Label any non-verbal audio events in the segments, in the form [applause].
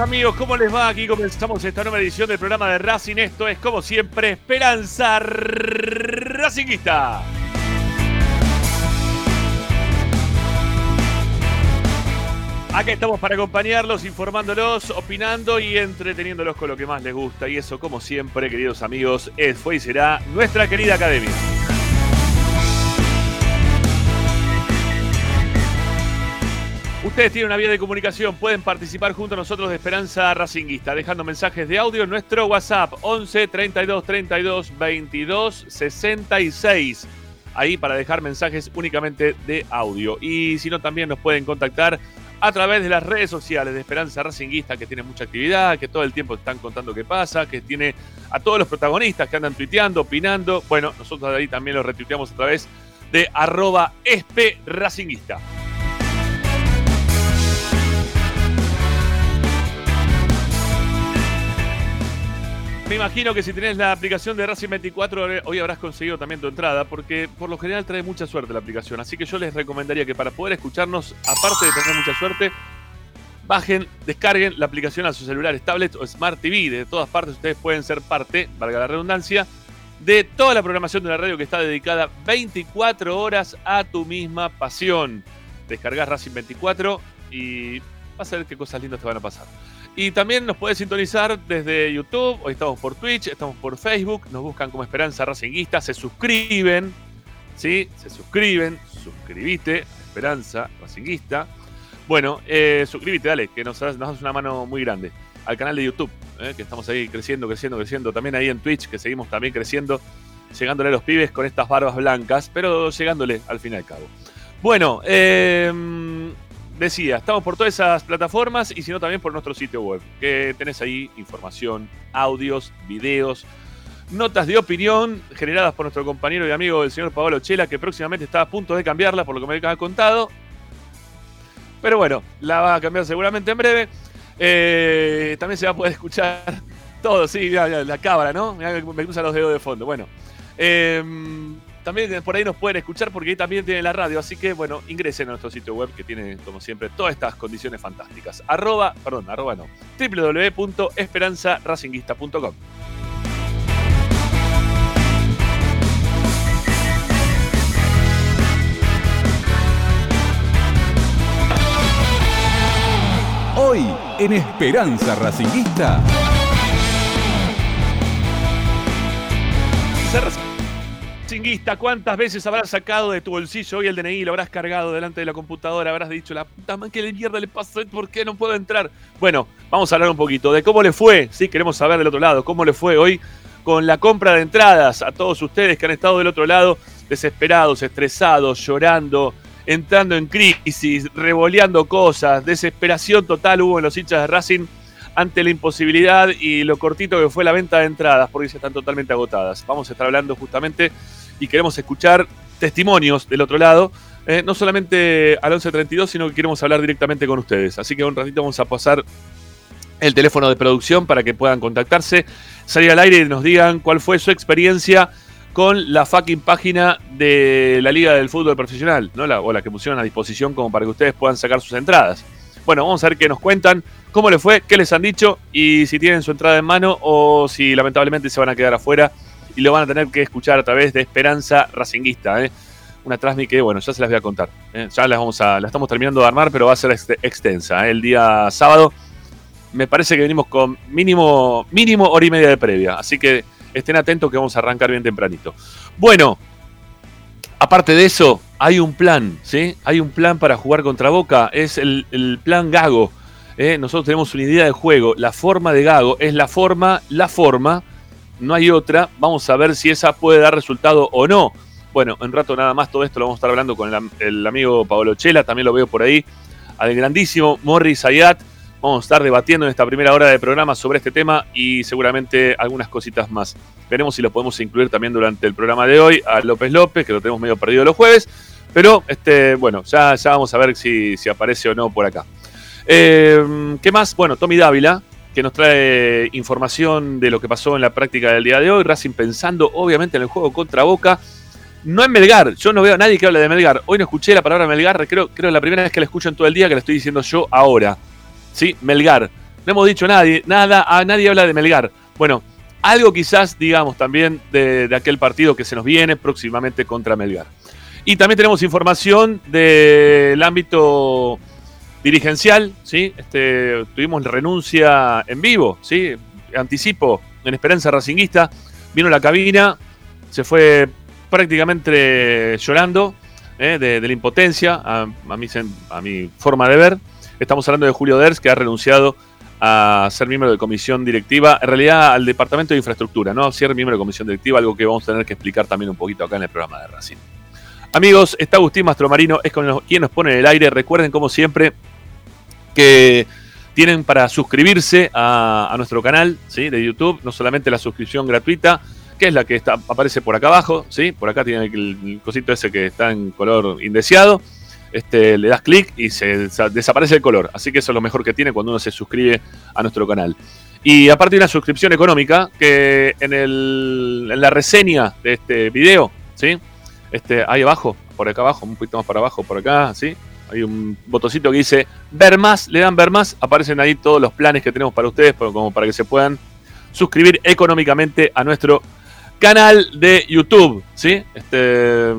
amigos, ¿cómo les va? Aquí comenzamos esta nueva edición del programa de Racing. Esto es como siempre Esperanza Racinguista. Acá estamos para acompañarlos, informándolos, opinando y entreteniéndolos con lo que más les gusta. Y eso, como siempre, queridos amigos, es, fue y será nuestra querida academia. Ustedes tienen una vía de comunicación, pueden participar junto a nosotros de Esperanza Racinguista, dejando mensajes de audio en nuestro WhatsApp 11 32 32 22 66. Ahí para dejar mensajes únicamente de audio. Y si no, también nos pueden contactar a través de las redes sociales de Esperanza Racinguista, que tiene mucha actividad, que todo el tiempo están contando qué pasa, que tiene a todos los protagonistas que andan tuiteando, opinando. Bueno, nosotros ahí también los retuiteamos a través de arroba esp Racinguista. Me imagino que si tenés la aplicación de Racing 24, eh, hoy habrás conseguido también tu entrada, porque por lo general trae mucha suerte la aplicación. Así que yo les recomendaría que para poder escucharnos, aparte de tener mucha suerte, bajen, descarguen la aplicación a sus celulares, tablets o Smart TV. De todas partes ustedes pueden ser parte, valga la redundancia, de toda la programación de la radio que está dedicada 24 horas a tu misma pasión. Descargás Racing 24 y vas a ver qué cosas lindas te van a pasar. Y también nos puedes sintonizar desde YouTube, hoy estamos por Twitch, estamos por Facebook, nos buscan como Esperanza Racinguista, se suscriben, ¿sí? Se suscriben, suscribite, Esperanza Racinguista. Bueno, eh, suscríbete, dale, que nos, nos das una mano muy grande. Al canal de YouTube, eh, que estamos ahí creciendo, creciendo, creciendo. También ahí en Twitch, que seguimos también creciendo, llegándole a los pibes con estas barbas blancas, pero llegándole al fin y al cabo. Bueno, eh, decía, estamos por todas esas plataformas y si no también por nuestro sitio web, que tenés ahí información, audios, videos, notas de opinión generadas por nuestro compañero y amigo el señor Paolo Chela, que próximamente está a punto de cambiarla, por lo que me ha contado. Pero bueno, la va a cambiar seguramente en breve. Eh, también se va a poder escuchar [laughs] todo, sí, mirá, mirá, la cámara, ¿no? Me cruzan los dedos de fondo. Bueno, eh, también por ahí nos pueden escuchar porque ahí también tiene la radio. Así que, bueno, ingresen a nuestro sitio web que tiene, como siempre, todas estas condiciones fantásticas. Arroba, perdón, arroba no. www.esperanzaracinguista.com. Hoy en Esperanza Racinguista. Ser racinguista, ¿cuántas veces habrás sacado de tu bolsillo hoy el DNI? Lo habrás cargado delante de la computadora, habrás dicho, la puta madre, ¿qué le mierda le pasó? ¿Por qué no puedo entrar? Bueno, vamos a hablar un poquito de cómo le fue, sí, queremos saber del otro lado, cómo le fue hoy con la compra de entradas a todos ustedes que han estado del otro lado, desesperados, estresados, llorando, entrando en crisis, revoleando cosas, desesperación total hubo en los hinchas de Racing ante la imposibilidad y lo cortito que fue la venta de entradas, porque ya están totalmente agotadas. Vamos a estar hablando justamente y queremos escuchar testimonios del otro lado, eh, no solamente al 1132, sino que queremos hablar directamente con ustedes. Así que un ratito vamos a pasar el teléfono de producción para que puedan contactarse, salir al aire y nos digan cuál fue su experiencia con la fucking página de la Liga del Fútbol Profesional, ¿no? La, o la que pusieron a disposición como para que ustedes puedan sacar sus entradas. Bueno, vamos a ver qué nos cuentan, cómo les fue, qué les han dicho y si tienen su entrada en mano o si lamentablemente se van a quedar afuera y lo van a tener que escuchar a través de Esperanza Racinguista. ¿eh? Una transmisión que, bueno, ya se las voy a contar. ¿eh? Ya las vamos a, la estamos terminando de armar, pero va a ser extensa. ¿eh? El día sábado me parece que venimos con mínimo, mínimo hora y media de previa. Así que estén atentos que vamos a arrancar bien tempranito. Bueno, aparte de eso, hay un plan, ¿sí? Hay un plan para jugar contra Boca. Es el, plan Gago. ¿eh? Nosotros tenemos una idea de juego. La forma de Gago es la forma, la forma. No hay otra. Vamos a ver si esa puede dar resultado o no. Bueno, en rato nada más todo esto lo vamos a estar hablando con el, amigo Pablo Chela. También lo veo por ahí. Al grandísimo Morris Ayat Vamos a estar debatiendo en esta primera hora de programa sobre este tema y seguramente algunas cositas más. Veremos si lo podemos incluir también durante el programa de hoy a López López, que lo tenemos medio perdido los jueves. Pero este, bueno, ya, ya vamos a ver si, si aparece o no por acá. Eh, ¿Qué más? Bueno, Tommy Dávila, que nos trae información de lo que pasó en la práctica del día de hoy. Racing pensando, obviamente, en el juego contra Boca. No en Melgar, yo no veo a nadie que hable de Melgar. Hoy no escuché la palabra Melgar, creo, creo que es la primera vez que la escucho en todo el día, que la estoy diciendo yo ahora. ¿sí? Melgar. No hemos dicho nadie, nada, a nadie habla de Melgar. Bueno, algo quizás digamos también de, aquel partido que se nos viene próximamente contra Melgar. Y también tenemos información del ámbito dirigencial, ¿sí? Este, tuvimos renuncia en vivo, ¿sí? Anticipo en Esperanza Racinguista. Vino a la cabina, se fue prácticamente llorando ¿eh? de, la impotencia, a, a mi forma de ver. Estamos hablando de Julio Ders, que ha renunciado a ser miembro de comisión directiva, en realidad al departamento de infraestructura, ¿no? Ser miembro de comisión directiva, algo que vamos a tener que explicar también un poquito acá en el programa de Racing. Amigos, está Agustín Mastromarino, es quien nos pone en el aire. Recuerden, como siempre, que tienen para suscribirse a, nuestro canal ¿sí? de YouTube, no solamente la suscripción gratuita, que es la que está, aparece por acá abajo, ¿sí? por acá tiene el, el cosito ese que está en color indeseado este, le das clic y se, desaparece el color. Así que eso es lo mejor que tiene cuando uno se suscribe a nuestro canal. Y aparte de una suscripción económica, que en, el, en la reseña de este video, ¿sí? Este, ahí abajo, por acá abajo, un poquito más para abajo, por acá, ¿sí? Hay un botoncito que dice ver más, le dan ver más, aparecen ahí todos los planes que tenemos para ustedes, como para que se puedan suscribir económicamente a nuestro canal de YouTube, ¿sí? Este,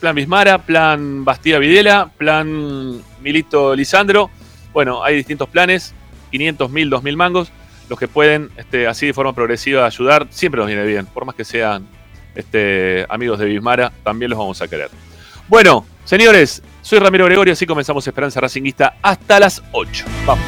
plan Bismara, plan Bastida Videla, plan Milito Lisandro. Bueno, hay distintos planes, 500, 1000, 2000 mangos. Los que pueden, este, así de forma progresiva, ayudar, siempre nos viene bien. Por más que sean este, amigos de Bismara, también los vamos a querer. Bueno, señores, soy Ramiro Gregorio, así comenzamos Esperanza Racinguista hasta las 8. Vamos.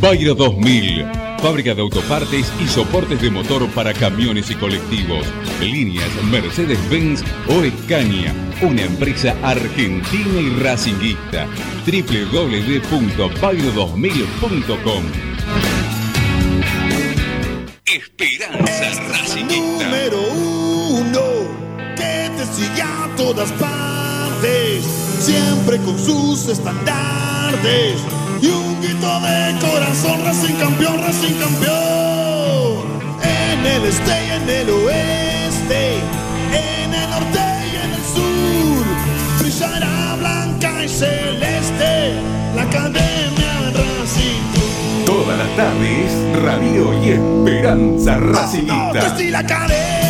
Bayra 2000. Fábrica de autopartes y soportes de motor para camiones y colectivos. Líneas Mercedes-Benz o Escaña. Una empresa argentina y racinguista. www.bayro2000.com Esperanza Racinguista. Número uno, que te siga a todas partes. Siempre con sus estandartes y un grito de corazón, Racing campeón, Racing campeón. En el este y en el oeste, en el norte y en el sur, brillará blanca y celeste la academia Racing. Todas las tardes, Radio y Esperanza. Oh, la academia.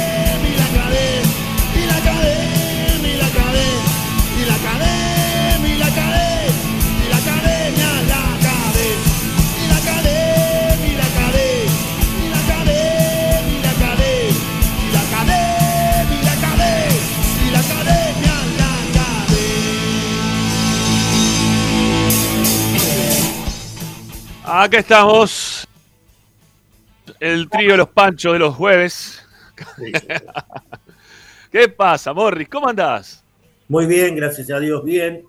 Acá estamos. El trío de los panchos de los jueves. [laughs] ¿Qué pasa, Morris? ¿Cómo andás? Muy bien, gracias a Dios, bien.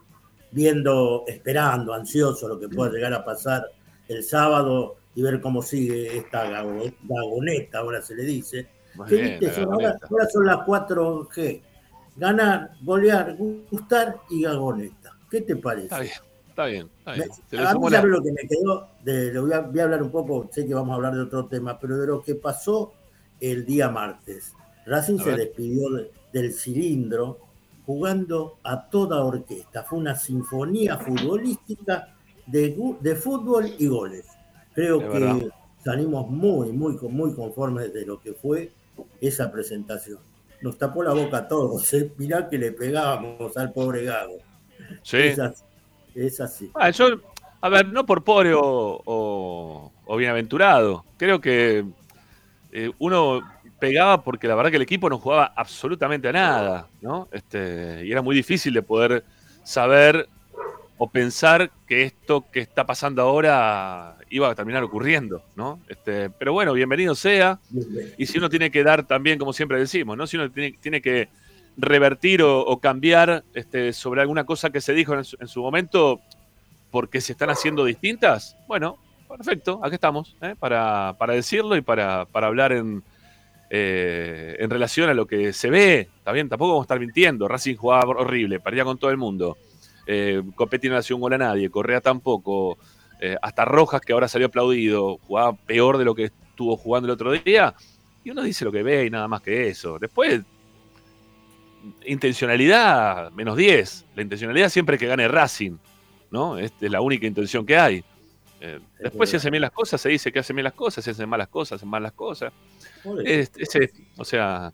Viendo, esperando, ansioso lo que pueda llegar a pasar el sábado y ver cómo sigue esta gagoneta, ahora se le dice. ahora, son las 4G. Ganar, golear, gustar y gagoneta. ¿Qué te parece? Está bien. Está bien. Está bien. Le a mí lo que me quedó, de, lo voy, a, voy a hablar un poco, sé que vamos a hablar de otro tema, pero de lo que pasó el día martes. Racing se despidió de- del cilindro jugando a toda orquesta. Fue una sinfonía futbolística de, de fútbol y goles. Creo Es que verdad. salimos muy, muy, muy conformes de lo que fue esa presentación. Nos tapó la boca a todos. ¿eh? Mirá que le pegábamos al pobre Gago. Sí. Es así. Ah, yo, a ver, no por pobre o, o- o bienaventurado. Creo que eh, uno pegaba porque la verdad que el equipo no jugaba absolutamente a nada, ¿no? Este, y era muy difícil de poder saber o pensar que esto que está pasando ahora iba a terminar ocurriendo, ¿no? Este, pero bueno, bienvenido sea. Y si uno tiene que dar también, como siempre decimos, ¿no? Si uno tiene, tiene que revertir o, cambiar este, sobre alguna cosa que se dijo en su, en su momento porque se están haciendo distintas, bueno, perfecto, aquí estamos, ¿eh? para, para decirlo y para, para hablar en, eh, en relación a lo que se ve. Está bien, tampoco vamos a estar mintiendo. Racing jugaba horrible, perdía con todo el mundo. Eh, Copetti no le hacía un gol a nadie, Correa tampoco. hasta Rojas, que ahora salió aplaudido, jugaba peor de lo que estuvo jugando el otro día. Y uno dice lo que ve y nada más que eso. Después, intencionalidad, menos 10. La intencionalidad siempre es que gane Racing, ¿no? Esta es la única intención que hay. Eh, después, si hacen bien las cosas, se dice que hacen bien las cosas, si hacen malas cosas, hacen malas cosas. Es, es o sea,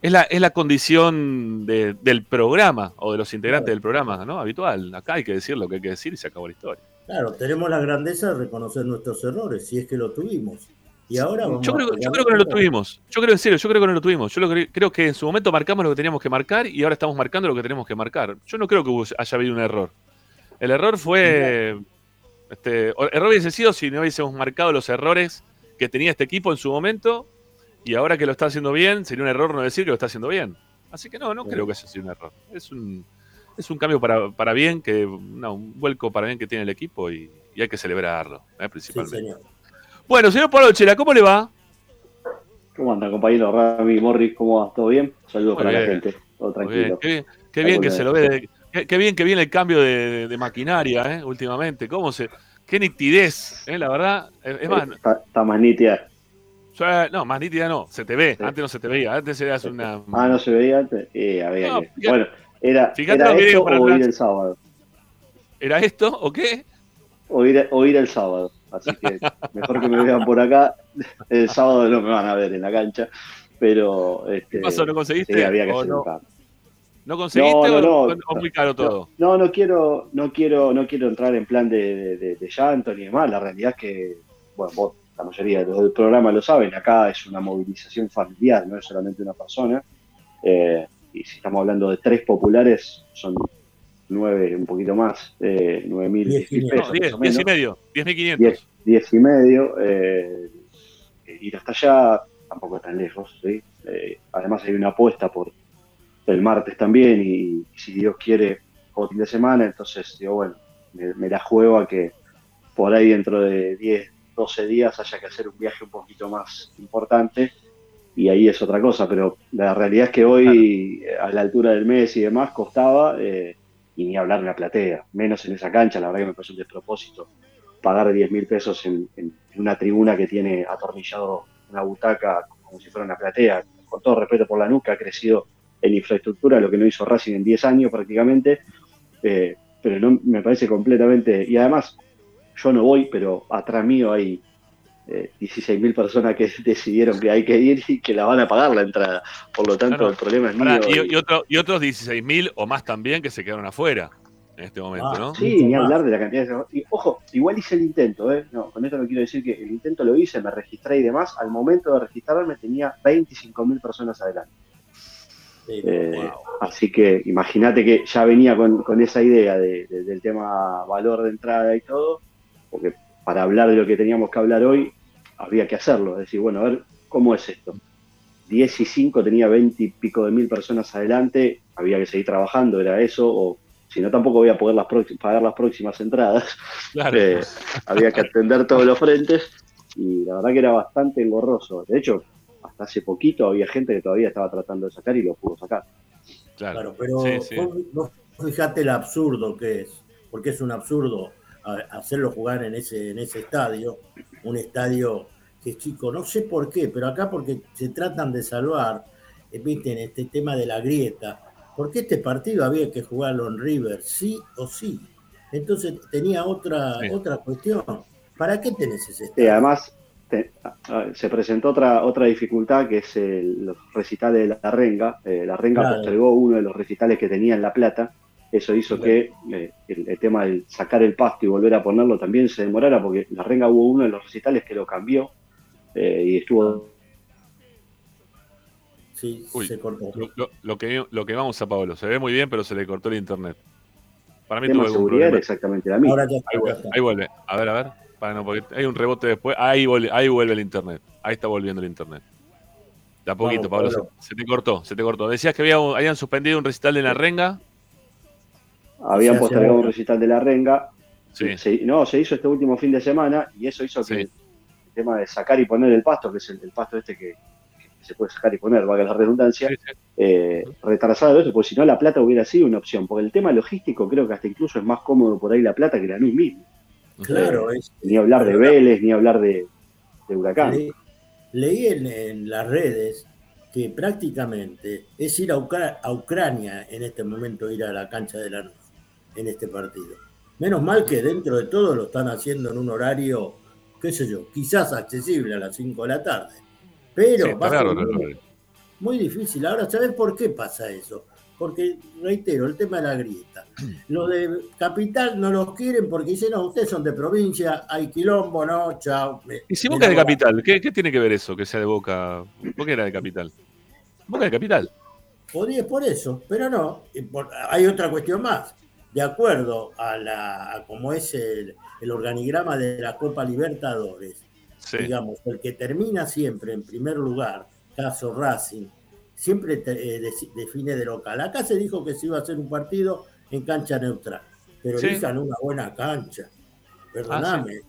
es la, es la condición de- del programa o de los integrantes del programa, ¿no? Habitual. Acá hay que decir lo que hay que decir y se acabó la historia. Claro, tenemos la grandeza de reconocer nuestros errores, si es que lo tuvimos. Y ahora vamos Yo creo, a yo creo que no lo tuvimos. Yo creo en serio, yo creo que no lo tuvimos. Yo lo cre- creo que en su momento marcamos lo que teníamos que marcar y ahora estamos marcando lo que tenemos que marcar. Yo no creo que haya habido un error. El error fue. Este, error hubiese sido si no hubiésemos marcado los errores que tenía este equipo en su momento y ahora que lo está haciendo bien, sería un error no decir que lo está haciendo bien. Así que no, no creo que haya sido un error. Es un, es un cambio para, para bien, que no, un vuelco para bien que tiene el equipo y, y hay que celebrarlo, ¿eh? Sí, principalmente. señor. Bueno, señor Pablo Chela, ¿cómo le va? ¿Cómo anda, compañero Rami, Morris? ¿Cómo va? ¿Todo bien? Saludos para la gente. Todo bien, tranquilo. Qué bien, qué bien que se lo ve. de- Qué, qué bien que viene el cambio de, maquinaria, ¿eh? Últimamente. ¿Cómo se.? Qué nitidez, ¿eh? La verdad. Es es más, Está, está más nítida. no, más nítida no. Se te ve. Sí. Antes no se te veía. Antes eras una. Ah, no se veía antes. Eh, había No, que- fíjate- Bueno, era, fíjate era esto para o ir el sábado. ¿Era esto o qué? O ir, o ir el sábado. Así que mejor que me vean por acá. El sábado no me van a ver en la cancha. Pero. Este, ¿Qué pasó? ¿No conseguiste? Sí, había que ¿O hacer no? un. ¿No conseguiste No, no, o, muy caro todo? No, no quiero, no quiero, no quiero entrar en plan de, de- de- de llanto ni demás. La realidad es que, bueno, vos, la mayoría de los del programa lo saben, acá es una movilización familiar, no es solamente una persona. Eh, y si estamos hablando de tres populares, son nueve, un poquito más, eh, nueve mil, pesos. No, más 10, o 10 y medio. 10.500. Diez, diez y medio. eh, ir hasta allá tampoco es tan lejos, ¿sí? Eh, además hay una apuesta por el martes también y, si Dios quiere, o fin de semana, entonces digo, bueno, me, me la juego a que por ahí dentro de 10, 12 días haya que hacer un viaje un poquito más importante y ahí es otra cosa, pero la realidad es que hoy eh, a la altura del mes y demás costaba eh, y ni hablar de la platea, menos en esa cancha, la verdad que me parece un despropósito pagar 10 mil pesos en, una tribuna que tiene atornillado una butaca como si fuera una platea, con todo respeto por la nuca, ha crecido en infraestructura, lo que no hizo Racing en 10 años prácticamente, eh, pero no me parece completamente, y además yo no voy, pero atrás mío hay eh, 16.000 personas que [laughs] decidieron que hay que ir y que la van a pagar la entrada, por lo tanto Claro. el problema es mío. Pará, y- y, y otro- y otros 16.000 o más también que se quedaron afuera en este momento, Ah, ¿no? Sí, ni hablar de la cantidad de... Y, ojo, igual hice el intento, ¿eh? No, con esto no quiero decir que el intento lo hice, me registré y demás. Al momento de registrarme tenía 25.000 personas adelante. Sí, Eh, wow. Así que imagínate que ya venía con, con esa idea de- de- del tema valor de entrada y todo, porque para hablar de lo que teníamos que hablar hoy, había que hacerlo. Es decir, bueno, a ver, ¿cómo es esto? 10 y 5 tenía 20 y pico de mil personas adelante, había que seguir trabajando, era eso, o si no tampoco voy a poder las pagar las próximas entradas. Claro. Eh, había que atender todos los frentes y la verdad que era bastante engorroso. De hecho, hasta hace poquito había gente que todavía estaba tratando de sacar y lo pudo sacar. claro. Claro, pero Sí, sí. vos- vos fíjate el absurdo que es. porque es un absurdo a- hacerlo jugar en ese, en ese estadio, un estadio que es chico, no sé por qué, pero acá porque se tratan de salvar, eh, viste, en este tema de la grieta, porque este partido había que jugarlo en River, sí o sí. Entonces tenía otra, Sí. otra cuestión. ¿Para qué tenés ese Sí, estadio? además te- se presentó otra otra dificultad que es el- los recitales de la renga. Eh, la renga Claro. postergó uno de los recitales que tenía en La Plata. Eso hizo que eh, el, el tema de sacar el pasto y volver a ponerlo también se demorara porque la renga hubo uno de los recitales que lo cambió eh, y estuvo Sí, Uy, se cortó. Lo, lo- lo que, lo que vamos a Pablo, se ve muy bien, pero se le cortó el internet. Para mí tema tuvo de algún seguridad era exactamente la misma. Ahora ya está, Ahí vuelve, está. ahí vuelve. A ver, a ver. Para no, porque hay un rebote después. Ahí vuelve, ahí vuelve el internet. Ahí está volviendo el internet. De a poquito, Vamos, Pablo. Se, Pablo. se te cortó, se te cortó. Decías que había, habían suspendido un recital de la renga. Habían postergado un recital de la renga. Sí. Se- no, se hizo este último fin de semana y eso hizo que Sí. el tema de sacar y poner el pasto, que es el, el pasto este que, que se puede sacar y poner, valga la redundancia, Sí, sí. eh, retrasado eso, porque si no la plata hubiera sido una opción. Porque el tema logístico creo que hasta incluso es más cómodo por ahí la plata que la NUS mismo. Claro, es, Ni hablar de Vélez, ni hablar de, de Huracán. Le- leí en, en las redes que prácticamente es ir a, Ucra- a Ucrania en este momento, ir a la cancha de Lanús en este partido. Menos mal que dentro de todo lo están haciendo en un horario, qué sé yo, quizás accesible a las 5 de la tarde. Pero Sí, va está a ser bárbaro, muy, difícil. Ahora, ¿sabes por qué pasa eso? Porque, reitero, el tema de la grieta. [clears throat] Los de capital no los quieren porque dicen, no, ustedes son de provincia, hay quilombo, no, chao. me- Y si Boca es de enamoran". capital, ¿qué, qué tiene que ver eso, que sea de Boca? ¿Por qué era de capital? Boca de capital. Podría es por eso, pero no. por- hay otra cuestión más. De acuerdo a la a cómo es el, el organigrama de la Copa Libertadores, Sí. digamos, el que termina siempre en primer lugar, caso Racing, siempre te- eh, define de local. Acá se dijo que se iba a hacer un partido en cancha neutral, pero Sí. elijan una buena cancha. Perdóname.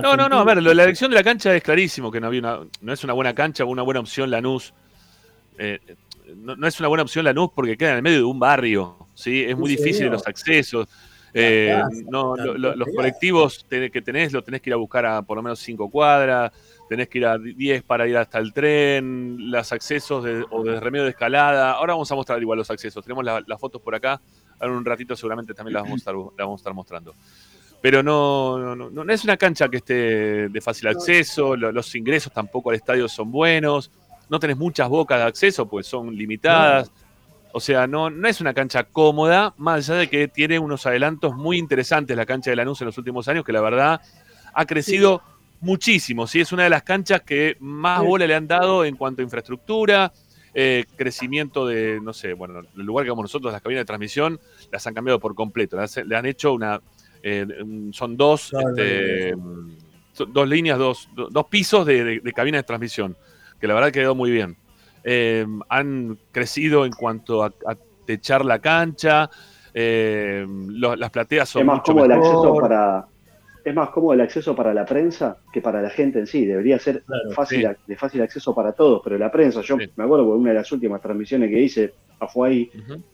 No, no, no, a ver, la elección de la cancha es clarísimo que no había una, no es una buena cancha una buena opción Lanús. Eh, no, no es una buena opción Lanús porque queda en el medio de un barrio, ¿sí? Es muy difícil los accesos. eh, no, las lo- lo- los colectivos que tenés, lo tenés que ir a buscar a por lo menos cinco cuadras, tenés que ir a 10 para ir hasta el tren, los accesos de, o de remedio de escalada. Ahora vamos a mostrar igual los accesos. Tenemos la- las fotos por acá. Ahora en un ratito seguramente también las vamos a estar, las vamos a estar mostrando pero no, no, no, no es una cancha que esté de fácil acceso, lo- los ingresos tampoco al estadio son buenos, no tenés muchas bocas de acceso, pues son limitadas. O sea, no, no es una cancha cómoda, más allá de que tiene unos adelantos muy interesantes la cancha de Lanús en los últimos años, que la verdad ha crecido muchísimo. ¿sí? Es una de las canchas que más bola le han dado en cuanto a infraestructura, eh, crecimiento de, no sé, bueno, el lugar que vamos nosotros, las cabinas de transmisión, las han cambiado por completo. Le han hecho una. eh, son dos, Claro, este, dos líneas, dos, do- dos pisos de, de, de cabina de transmisión, que la verdad quedó muy bien. Eh, han crecido en cuanto a, a techar la cancha, eh, lo- las plateas son es más mucho cómodo el acceso mejor. para es más cómodo el acceso para la prensa que para la gente en sí debería ser Claro, fácil sí. ac- de fácil acceso para todos pero la prensa yo Sí. me acuerdo por una de las últimas transmisiones que hice fue ahí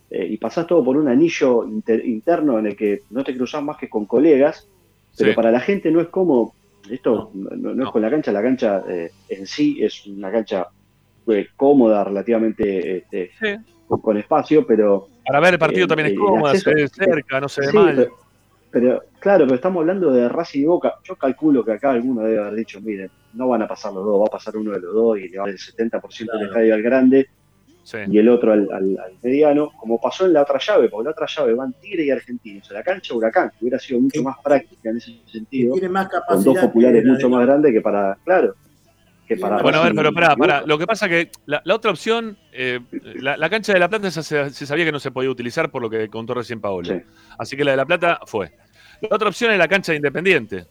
eh, y pasás todo por un anillo inter- interno en el que no te cruzás más que con colegas pero Sí. para la gente no es como esto no, no- no No. es con la cancha la cancha eh, en sí es una cancha eh, cómoda relativamente este, Sí. con, con espacio pero Para ver el partido el- también es acceso- se ve cerca, no se ve Sí, mal. Pero, pero, claro, pero estamos hablando de Racing y Boca. Yo calculo que acá alguno debe haber dicho, miren, no van a pasar los dos, va a pasar uno de los dos y le va el 70% del Claro. estadio al grande Sí. y el otro al, al- al mediano, como pasó en la otra llave, porque la otra llave van Tigre y Argentinos. O sea, la cancha Huracán, que hubiera sido mucho Sí. más práctica en ese sentido, tiene más con capacidad. dos populares mucho más grandes que para, claro, que para Bueno, a ver, pero pará, pará. Lo que pasa que la, la otra opción, eh, la, la cancha de La Plata se, se- se sabía que no se podía utilizar por lo que contó recién Paolo. Sí. Así que la de La Plata fue. La otra opción es la cancha de Independiente.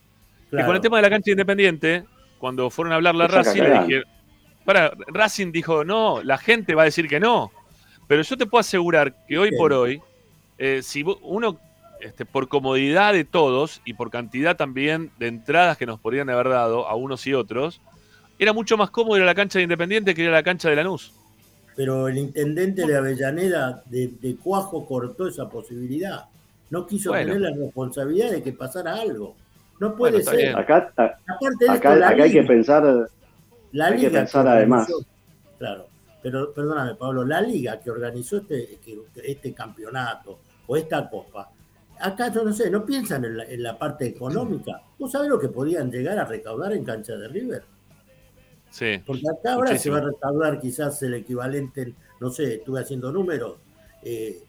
Y con el tema de la cancha de Independiente, cuando fueron a hablar la Te saca Racing, le dijeron. Para, Racing dijo, no, la gente va a decir que no. Pero yo te puedo asegurar que hoy Bien. por hoy, eh, si uno, este, por comodidad de todos y por cantidad también de entradas que nos podrían haber dado a unos y otros, era mucho más cómodo ir a la cancha de Independiente que ir a la cancha de Lanús. Pero el intendente de Avellaneda de, de Cuajo cortó esa posibilidad. no quiso Bueno. tener la responsabilidad de que pasara algo. No puede Bueno, ser. bien. Acá, a- Aparte de acá, esto, la acá hay que pensar, La Hay que liga pensar organizó- además. Claro, pero perdóname, Pablo, la liga que organizó este, que- este campeonato o esta copa, acá yo no sé, no piensan en la, en la parte económica. ¿Vos sabés lo que podían llegar a recaudar en cancha de River? Sí. Porque acá ahora Muchísimo. se va a recaudar quizás el equivalente, no sé, estuve haciendo números, eh,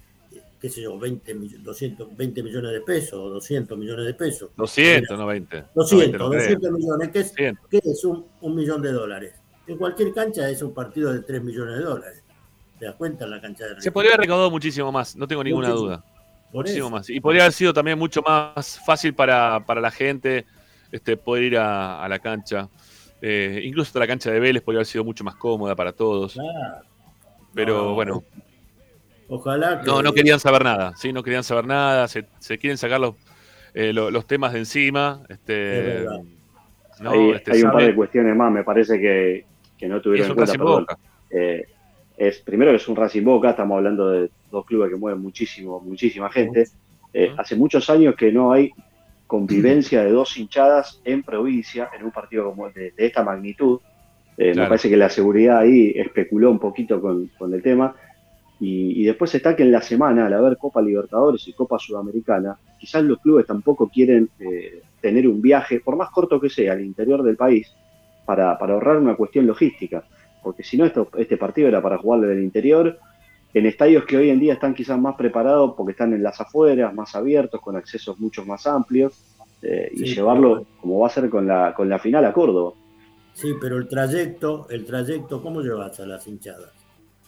qué sé yo, 20, mill- 220 millones de pesos o 200 millones de pesos. 200, no 20. 200, no creo. 200 millones, que es, 200. que es un, un millón de dólares. En cualquier cancha es un partido de 3 millones de dólares. ¿Te das cuenta en la cancha de River? Se podría haber recaudado muchísimo más, no tengo ninguna Muchísimo. duda. Por Muchísimo eso. más. Y podría haber sido también mucho más fácil para, para la gente este, poder ir a, a la cancha. Eh, incluso hasta la cancha de Vélez podría haber sido mucho más cómoda para todos. Claro. Pero No, bueno, Ojalá que. no, no querían saber nada. Sí, no querían saber nada. Se, se quieren sacar los, eh, lo- los temas de encima. Es Este, verdad. ¿no? hay, Este, hay un par de cuestiones más, me parece que, que no tuvieron es en un cuenta. Boca. Eh, es, primero que es un Racing Boca, estamos hablando de dos clubes que mueven muchísimo, muchísima gente. Eh, hace muchos años que no hay convivencia de dos hinchadas en provincia en un partido como de, de esta magnitud. Eh, Me parece que la seguridad ahí especuló un poquito con, con el tema. Y, y después está que en la semana, al haber Copa Libertadores y Copa Sudamericana, quizás los clubes tampoco quieren eh, tener un viaje, por más corto que sea, al interior del país, para, para ahorrar una cuestión logística. Porque si no, esto, este partido era para jugarlo en el interior, en estadios que hoy en día están quizás más preparados porque están en las afueras, más abiertos, con accesos mucho más amplios, eh, y llevarlo como va a ser con la, con la final a Córdoba. Sí, pero el trayecto, el trayecto, ¿cómo llevas a las hinchadas?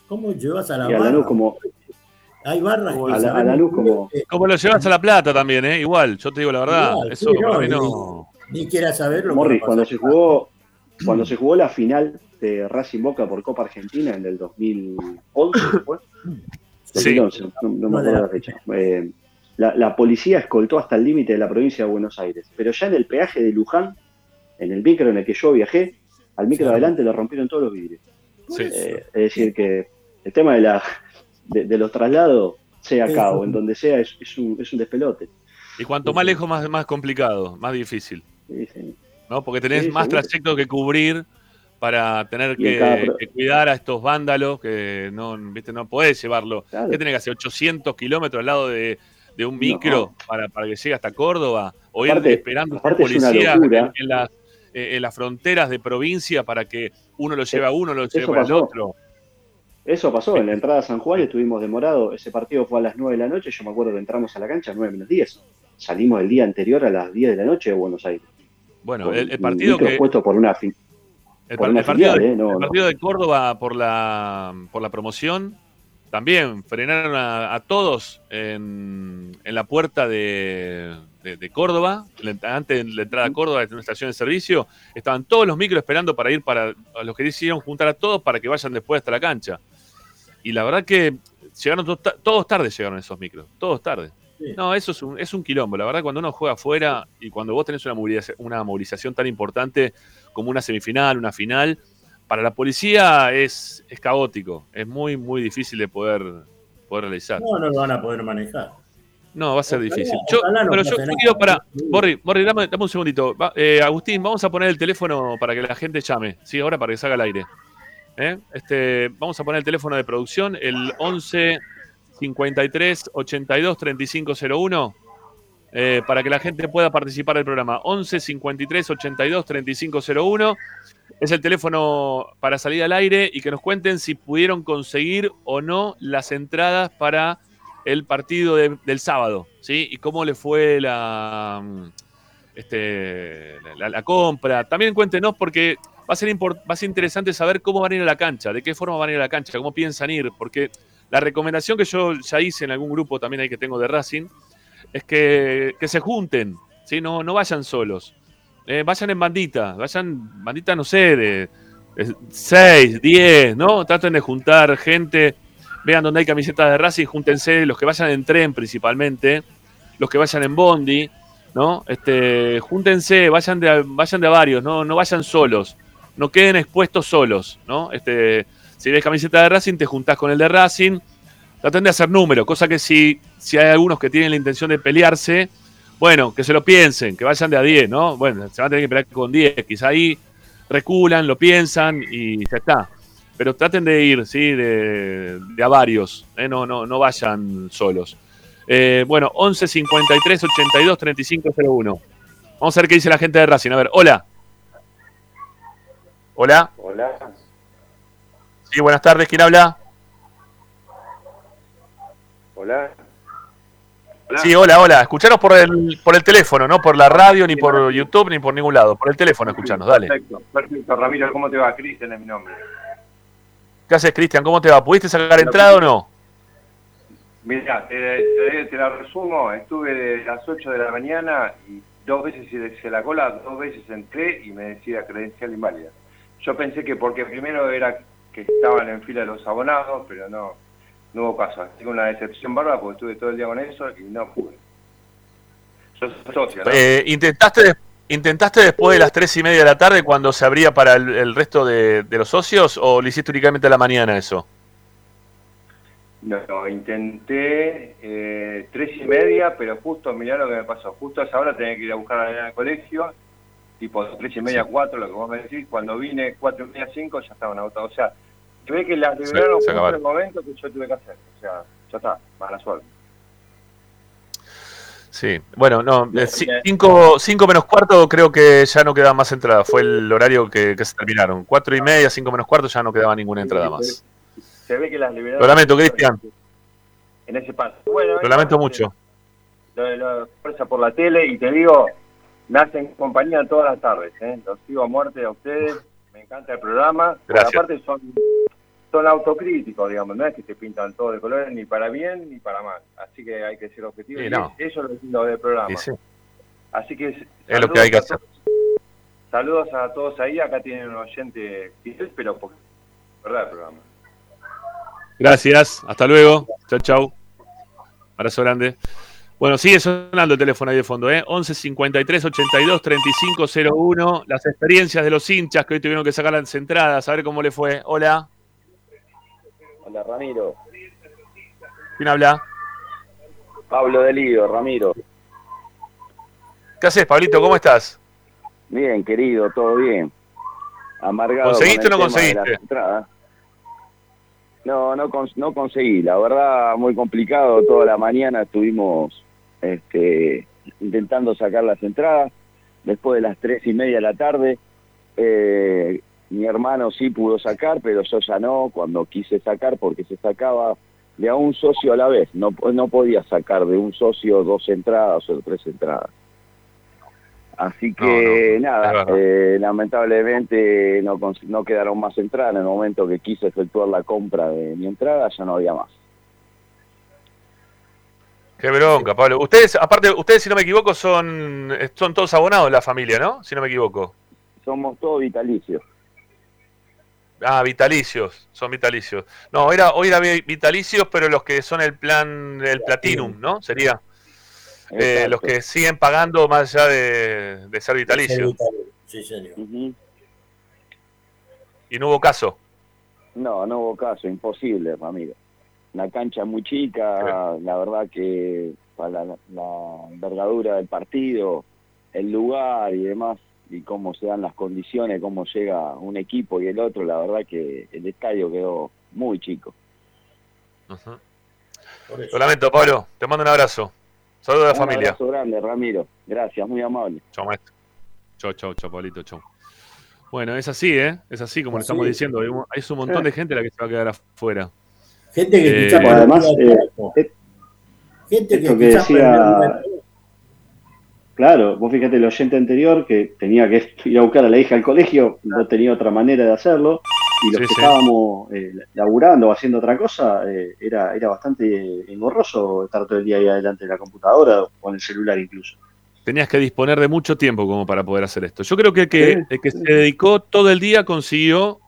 ¿Cómo llevas a la Y a barra? Lanús como, Hay barras que a la- a Lanús muy como- Como lo llevas a La Plata también, ¿eh? Igual, yo te digo la verdad. Igual, Eso sí, no, para mí y- no. Ni quiera saber lo Morris, cuando se jugó cuando se jugó la final de Racing Boca por Copa Argentina en el 2011, [coughs] ¿fue? Sí. 2011, no, no me acuerdo de la fecha. Eh, la, la policía escoltó hasta el límite de la provincia de Buenos Aires, pero ya en el peaje de Luján, en el micro en el que yo viajé, al micro Sí. de adelante le rompieron todos los vidrios. Sí. Eh, es decir, que el tema de, la, de, de los traslados, sea Sí, acá sí. o en donde sea, es, es un, es un despelote. Y cuanto más lejos, más, más complicado, más difícil. Sí, sí. ¿no? Porque tenés Sí, más seguro. trayecto que cubrir para tener que, cada pro- que cuidar a estos vándalos que no, ¿viste? no podés llevarlo. Claro. ¿Qué tenés que hacer? 800 kilómetros al lado de, de un micro para, para que llegue hasta Córdoba o ir Aparte- esperando a un aparte es una policía locura. en, las, eh, en las fronteras de provincia para que uno lo lleve a uno, lo lleve al otro. Eso pasó, en la entrada a San Juan estuvimos demorados, ese partido fue a las 9 de la noche, yo me acuerdo que entramos a la cancha a 9 menos 10. Salimos el día anterior a las 10 de la noche de Buenos Aires. Bueno, el, el partido que, por una El, par- partido, filial, ¿eh? No, el no. partido de Córdoba por la, por la promoción también frenaron a, a todos en, en la puerta de, de- de Córdoba, antes de la entrada a Córdoba de una estación de servicio, estaban todos los micros esperando para ir para a los que decidieron juntar a todos para que vayan después hasta la cancha. Y la verdad que llegaron todos tarde llegaron esos micros, todos tarde. Sí. No, eso es un, es un quilombo. La verdad, cuando uno juega afuera y cuando vos tenés una movilización, una movilización tan importante como una semifinal, una final, para la policía es, es caótico. Es muy, muy difícil de poder, poder realizar. No, no lo van a poder manejar. No, va a ser Ojalá- difícil. Yo, no bueno, yo, yo quiero para. Borri, Borri, dame, dame un segundito. Va- eh, Agustín, vamos a poner el teléfono para que la gente llame. Sí, ahora para que salga al aire. ¿Eh? Este, vamos a poner el teléfono de producción, el 11 53 82 3501, eh, para que la gente pueda participar del programa. 11 53 82 3501 es el teléfono para salir al aire y que nos cuenten si pudieron conseguir o no las entradas para el partido de- del sábado, ¿sí? Y cómo le fue la, este, la, compra. También cuéntenos porque va a, ser va a ser interesante saber cómo van a ir a la cancha, de qué forma van a ir a la cancha, cómo piensan ir, porque la recomendación que yo ya hice en algún grupo también ahí que tengo de Racing es que, que se junten, ¿sí? no, no vayan solos. Eh, vayan en bandita, vayan bandita, no sé, de 6, 10, ¿no? Traten de juntar gente, vean dónde hay camisetas de Racing, júntense, los que vayan en tren principalmente, los que vayan en bondi, ¿no? Este, júntense, vayan de, vayan de varios, ¿no? No vayan solos, no queden expuestos solos, ¿no? Este, si ves camiseta de Racing, te juntás con el de Racing, traten de hacer números, cosa que si, si hay algunos que tienen la intención de pelearse, bueno, que se lo piensen, que vayan de a 10, ¿no? Bueno, se van a tener que pelear con 10, quizá ahí reculan, lo piensan y ya está. Pero traten de ir, ¿sí? De, de a varios, ¿eh? no, no, no vayan solos. Eh, bueno, 11 53 82 35 01. Vamos a ver qué dice la gente de Racing. A ver, hola. Hola. Hola. Sí, buenas tardes. ¿Quién habla? Hola. Sí, hola, hola. Escuchanos por el, por el teléfono, no por la radio, ni por YouTube, ni por ningún lado. Por el teléfono, escuchanos, dale. Perfecto, perfecto. Ramiro, ¿cómo te va? Cristian es mi nombre. ¿Qué haces, Cristian? ¿Cómo te va? ¿Pudiste sacar entrada o no? Mira, te, te- te la resumo. Estuve de las 8 de la mañana y dos veces hice la cola, dos veces entré y me decía credencial inválida. Yo pensé que porque primero era que estaban en fila los abonados, pero no, no hubo caso. Tengo una decepción bárbara porque estuve todo el día con eso y no pude. Yo soy socio, ¿no? Eh, ¿intentaste, ¿Intentaste después de las tres y media de la tarde cuando se abría para el, el resto de, de los socios o lo hiciste únicamente a la mañana eso? No, no, intenté eh, tres y media, pero justo, mirá lo que me pasó. Justo a esa hora tenía que ir a buscar a la nena al colegio, tipo tres y media, cuatro, lo que vos me decís. Cuando vine cuatro y media, cinco, ya estaban agotados. O sea, se ve que las liberaron en el momento que yo tuve que hacer. O sea, ya está, mala suerte. Sí, bueno, no, eh, ci- cinco, cinco menos cuarto creo que ya no quedaba más entrada. Fue el horario que, que se terminaron. Cuatro y media, cinco menos cuarto ya no quedaba ninguna entrada más. Se ve que las liberaron. Lo lamento, Cristian. En ese paso. Bueno, Lo lamento mucho. Lo, lo fuerza por la tele y te digo, me hacen compañía todas las tardes. ¿eh? Los sigo a muerte a ustedes. Me encanta el programa. Gracias. aparte son, son autocríticos, digamos. No es que te pintan todo de colores ni para bien ni para mal. Así que hay que ser objetivo. Sí, y no. Eso es lo lindo del programa. Y sí, Así que es lo que hay que hacer. Saludos a todos ahí. Acá tienen un oyente fiel, pero por verdad el programa. Gracias, hasta luego. Chau, chau. Abrazo grande. Bueno, sigue sonando el teléfono ahí de fondo, ¿eh? 11 53 82 35 01. Las experiencias de los hinchas que hoy tuvieron que sacar las entradas, a ver cómo le fue. Hola, Hola Ramiro, ¿quién habla? Pablo de Lío, Ramiro. ¿Qué haces, Pablito? ¿Cómo estás? Bien, querido, todo bien. Amargado. ¿Conseguiste con o no conseguiste? No, no, no conseguí. La verdad, muy complicado. Toda la mañana estuvimos este, intentando sacar las entradas. Después de las tres y media de la tarde, eh, mi hermano sí pudo sacar, pero yo ya no. Cuando quise sacar, porque se sacaba de a un socio a la vez. No, no podía sacar de un socio dos entradas o tres entradas. Así que No, no, es nada, eh, lamentablemente no, no quedaron más entradas. En el momento que quise efectuar la compra de mi entrada ya no había más. Qué bronca, Pablo. Ustedes, aparte, ustedes, si no me equivoco, son, son todos abonados la familia, ¿no? Si no me equivoco. Somos todos vitalicios. Ah, vitalicios, son vitalicios. No, era, hoy era vi- vitalicios, pero los que son el plan, el Platinum, ¿no? Sería. Eh, los que siguen pagando más allá de, de ser vitalicios. Sí, señor. Y no hubo caso. No, no hubo caso, imposible, Ramiro. La cancha muy chica, la verdad que para la, la envergadura del partido, el lugar y demás, y cómo se dan las condiciones, cómo llega un equipo y el otro, la verdad que el estadio quedó muy chico. Por eso. Lo lamento, Pablo. Te mando un abrazo. Saludos a la Un familia. abrazo grande, Ramiro. Gracias, muy amable. Chau, maestro. Chau, chau, chau, Pablito, chau. Bueno, es así, ¿eh? Es así como le estamos es. diciendo. Hay un, un montón de gente la que se va a quedar afuera. Gente que Eh, quizá además, eh, gente que que decía- Claro, vos fíjate el oyente anterior que tenía que [laughs] ir a buscar a la hija al colegio, no tenía otra manera de hacerlo, y los Sí, que sí. estábamos eh, laburando o haciendo otra cosa, eh, era, era bastante engorroso estar todo el día ahí adelante de la computadora o con el celular incluso. Tenías que disponer de mucho tiempo como para poder hacer esto. Yo creo que el que, Sí, el que se dedicó todo el día consiguió,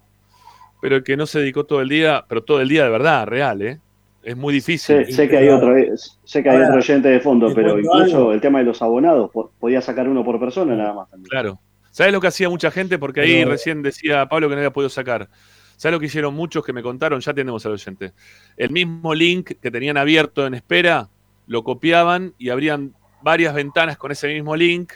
pero el que no se dedicó todo el día, pero todo el día de verdad, real, ¿eh? Es muy difícil. Sé, sé que hay otro, eh, sé que hay Ahora, otro oyente de fondo, pero incluso algo. el tema de los abonados, po- podía sacar uno por persona nada más también. Claro. ¿Sabes lo que hacía mucha gente? Porque ahí Pero- recién decía Pablo que no había podido sacar. ¿Sabes lo que hicieron muchos que me contaron? Ya tenemos al oyente. El mismo link que tenían abierto en espera, lo copiaban y abrían varias ventanas con ese mismo link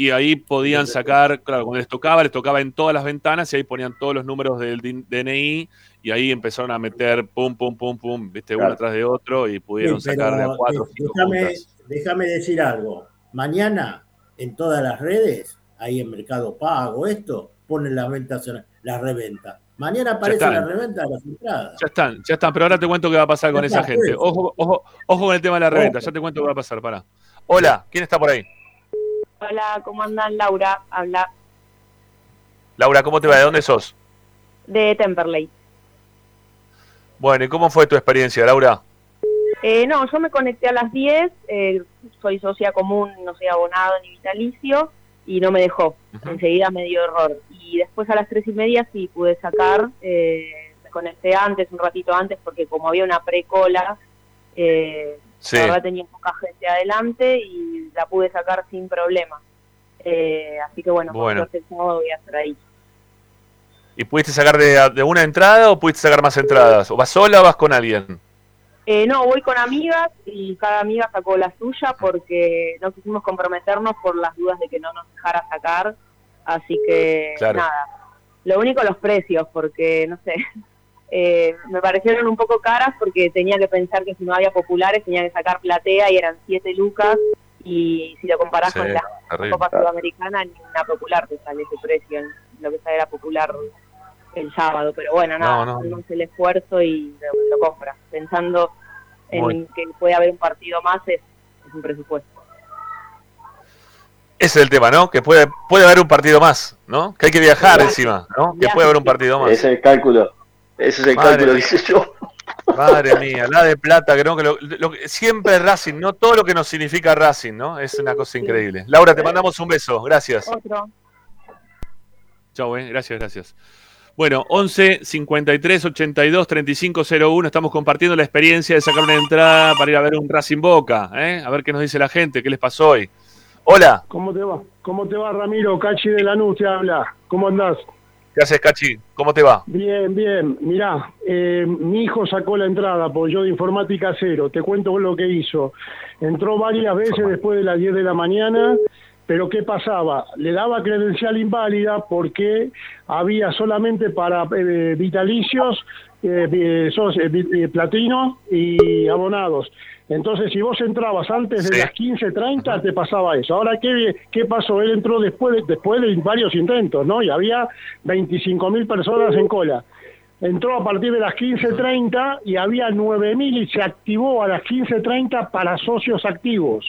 y ahí podían sacar, claro, cuando les tocaba, les tocaba en todas las ventanas y ahí ponían todos los números del DNI y ahí empezaron a meter pum, pum, pum, pum, viste, uno Claro. atrás de otro y pudieron Sí, sacar de a cuatro déjame, déjame decir algo. Mañana en todas las redes, ahí en Mercado Pago, esto, ponen las ventas, en- las reventas. Mañana aparece la reventa de las entradas. Ya están, ya están, pero ahora te cuento qué va a pasar con Ya esa está, gente. sí. Ojo, ojo, ojo con el tema de la reventa, Ojo. ya te cuento qué va a pasar, pará. Hola, ¿quién está por ahí? Hola, ¿cómo andan? Laura, habla Laura, ¿cómo te va? ¿De dónde sos? de Temperley. Bueno, ¿y cómo fue tu experiencia, Laura? Eh, no, yo me conecté a las 10, eh, soy socia común, no soy abonado ni vitalicio, y no me dejó. Enseguida me dio error. Y después a las 3 y media sí pude sacar, eh, me conecté antes, un ratito antes, porque como había una precola, eh, Sí. la verdad tenía poca gente adelante y la pude sacar sin problema. Eh, así que bueno, Bueno. por el sábado voy a estar ahí. ¿Y pudiste sacar de, de una entrada o pudiste sacar más entradas? ¿O vas sola o vas con alguien? Eh, no, voy con amigas y cada amiga sacó la suya porque no quisimos comprometernos por las dudas de que no nos dejara sacar. Así que Claro. nada. Lo único los precios, porque no sé, eh, me parecieron un poco caras porque tenía que pensar que si no había populares tenía que sacar platea y eran 7 lucas. Y si lo comparás Sí, con la terrible. Copa Sudamericana, ni una popular te sale ese precio, en lo que sale la popular el sábado. Pero bueno, nada, No, el esfuerzo y lo, lo compras. Pensando en Muy- que puede haber un partido más, es, es un presupuesto. Ese es el tema, ¿no? Que puede, puede haber un partido más, ¿no? Que hay que viajar encima, ¿no? Que puede haber un partido más. Ese es el cálculo. Ese es el Madre cálculo que hice yo. Madre mía, la de plata, no, que lo, lo- siempre Racing, ¿no? Todo lo que nos significa Racing, ¿no? Es una cosa increíble. Laura, te mandamos un beso, gracias. Otro. Chau, eh. gracias, gracias. Bueno, 11 53 82 35 01. Estamos compartiendo la experiencia de sacar una entrada para ir a ver un Racing Boca. ¿eh? A ver qué nos dice la gente, qué les pasó hoy. Hola, ¿Cómo te va? ¿Cómo te va, Ramiro? Cachi de Lanús te habla. ¿Cómo andás? ¿Qué haces, Cachi? ¿Cómo te va? Bien, bien. Mirá, eh, mi hijo sacó la entrada, porque yo de informática cero. Te cuento lo que hizo. Entró varias veces después de las 10 de la mañana, pero ¿qué pasaba? Le daba credencial inválida porque había solamente para eh, vitalicios, eh, eh, eh, platinos y abonados. Entonces, si vos entrabas antes de Sí. las 15.30, te pasaba eso. Ahora, ¿qué, ¿qué pasó? Él entró después de, después de varios intentos, ¿no? Y había 25.000 personas en cola. Entró a partir de las 15.30 y había 9.000 y se activó a las 15.30 para socios activos.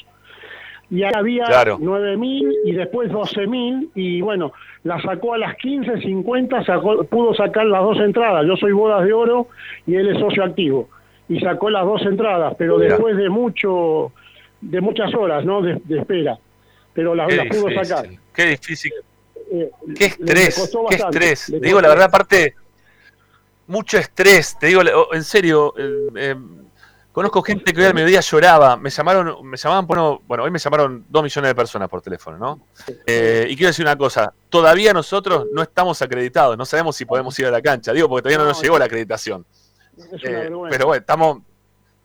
Y ahí había Claro. 9.000 y después 12.000 y bueno, la sacó a las 15.50, sacó, pudo sacar las dos entradas. Yo soy bodas de oro y él es socio activo. Y sacó las dos entradas, pero Mira. después de mucho de muchas horas ¿no? de, de espera. Pero las Qué las pudo sacar. qué difícil, Eh, qué le- le estrés, qué estrés. le Te digo la verdad, aparte, mucho estrés. Te digo, en serio, eh, eh, conozco gente que hoy al mediodía lloraba. Me llamaron, me llamaban, bueno, bueno, hoy me llamaron dos millones de personas por teléfono, ¿no? Eh, y quiero decir una cosa, todavía nosotros no estamos acreditados, no sabemos si podemos ir a la cancha, digo, porque todavía No, nos llegó la acreditación. Es una Eh, pero bueno, estamos,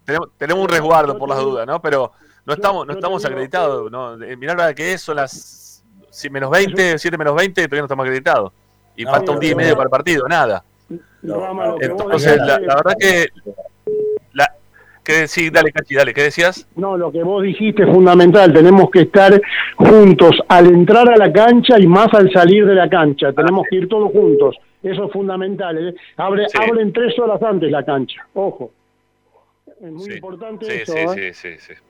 tenemos, tenemos un resguardo por las dudas, ¿no? Pero no yo- estamos, no estamos digo- acreditados, ¿no? Eh, Mirá la que es, son las si menos 20, 7 menos 20, todavía no estamos acreditados. Y No, falta un día y no- medio para el partido, nada. Entonces, la, la verdad que, la, que sí, dale, Cachi, dale, ¿qué decías? No, lo que vos dijiste es fundamental. Tenemos que estar juntos al entrar a la cancha y más al salir de la cancha. Tenemos que ir todos juntos. Eso es fundamental. ¿eh? Abre, Sí. Abren tres horas antes la cancha. Ojo. Es muy Sí, importante sí, eso. sí, ¿eh? sí, sí, sí.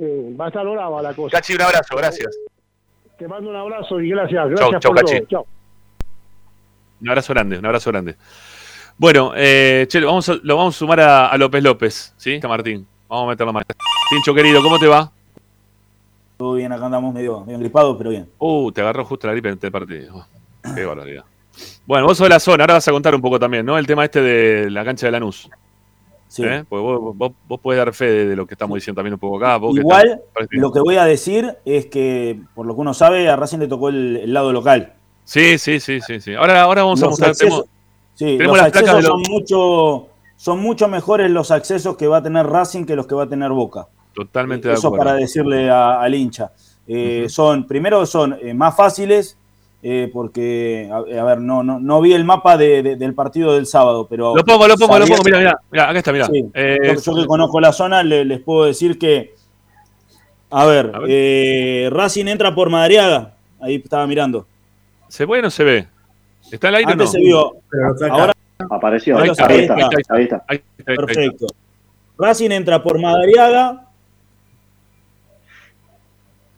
Eh, va a estar brava la cosa. Cachi, un abrazo, gracias. Te mando un abrazo y gracias. Gracias chau, por Cachi. todo. Chau. Un abrazo grande, un abrazo grande. Bueno, eh, che, lo vamos a, lo vamos a sumar a, a López López, ¿sí? Está Martín. Vamos a meterlo más. Tincho querido, ¿cómo te va? Todo bien, acá andamos medio, medio gripados, pero bien. Uh, te agarró justo la gripe en este partido. Qué barbaridad. Bueno, vos sos de la zona, ahora vas a contar un poco también, ¿no? El tema este de la cancha de Lanús. Sí. ¿eh? Porque vos, vos, vos podés dar fe de, de lo que estamos diciendo también un poco acá. vos que Igual, estás- lo que voy a decir es que, por lo que uno sabe, a Racing le tocó el, el lado local. Sí, sí, sí, sí, sí. Ahora, ahora vamos a mostrar. accesos- Sí, Tenemos los las placas accesos de son mucho, son mucho mejores los accesos que va a tener Racing que los que va a tener Boca. Totalmente de Eso acuerdo. para decirle a- al hincha. Eh, Son, primero son eh, más fáciles, eh, porque, a, a ver, no, no, no vi el mapa de- de- del partido del sábado, pero. Lo pongo, lo pongo, lo pongo. Mira, mira, mira, acá está, mira. Sí, Eh, yo, yo que conozco la zona, le- les puedo decir que. A ver, eh, Racing entra por Madariaga. Ahí estaba mirando. ¿Se ve o no se ve? ¿Está al aire Antes o no? se vio. Ahora Apareció. Está. Está. Ahí está, ahí está. Perfecto. Racing entra por Madariaga.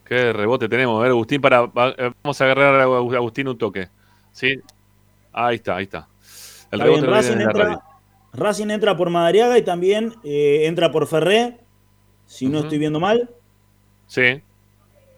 Qué rebote tenemos. A ver, Agustín, para, eh, vamos a agarrar a Agustín un toque. ¿Sí? Ahí está, ahí está. El Está rebote bien, Racing, entra. Racing entra por Madariaga y también eh, entra por Ferré, si no estoy viendo mal. Sí.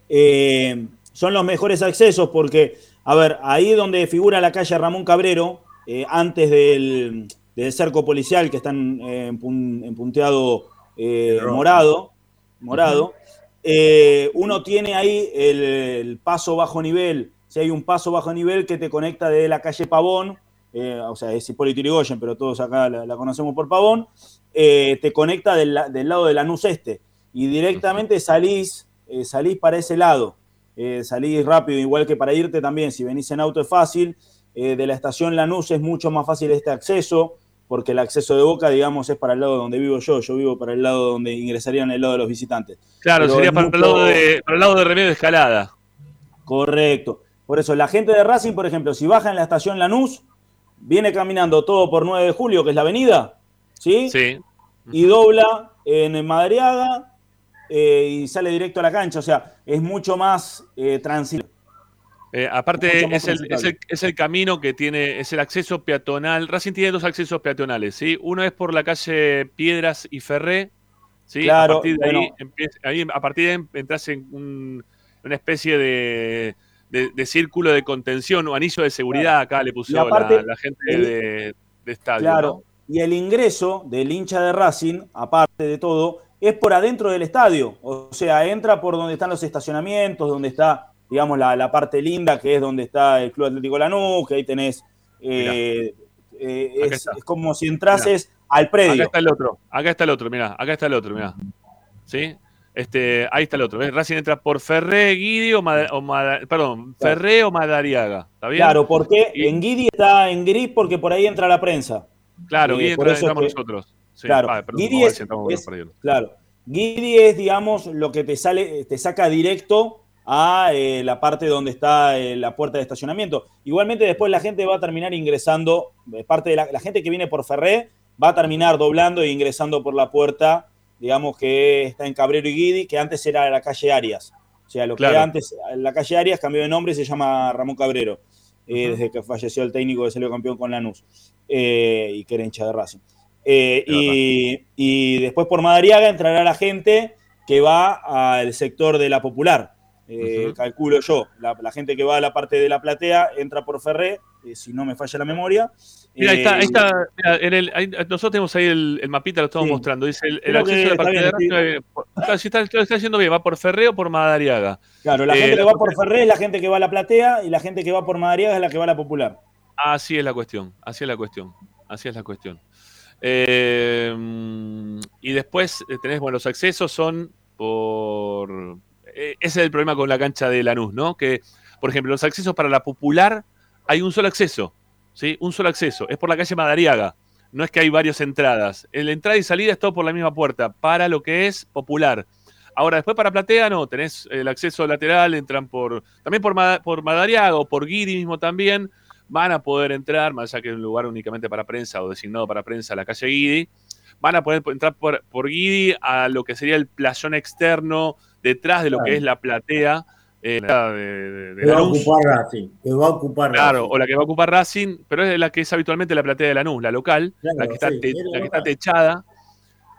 Eh, son los mejores accesos porque, a ver, ahí donde figura la calle Ramón Cabrero, eh, antes del, del cerco policial que están eh, empun- en punteado eh, morado, morado eh, uno tiene ahí el, el paso bajo nivel. Si hay un paso bajo nivel que te conecta de la calle Pavón, eh, o sea, es Hipólito Yrigoyen, pero todos acá la, la conocemos por Pavón, eh, te conecta del, la- del lado de Lanús Este y directamente salís, salís para ese lado. Salís rápido, igual que para irte también, si venís en auto es fácil. De la estación Lanús es mucho más fácil este acceso, porque el acceso de Boca, digamos, es para el lado donde vivo yo. Yo vivo para el lado donde ingresarían el lado de los visitantes. Claro, Pero sería para, el lado de, para el lado de remedio escalada. Correcto. Por eso, la gente de Racing, por ejemplo, si baja en la estación Lanús, viene caminando todo por 9 de julio, que es la avenida, ¿sí? Sí. Y dobla en Madariaga eh, y sale directo a la cancha. O sea, es mucho más eh. Eh, aparte, es el, es, el, es el camino que tiene, es el acceso peatonal. Racing tiene dos accesos peatonales, ¿sí? Uno es por la calle Piedras y Ferré, ¿sí? Claro, a partir de ahí, bueno. empieza- ahí, a partir de ahí entras en un- una especie de, de- de círculo de contención o anillo de seguridad, acá le puso aparte, la, la gente el- de, de estadio, Claro. Y el ingreso del hincha de Racing, aparte de todo, es por adentro del estadio. O sea, entra por donde están los estacionamientos, donde está, digamos, la, la parte linda, que es donde está el Club Atlético Lanús, que ahí tenés. eh, eh, Acá es, como si entrases Mirá. al Acá predio. está el otro, acá está el otro, mirá, acá está el otro, mirá. ¿Sí? Este, ahí está el otro. ¿ves? Racing entra por Ferré, Guidi o, Mada- o Mada- perdón, Ferré o Madariaga. ¿Está bien? Claro, porque Y- en Guidi está en gris porque por ahí entra la prensa. Claro, Eh, Guidi entra, entramos que- nosotros. Sí, claro, ah, perdón, Guidi es- si es-. Claro. Guidi es, digamos, lo que te sale, te saca directo a eh, la parte donde está eh, la puerta de estacionamiento. Igualmente después la gente va a terminar ingresando, eh, parte de la, la gente que viene por Ferré va a terminar doblando e ingresando por la puerta, digamos que está en Cabrero y Guidi, que antes era la calle Arias. O sea, lo que antes, la calle Arias cambió de nombre y se llama Ramón Cabrero, eh, desde que falleció el técnico que salió campeón con Lanús y que era hincha de Racing. Y después por Madariaga entrará la gente que va al sector de la Popular. Eh. Calculo yo, la, la gente que va a la parte de la platea entra por Ferré, eh, si no me falla la memoria. Mira, ahí Eh, está, ahí está. mira, en el, ahí- nosotros tenemos ahí el, el mapita, lo estamos Sí. mostrando. Dice el, el acceso a la bien, de eh, por- claro, sí está, lo está haciendo bien, va por Ferré o por Madariaga. Claro, la eh, gente la que va por Ferré es la gente que va a la platea y la gente que va por Madariaga es la que va a la Popular. Así es la cuestión, así es la cuestión, así es la cuestión. Eh, y después eh, tenés, bueno, los accesos son por... eh, ese es el problema con la cancha de Lanús, ¿no? Que, por ejemplo, los accesos para la popular hay un solo acceso, ¿sí? Un solo acceso, es por la calle Madariaga. No es que hay varias entradas. La entrada y salida es todo por la misma puerta, para lo que es popular. Ahora, después para Platea, no, tenés el acceso lateral, entran por. También por, Ma- por Madariaga o por Guiri mismo también. Van a poder entrar, más allá que es un lugar únicamente para prensa o designado para prensa, la calle Guidi. Van a poder entrar por, por a lo que sería el playón externo, detrás de lo que es la platea eh, la de, de- de Que va a ocupar Racing. Que va a ocupar Claro, Racing. o la que va a ocupar Racing, pero es la que es habitualmente la platea de Lanús, la local, Claro, la que está, sí, te- la que está techada.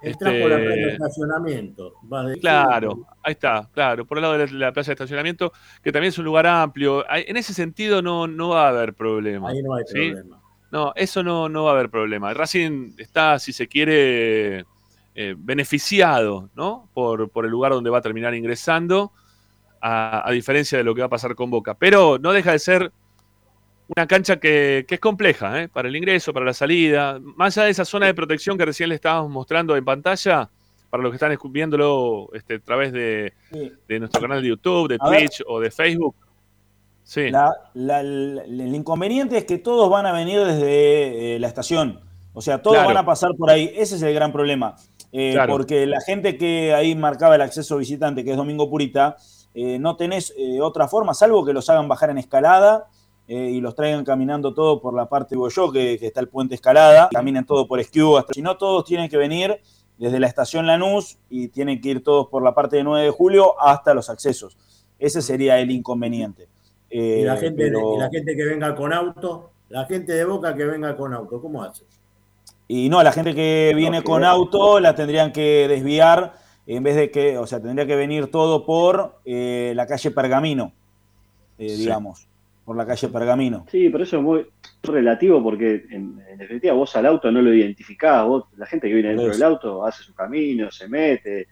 Entra por la este, plaza de estacionamiento. de- Claro, ahí está, claro, por el lado de la, la plaza de estacionamiento, que también es un lugar amplio. En ese sentido no, no va a haber problema. Ahí no hay ¿sí? problema. No, eso no, no va a haber problema. Racing está, si se quiere, eh, beneficiado ¿no? por, por el lugar donde va a terminar ingresando, a, a diferencia de lo que va a pasar con Boca. Pero no deja de ser una cancha que, que es compleja, ¿eh? para el ingreso, para la salida. Más allá de esa zona de protección que recién le estábamos mostrando en pantalla, para los que están viéndolo este, a través de, de nuestro canal de YouTube, de A ver. Twitch o de Facebook. Sí, La- la- la- el inconveniente es que todos van a venir desde eh, la estación. O sea, todos Claro. van a pasar por ahí. Ese es el gran problema. Eh, Claro. Porque la gente que ahí marcaba el acceso visitante, que es Domingo Purita, eh, no tenés eh, otra forma, salvo que los hagan bajar en escalada eh, y los traigan caminando todo por la parte de yo, que, que está el puente escalada, caminen todo por Esquiu. hasta- Si no, todos tienen que venir desde la estación Lanús y tienen que ir todos por la parte de 9 de julio hasta los accesos. Ese sería el inconveniente. Y la, gente, pero- y la gente que venga con auto, la gente de Boca que venga con auto, ¿cómo hace? Y no, la gente que viene con auto la tendrían que desviar en vez de que, o sea, tendría que venir todo por eh, la calle Pergamino, eh, Sí. digamos, por la calle Pergamino. Sí, pero eso es muy relativo porque en, en definitiva vos al auto no lo identificás, vos, la gente que viene dentro del auto hace su camino, se mete.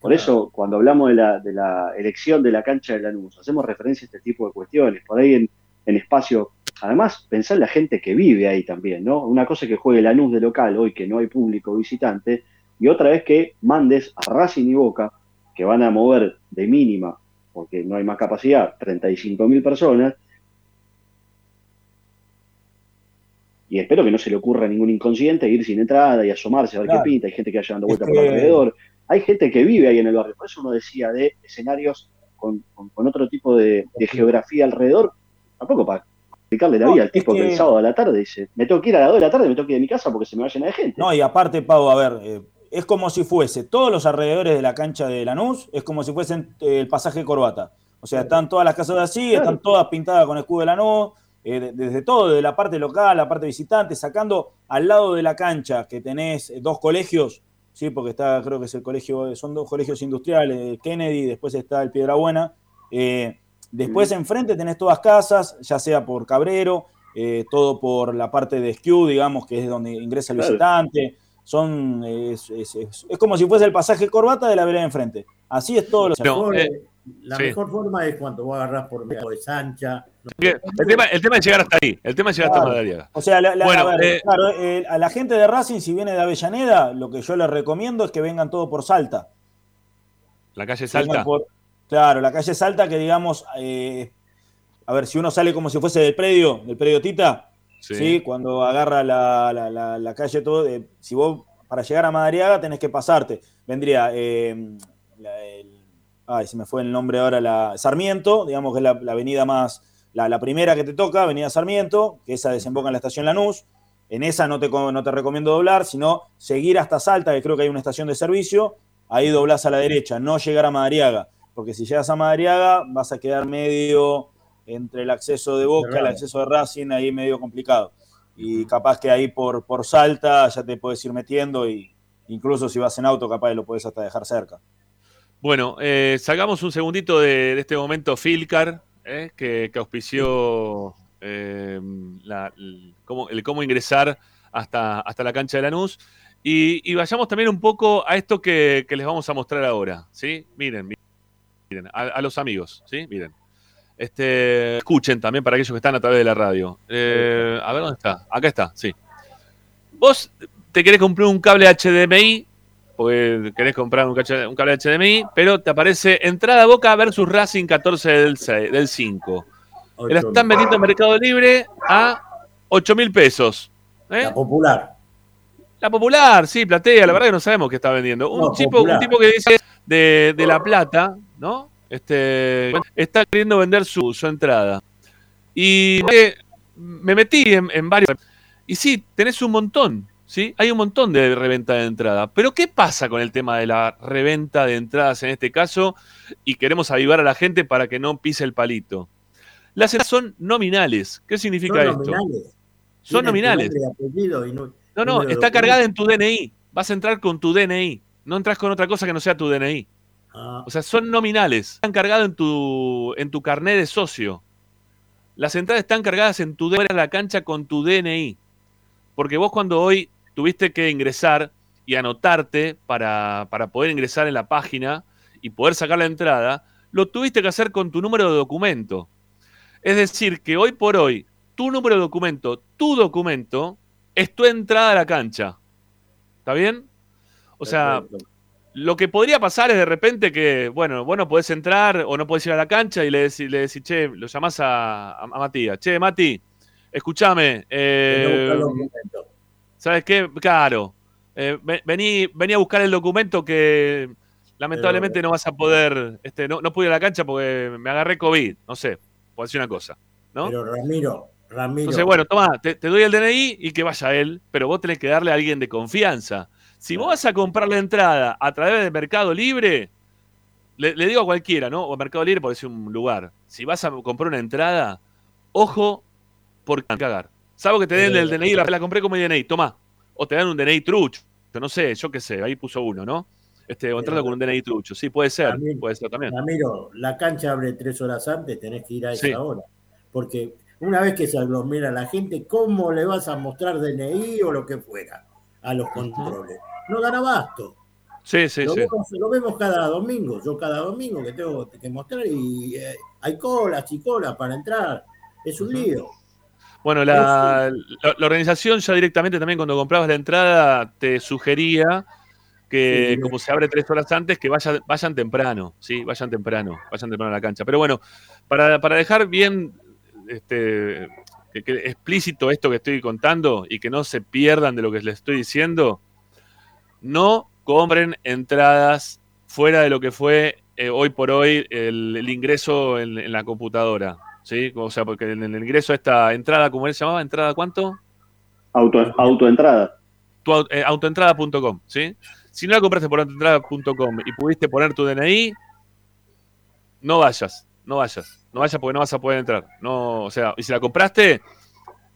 Por eso cuando hablamos de la, de la elección de la cancha de Lanús, hacemos referencia a este tipo de cuestiones. Por ahí en, en espacio, además pensar en la gente que vive ahí también, ¿no? Una cosa es que juegue Lanús de local hoy que no hay público visitante, y otra vez que mandes a Racing y Boca, que van a mover de mínima, porque no hay más capacidad, 35.000 personas, y espero que no se le ocurra a ningún inconsciente ir sin entrada y asomarse a ver Claro. qué pinta. Hay gente que vaya dando Es vueltas que- por alrededor. Hay gente que vive ahí en el barrio. Por eso uno decía de escenarios con, con- con otro tipo de, de geografía alrededor. Tampoco para explicarle la No, vida al tipo que, que- el sábado a la tarde dice: Me tengo que ir a las 2 de la tarde, me tengo que ir de mi casa porque se me va a llenar de gente. No, y aparte, Pau, a ver, eh, es como si fuese todos los alrededores de la cancha de Lanús, es como si fuesen eh, el pasaje Corbata. O sea, están todas las casas así, Claro. están todas pintadas con escudo de Lanús, eh, de- desde todo, de la parte local, la parte visitante, sacando al lado de la cancha que tenés dos colegios, sí, porque está, creo que es el colegio, son dos colegios industriales, Kennedy, después está el Piedrabuena. Eh, después enfrente tenés todas casas, ya sea por Cabrero, eh, todo por la parte de Skew, digamos, que es donde ingresa el Claro. visitante. Son, es, es- es- es como si fuese el pasaje corbata de la vereda de enfrente. Así es todo lo No, Mejor, eh, la sí. mejor forma es cuando vos agarrás por medio de Sancha. Bien, El tema, el tema es llegar hasta ahí. El tema es llegar Claro. hasta Madariaga. O sea, la- la- Bueno, a, ver, eh, claro, eh, a la gente de Racing, si viene de Avellaneda, lo que yo les recomiendo es que vengan todo por Salta. La calle Salta. por- claro, la calle Salta, que digamos, eh, a ver, si uno sale como si fuese del predio, del predio Tita, Sí. ¿sí? Cuando agarra la, la- la- la calle todo, eh, si vos para llegar a Madariaga tenés que pasarte. Vendría, eh, el- ay, se me fue el nombre ahora, la Sarmiento, digamos que es la, avenida más, la, la primera que te toca, avenida Sarmiento, que esa desemboca en la estación Lanús. En esa no te, no te recomiendo doblar, sino seguir hasta Salta, que creo que hay una estación de servicio, ahí doblás a la derecha, no llegar a Madariaga, porque si llegas a Madariaga vas a quedar medio entre el acceso de Boca, el acceso de Racing, ahí medio complicado. Y capaz que ahí por, por Salta ya te puedes ir metiendo y incluso si vas en auto capaz lo puedes hasta dejar cerca. Bueno, eh, sacamos un segundito de, de este momento Filcar, eh, que, que auspició eh, la- el, cómo, el cómo ingresar hasta, hasta la cancha de Lanús. Y, y vayamos también un poco a esto que, que les vamos a mostrar ahora. ¿sí? Miren, miren, a, a los amigos, ¿sí? Miren. Este, escuchen también para aquellos que están a través de la radio. Eh, a ver dónde está. Acá está, sí. Vos te querés comprar un cable HDMI porque querés comprar un, cable HDMI, pero te aparece entrada Boca versus Racing 14 del, se- del 5. Ocho La están vendiendo en Mercado Libre a 8 mil pesos. ¿eh? La popular. La popular, sí, platea, la verdad que no sabemos qué está vendiendo. Un, No, tipo, un tipo que dice de, de La Plata, ¿no? Este, está queriendo vender su, su entrada. Y me metí en, en varios. Y sí, tenés un montón, ¿sí? Hay un montón de reventa de entrada. Pero ¿qué pasa con el tema de la reventa de entradas en este caso? Y queremos avivar a la gente para que no pise el palito. Las entradas son nominales. ¿Qué significa Son esto? nominales. Son nominales. no- No, está cargada en tu DNI. Vas a entrar con tu DNI. No entras con otra cosa que no sea tu DNI. Ah, O sea, son nominales. Están cargadas en tu, en tu carnet de socio. Las entradas están cargadas en tu DNI a la cancha con tu DNI. Porque vos cuando hoy tuviste que ingresar y anotarte para, para poder ingresar en la página y poder sacar la entrada, lo tuviste que hacer con tu número de documento. Es decir, que hoy por hoy tu número de documento, tu documento, es tu entrada a la cancha. ¿Está bien? O sea, lo que podría pasar es de repente que, bueno, vos no podés entrar o no podés ir a la cancha y le decís, le decís che, lo llamás a, a- a Matías. Che, Mati, escúchame. eh, ¿Sabes qué? Claro. eh, ve- vení, vení a buscar el documento que lamentablemente no vas a poder. Este, no, no pude ir a la cancha porque me agarré COVID. No sé, por decir una cosa. ¿no? Pero Ramiro, Ramiro. Entonces, bueno, toma, te, te doy el DNI y que vaya él, pero vos tenés que darle a alguien de confianza. Si vos vas a comprar la entrada a través de Mercado Libre, le, le digo a cualquiera, ¿no? O Mercado Libre por decir un lugar. Si vas a comprar una entrada, ojo por cagar. Salvo que te den el DNI, la, la compré como DNI, toma. O te dan un DNI trucho, yo no sé, yo qué sé, ahí puso uno, ¿no? Este, o entrando con un DNI trucho. Sí, puede ser, puede ser también. Ramiro, la cancha abre tres horas antes, tenés que ir a esa Sí. hora. Porque una vez que se aglomera la gente, ¿cómo le vas a mostrar DNI o lo que fuera a los controles? No dan abasto. Sí, sí, lo, sí. Vemos, lo vemos cada domingo. Yo cada domingo que tengo que mostrar y eh, hay colas y colas para entrar. Es un lío. Bueno, la, la- la organización ya directamente también cuando comprabas la entrada te sugería que Sí. como se abre tres horas antes, que vaya- vayan temprano, ¿sí? Vayan temprano, vayan temprano a la cancha. Pero bueno, para, para dejar bien este, que- que explícito esto que estoy contando y que no se pierdan de lo que les estoy diciendo, no compren entradas fuera de lo que fue eh, hoy por hoy el, el ingreso en, en la computadora. ¿sí? O sea, porque en el ingreso a esta entrada, ¿cómo él se llamaba? ¿Entrada cuánto? Auto, autoentrada. Tu, eh, autoentrada.com, ¿sí? Si no la compraste por autoentrada.com y pudiste poner tu DNI, no vayas, no vayas, no vayas porque no vas a poder entrar. No, o sea, y si la compraste,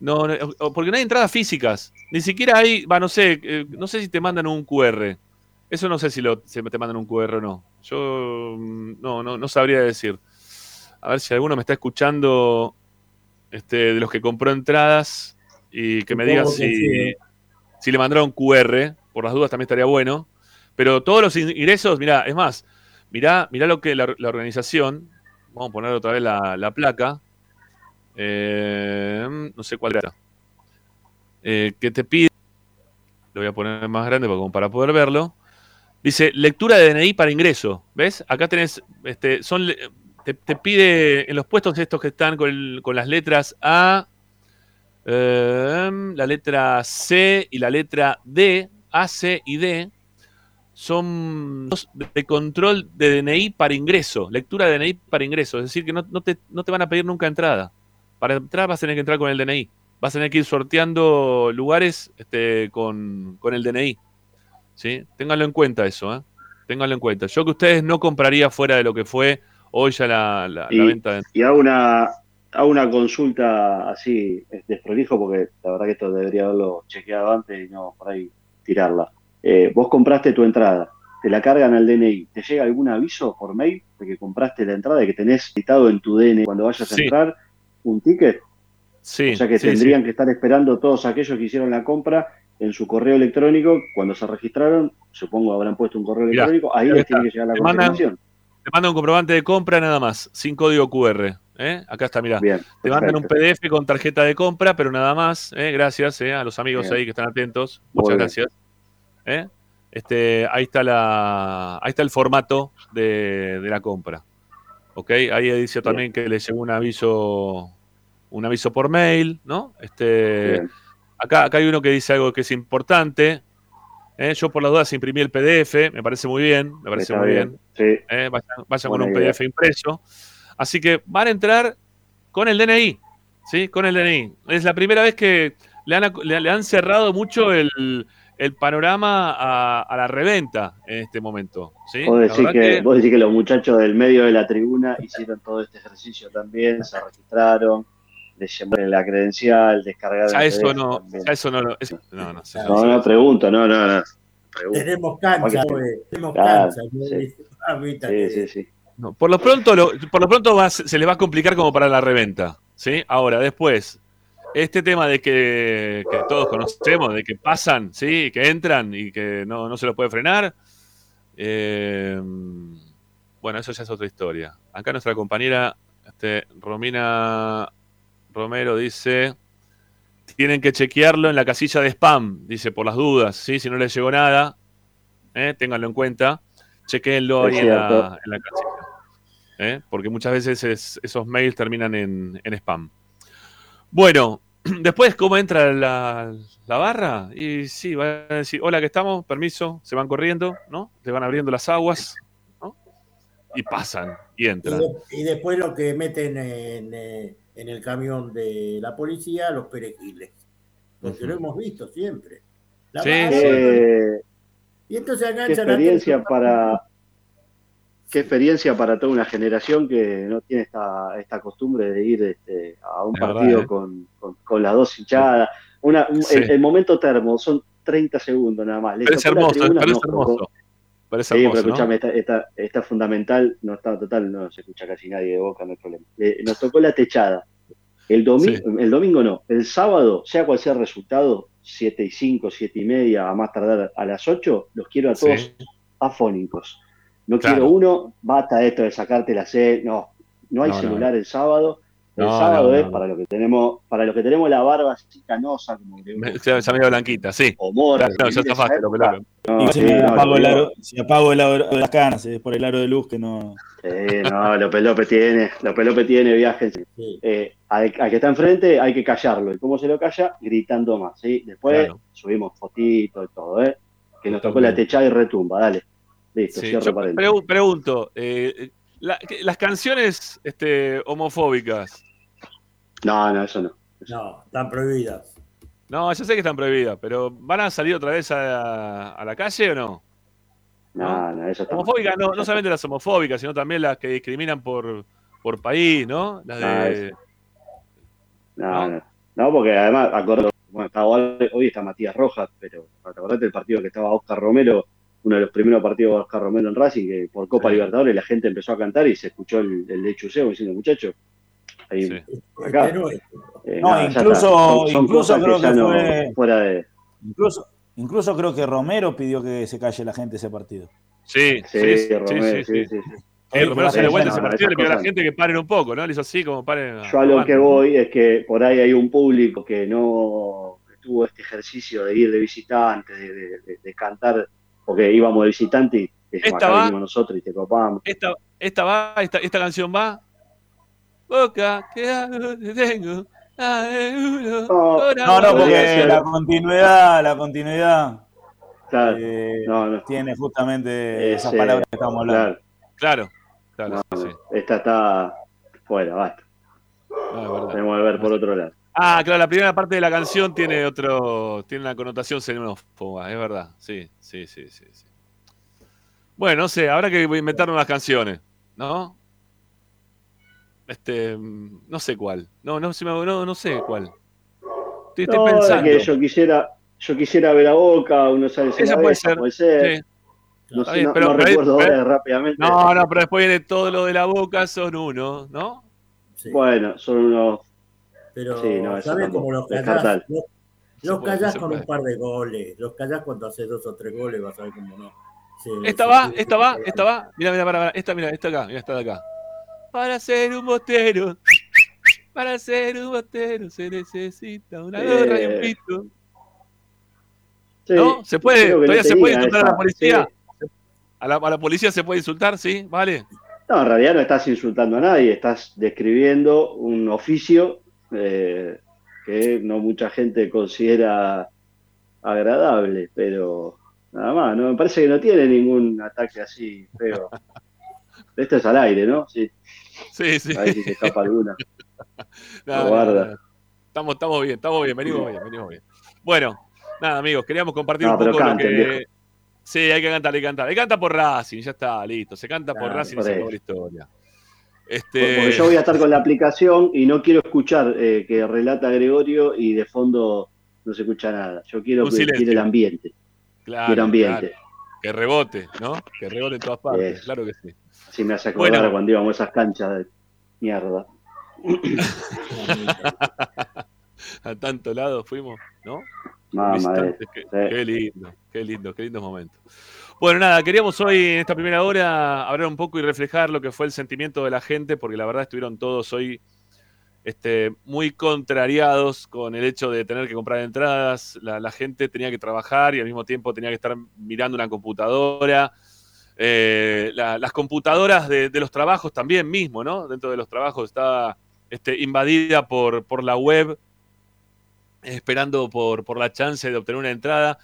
no, porque no hay entradas físicas, ni siquiera hay, va, no sé, eh, no sé si te mandan un QR. Eso no sé si, lo, si te mandan un QR o no. Yo mm, no, no, no sabría decir. A ver si alguno me está escuchando este, de los que compró entradas y que me diga si, ¿eh? si le mandaron QR, por las dudas también estaría bueno. Pero todos los ingresos, mirá, es más, mirá, mirá lo que la, la organización, vamos a poner otra vez la, la placa, eh, no sé cuál era, eh, que te pide, lo voy a poner más grande para, para poder verlo, dice lectura de DNI para ingreso, ¿ves? Acá tenés, este, son, te, te pide en los puestos estos que están con, con las letras A, Em, la letra C y la letra D, A, C y D, son de control de DNI para ingreso, lectura de DNI para ingreso. Es decir, que no, no te, no te van a pedir nunca entrada. Para entrar vas a tener que entrar con el DNI. Vas a tener que ir sorteando lugares este, con, con el DNI. ¿Sí? Ténganlo en cuenta eso, ¿eh? Ténganlo en cuenta. Yo que ustedes no compraría fuera de lo que fue hoy ya la, la- venta de y hago una, hago una consulta así, es desprolijo, porque la verdad que esto debería haberlo chequeado antes y no por ahí tirarla. Eh, vos compraste tu entrada, te la cargan al DNI, ¿te llega algún aviso por mail de que compraste la entrada, de que tenés citado en tu DNI cuando vayas a Sí. entrar un ticket? Sí, O sea que sí, tendrían que estar esperando todos aquellos que hicieron la compra en su correo electrónico, cuando se registraron, supongo habrán puesto un correo Mirá, electrónico, ahí les está. tiene que llegar la Te mandan- confirmación. Te mandan un comprobante de compra nada más, sin código QR. ¿eh? Acá está, mirá. Bien, Te mandan un. PDF con tarjeta de compra, pero nada más. ¿eh? Gracias ¿eh? a los amigos Bien. ahí que están atentos. Muy Muchas bien. ¿Eh? Este, ahí está la, ahí está el formato de, de la compra. ¿Ok? Ahí dice también que le llegó un aviso, un aviso por mail, ¿no? Este, Bien. acá, acá hay uno que dice algo que es importante. ¿eh? Yo por las dudas imprimí el PDF, me parece muy bien, me parece Está muy bien. bien. Sí. ¿eh? vayan, vayan con un idea. PDF impreso. Así que van a entrar con el DNI, ¿sí? Con el DNI. Es la primera vez que le han, le han cerrado mucho el, el panorama a, a la reventa en este momento, ¿sí? Vos decís, que, que- vos decís que los muchachos del medio de la tribuna hicieron todo este ejercicio también, se registraron, les llamaron la credencial, descargaron ya el eso no, ya eso no, lo- eso- no, no, sé, No, no, pregunto, no, no, no. Pregunto. Tenemos cancha, güey, tenemos Claro, cancha. ¿no? sí. [laughs] Sí, sí, sí. No, por lo pronto, lo- por lo pronto va se les va a complicar como para la reventa, ¿sí? Ahora, después, este tema de que, que todos conocemos, de que pasan, ¿sí? Que entran y que no, no se lo puede frenar. eh, bueno, eso ya es otra historia. Acá nuestra compañera este, Romina Romero dice, tienen que chequearlo en la casilla de spam, dice, por las dudas, ¿sí? Si no les llegó nada, ¿eh? ténganlo en cuenta, chequenlo Es ahí en la, cierto. en la casilla. ¿eh? Porque muchas veces es- esos mails terminan en, en spam. Bueno, [clears throat] después, ¿cómo entra la, la barra? Y sí, van a decir, hola, que estamos, permiso, se van corriendo, ¿no? Se van abriendo las aguas, ¿no? Y pasan, y Y, entran. de- y después lo que meten en, eh, en el camión de la policía, los perejiles. Porque lo hemos visto siempre. La Sí, barra- sí. Y entonces qué enganchan a experiencia todos. para qué experiencia para toda una generación que no tiene esta, esta costumbre de ir este, a un verdad, partido ¿eh? con, con- con las dos hinchadas. Una, un- Sí. el, el momento termo son 30 segundos nada más. Tocó la hermoso, tribuna, nos tocó- hermoso. Parece Sí, pero hermoso, ¿no? escúchame, esta, esta, esta fundamental, no está total, no se escucha casi nadie de boca, no hay problema. Eh, nos tocó la techada. El, domi Sí. el domingo no, el sábado, sea cual sea el resultado, 7 y 5, 7 y media, a más tardar a las 8, los quiero a todos afónicos. No Claro. quiero uno, basta esto de sacarte la sed, no, no hay No, no, celular el sábado. El No, sábado no, es no. para los que tenemos, para los que tenemos la barba así canosa, como que Me- Se se medio blanquita, sí. o morra, Claro, no, ya época. pelaron. No, Y sí, si, no, apago lo el aro, si apago el aro de las canas, es por el aro de luz que no. Sí, no, López López tiene, López López tiene viajes. Sí. Eh, al, al que está enfrente hay que callarlo. ¿Y cómo se lo calla? Gritando más, ¿sí? Después Claro. subimos fotitos y todo, ¿eh? Que nos tocó la techada y retumba, dale. Listo, Sí, cierro yo paréntesis. pregu- pregunto, eh, la- las canciones este, homofóbicas, No, no, eso no. No, están prohibidas. no, ya sé que están prohibidas, pero ¿van a salir otra vez a, a la calle o no? No, no, eso está. Homofóbicas, no, no solamente las homofóbicas, sino también las que discriminan por, por país, ¿no? Las Ah, de... eso. No, no. No, porque además, acordate, bueno, hoy está Matías Rojas, pero acordate del partido que estaba Oscar Romero, uno de los primeros partidos de Oscar Romero en Racing, que por Copa Sí. Libertadores la gente empezó a cantar y se escuchó el, el de Chuseo diciendo, muchachos, ahí Sí. Acá. No es. Eh, No, nada, incluso- está. Son- son incluso creo que no- fue- fuera de. Incluso, incluso creo que Romero pidió que se calle la gente ese partido. Sí, Sí, sí, sí, Romero, sí, sí, sí. sí, sí. Eh, Romero se le Sí, vuelta no, ese partido, le pidió a la gente que paren un poco, ¿no? Le hizo así como paren. Yo a lo que voy es que por ahí hay un público que no tuvo este ejercicio de ir de visitante, de, de- de- de cantar, porque íbamos de visitante y dijimos, Esta acá va. vinimos nosotros y te copamos. Esta, esta va, esta, esta canción va. Boca, que te tengo. de uno, No. No, porque la continuidad, la continuidad Claro, eh, no, no. tiene justamente esas Ese- palabras que estamos hablando. Claro, Claro, claro, no, sí. Esta está fuera, basta. No, es verdad. Tenemos que ver por otro lado. Ah, claro, la primera parte de la canción tiene otro, tiene una connotación xenófoba, es verdad. Sí, sí, sí, sí, sí. Bueno, no sé, habrá que inventar nuevas canciones, ¿no? Este, mm, no sé cuál. No, no, se me- no, no sé cuál. Estoy, estoy No, es pensando. que yo quisiera, yo quisiera ver a Boca, uno sabe si Esa puede ser, puede ser. Sí. No, sé, no- pero- no pero- recuerdo pero- ahora rápidamente. No, no, pero después viene todo lo de la boca, son uno, ¿no? Sí. Bueno, son unos. Pero, Sí, no, ¿sabes cómo los callás? Los, los callás con un par de goles. Los callás cuando haces dos o tres goles, vas a ver cómo no. Sí, Esta sí, va, sí, esta sí, va, esta va. Mira, mira, para, para. Esta, mira, esta acá, mira, esta de acá. Para ser un botero, para ser un botero se necesita una gorra y un pito. Sí, ¿No? ¿Se puede? ¿Todavía se puede insultar a la policía? sí. ¿A la, a la policía se puede insultar? ¿Sí? ¿Vale? No, en realidad no estás insultando a nadie, estás describiendo un oficio eh, que no mucha gente considera agradable, pero nada más, no me parece que no tiene ningún ataque así feo. [laughs] Esto es al aire, ¿no? Sí, Sí, sí. a ver si se escapa alguna. [laughs] No, guarda. no. Estamos, estamos bien, estamos bien, venimos bien, venimos bien. Bueno, nada, amigos, queríamos compartir un poco lo que. viejo. Sí, hay que cantar, hay que cantar. Hay que cantar por Racing, ya está, listo. Se canta por Racing y se acabó la historia. Porque Este. yo voy a estar con la aplicación y no quiero escuchar eh, que relata Gregorio y de fondo no se escucha nada. Yo quiero que quiero el ambiente, Claro, quiero ambiente. claro. Que rebote, ¿no? Que rebote en todas partes, claro que sí. Así me hace acordar Bueno. cuando íbamos a esas canchas de mierda. [laughs] A tanto lado fuimos, ¿no? Mamá, Visitantes, qué, sí. qué lindo, qué lindo, qué lindos momentos. Bueno, nada, queríamos hoy en esta primera hora hablar un poco y reflejar lo que fue el sentimiento de la gente, porque la verdad estuvieron todos hoy este, muy contrariados con el hecho de tener que comprar entradas. La, gente tenía que trabajar y al mismo tiempo tenía que estar mirando una computadora. Eh, la- las computadoras de, los trabajos también mismo, ¿no? Dentro de los trabajos está este, invadida por, la web, esperando por la chance de obtener una entrada.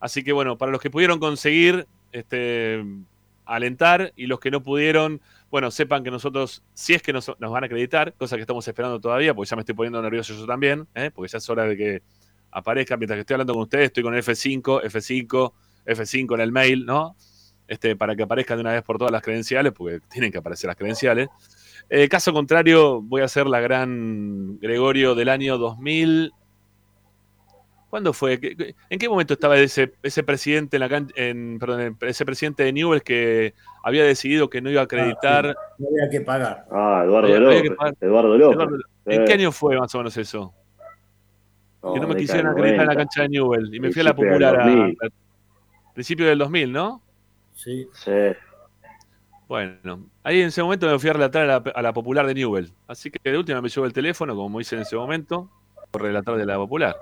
Así que bueno, para los que pudieron conseguir, este, alentar y los que no pudieron, bueno, sepan que nosotros, si es que nos, van a acreditar, cosa que estamos esperando todavía, porque ya me estoy poniendo nervioso yo también, ¿eh? porque ya es hora de que aparezca. Mientras que estoy hablando con ustedes, estoy con F5, F5, F5 en el mail, ¿no? Este, para que aparezcan de una vez por todas las credenciales, porque tienen que aparecer las credenciales. Eh, caso contrario, voy a hacer la gran Gregorio del año 2000. ¿Cuándo fue? ¿Qué- qué- ¿En qué momento estaba ese, ese presidente en la can- en, perdón, ese presidente de Newell's que había decidido que no iba a acreditar? No había que pagar. Ah, Eduardo Había- López. pagar. Eduardo López. Eduardo- ¿En qué año fue más o menos eso? que no me quisieron acreditar en la 90. cancha de Newell y me fui a la popular a, 2000. a- principio del 2000, ¿no? Sí. Sí. Bueno, ahí en ese momento me fui a relatar a la, a la popular de Newell. Así que de última me llevo el teléfono, como hice en ese momento, por relatar de la popular.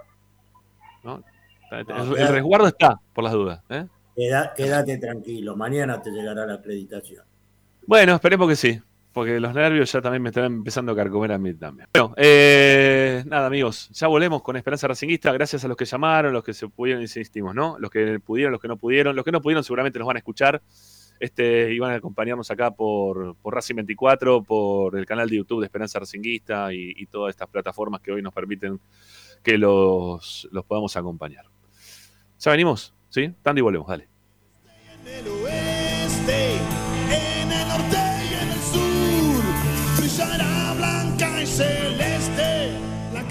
¿No? El, el resguardo está, por las dudas. ¿eh? Queda- quédate tranquilo, mañana te llegará la acreditación. Bueno, esperemos que sí, porque los nervios ya también me están empezando a carcomer a mí también. Bueno, eh, nada, amigos, ya volvemos con Esperanza Racinguista. Gracias a los que llamaron, los que se pudieron, insistimos, ¿no? Los que pudieron, los que no pudieron. Los que no pudieron seguramente nos van a escuchar este, y van a acompañarnos acá por, por Racing 24, por el canal de YouTube de Esperanza Racinguista y, y todas estas plataformas que hoy nos permiten que los, los podamos acompañar. ¿Ya venimos? ¿Sí? Tanto y volvemos, dale. oeste, en el norte y en el sur, brillará blanca y celeste la.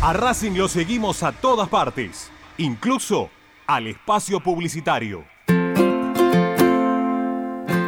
A Racing lo seguimos a todas partes, incluso al espacio publicitario.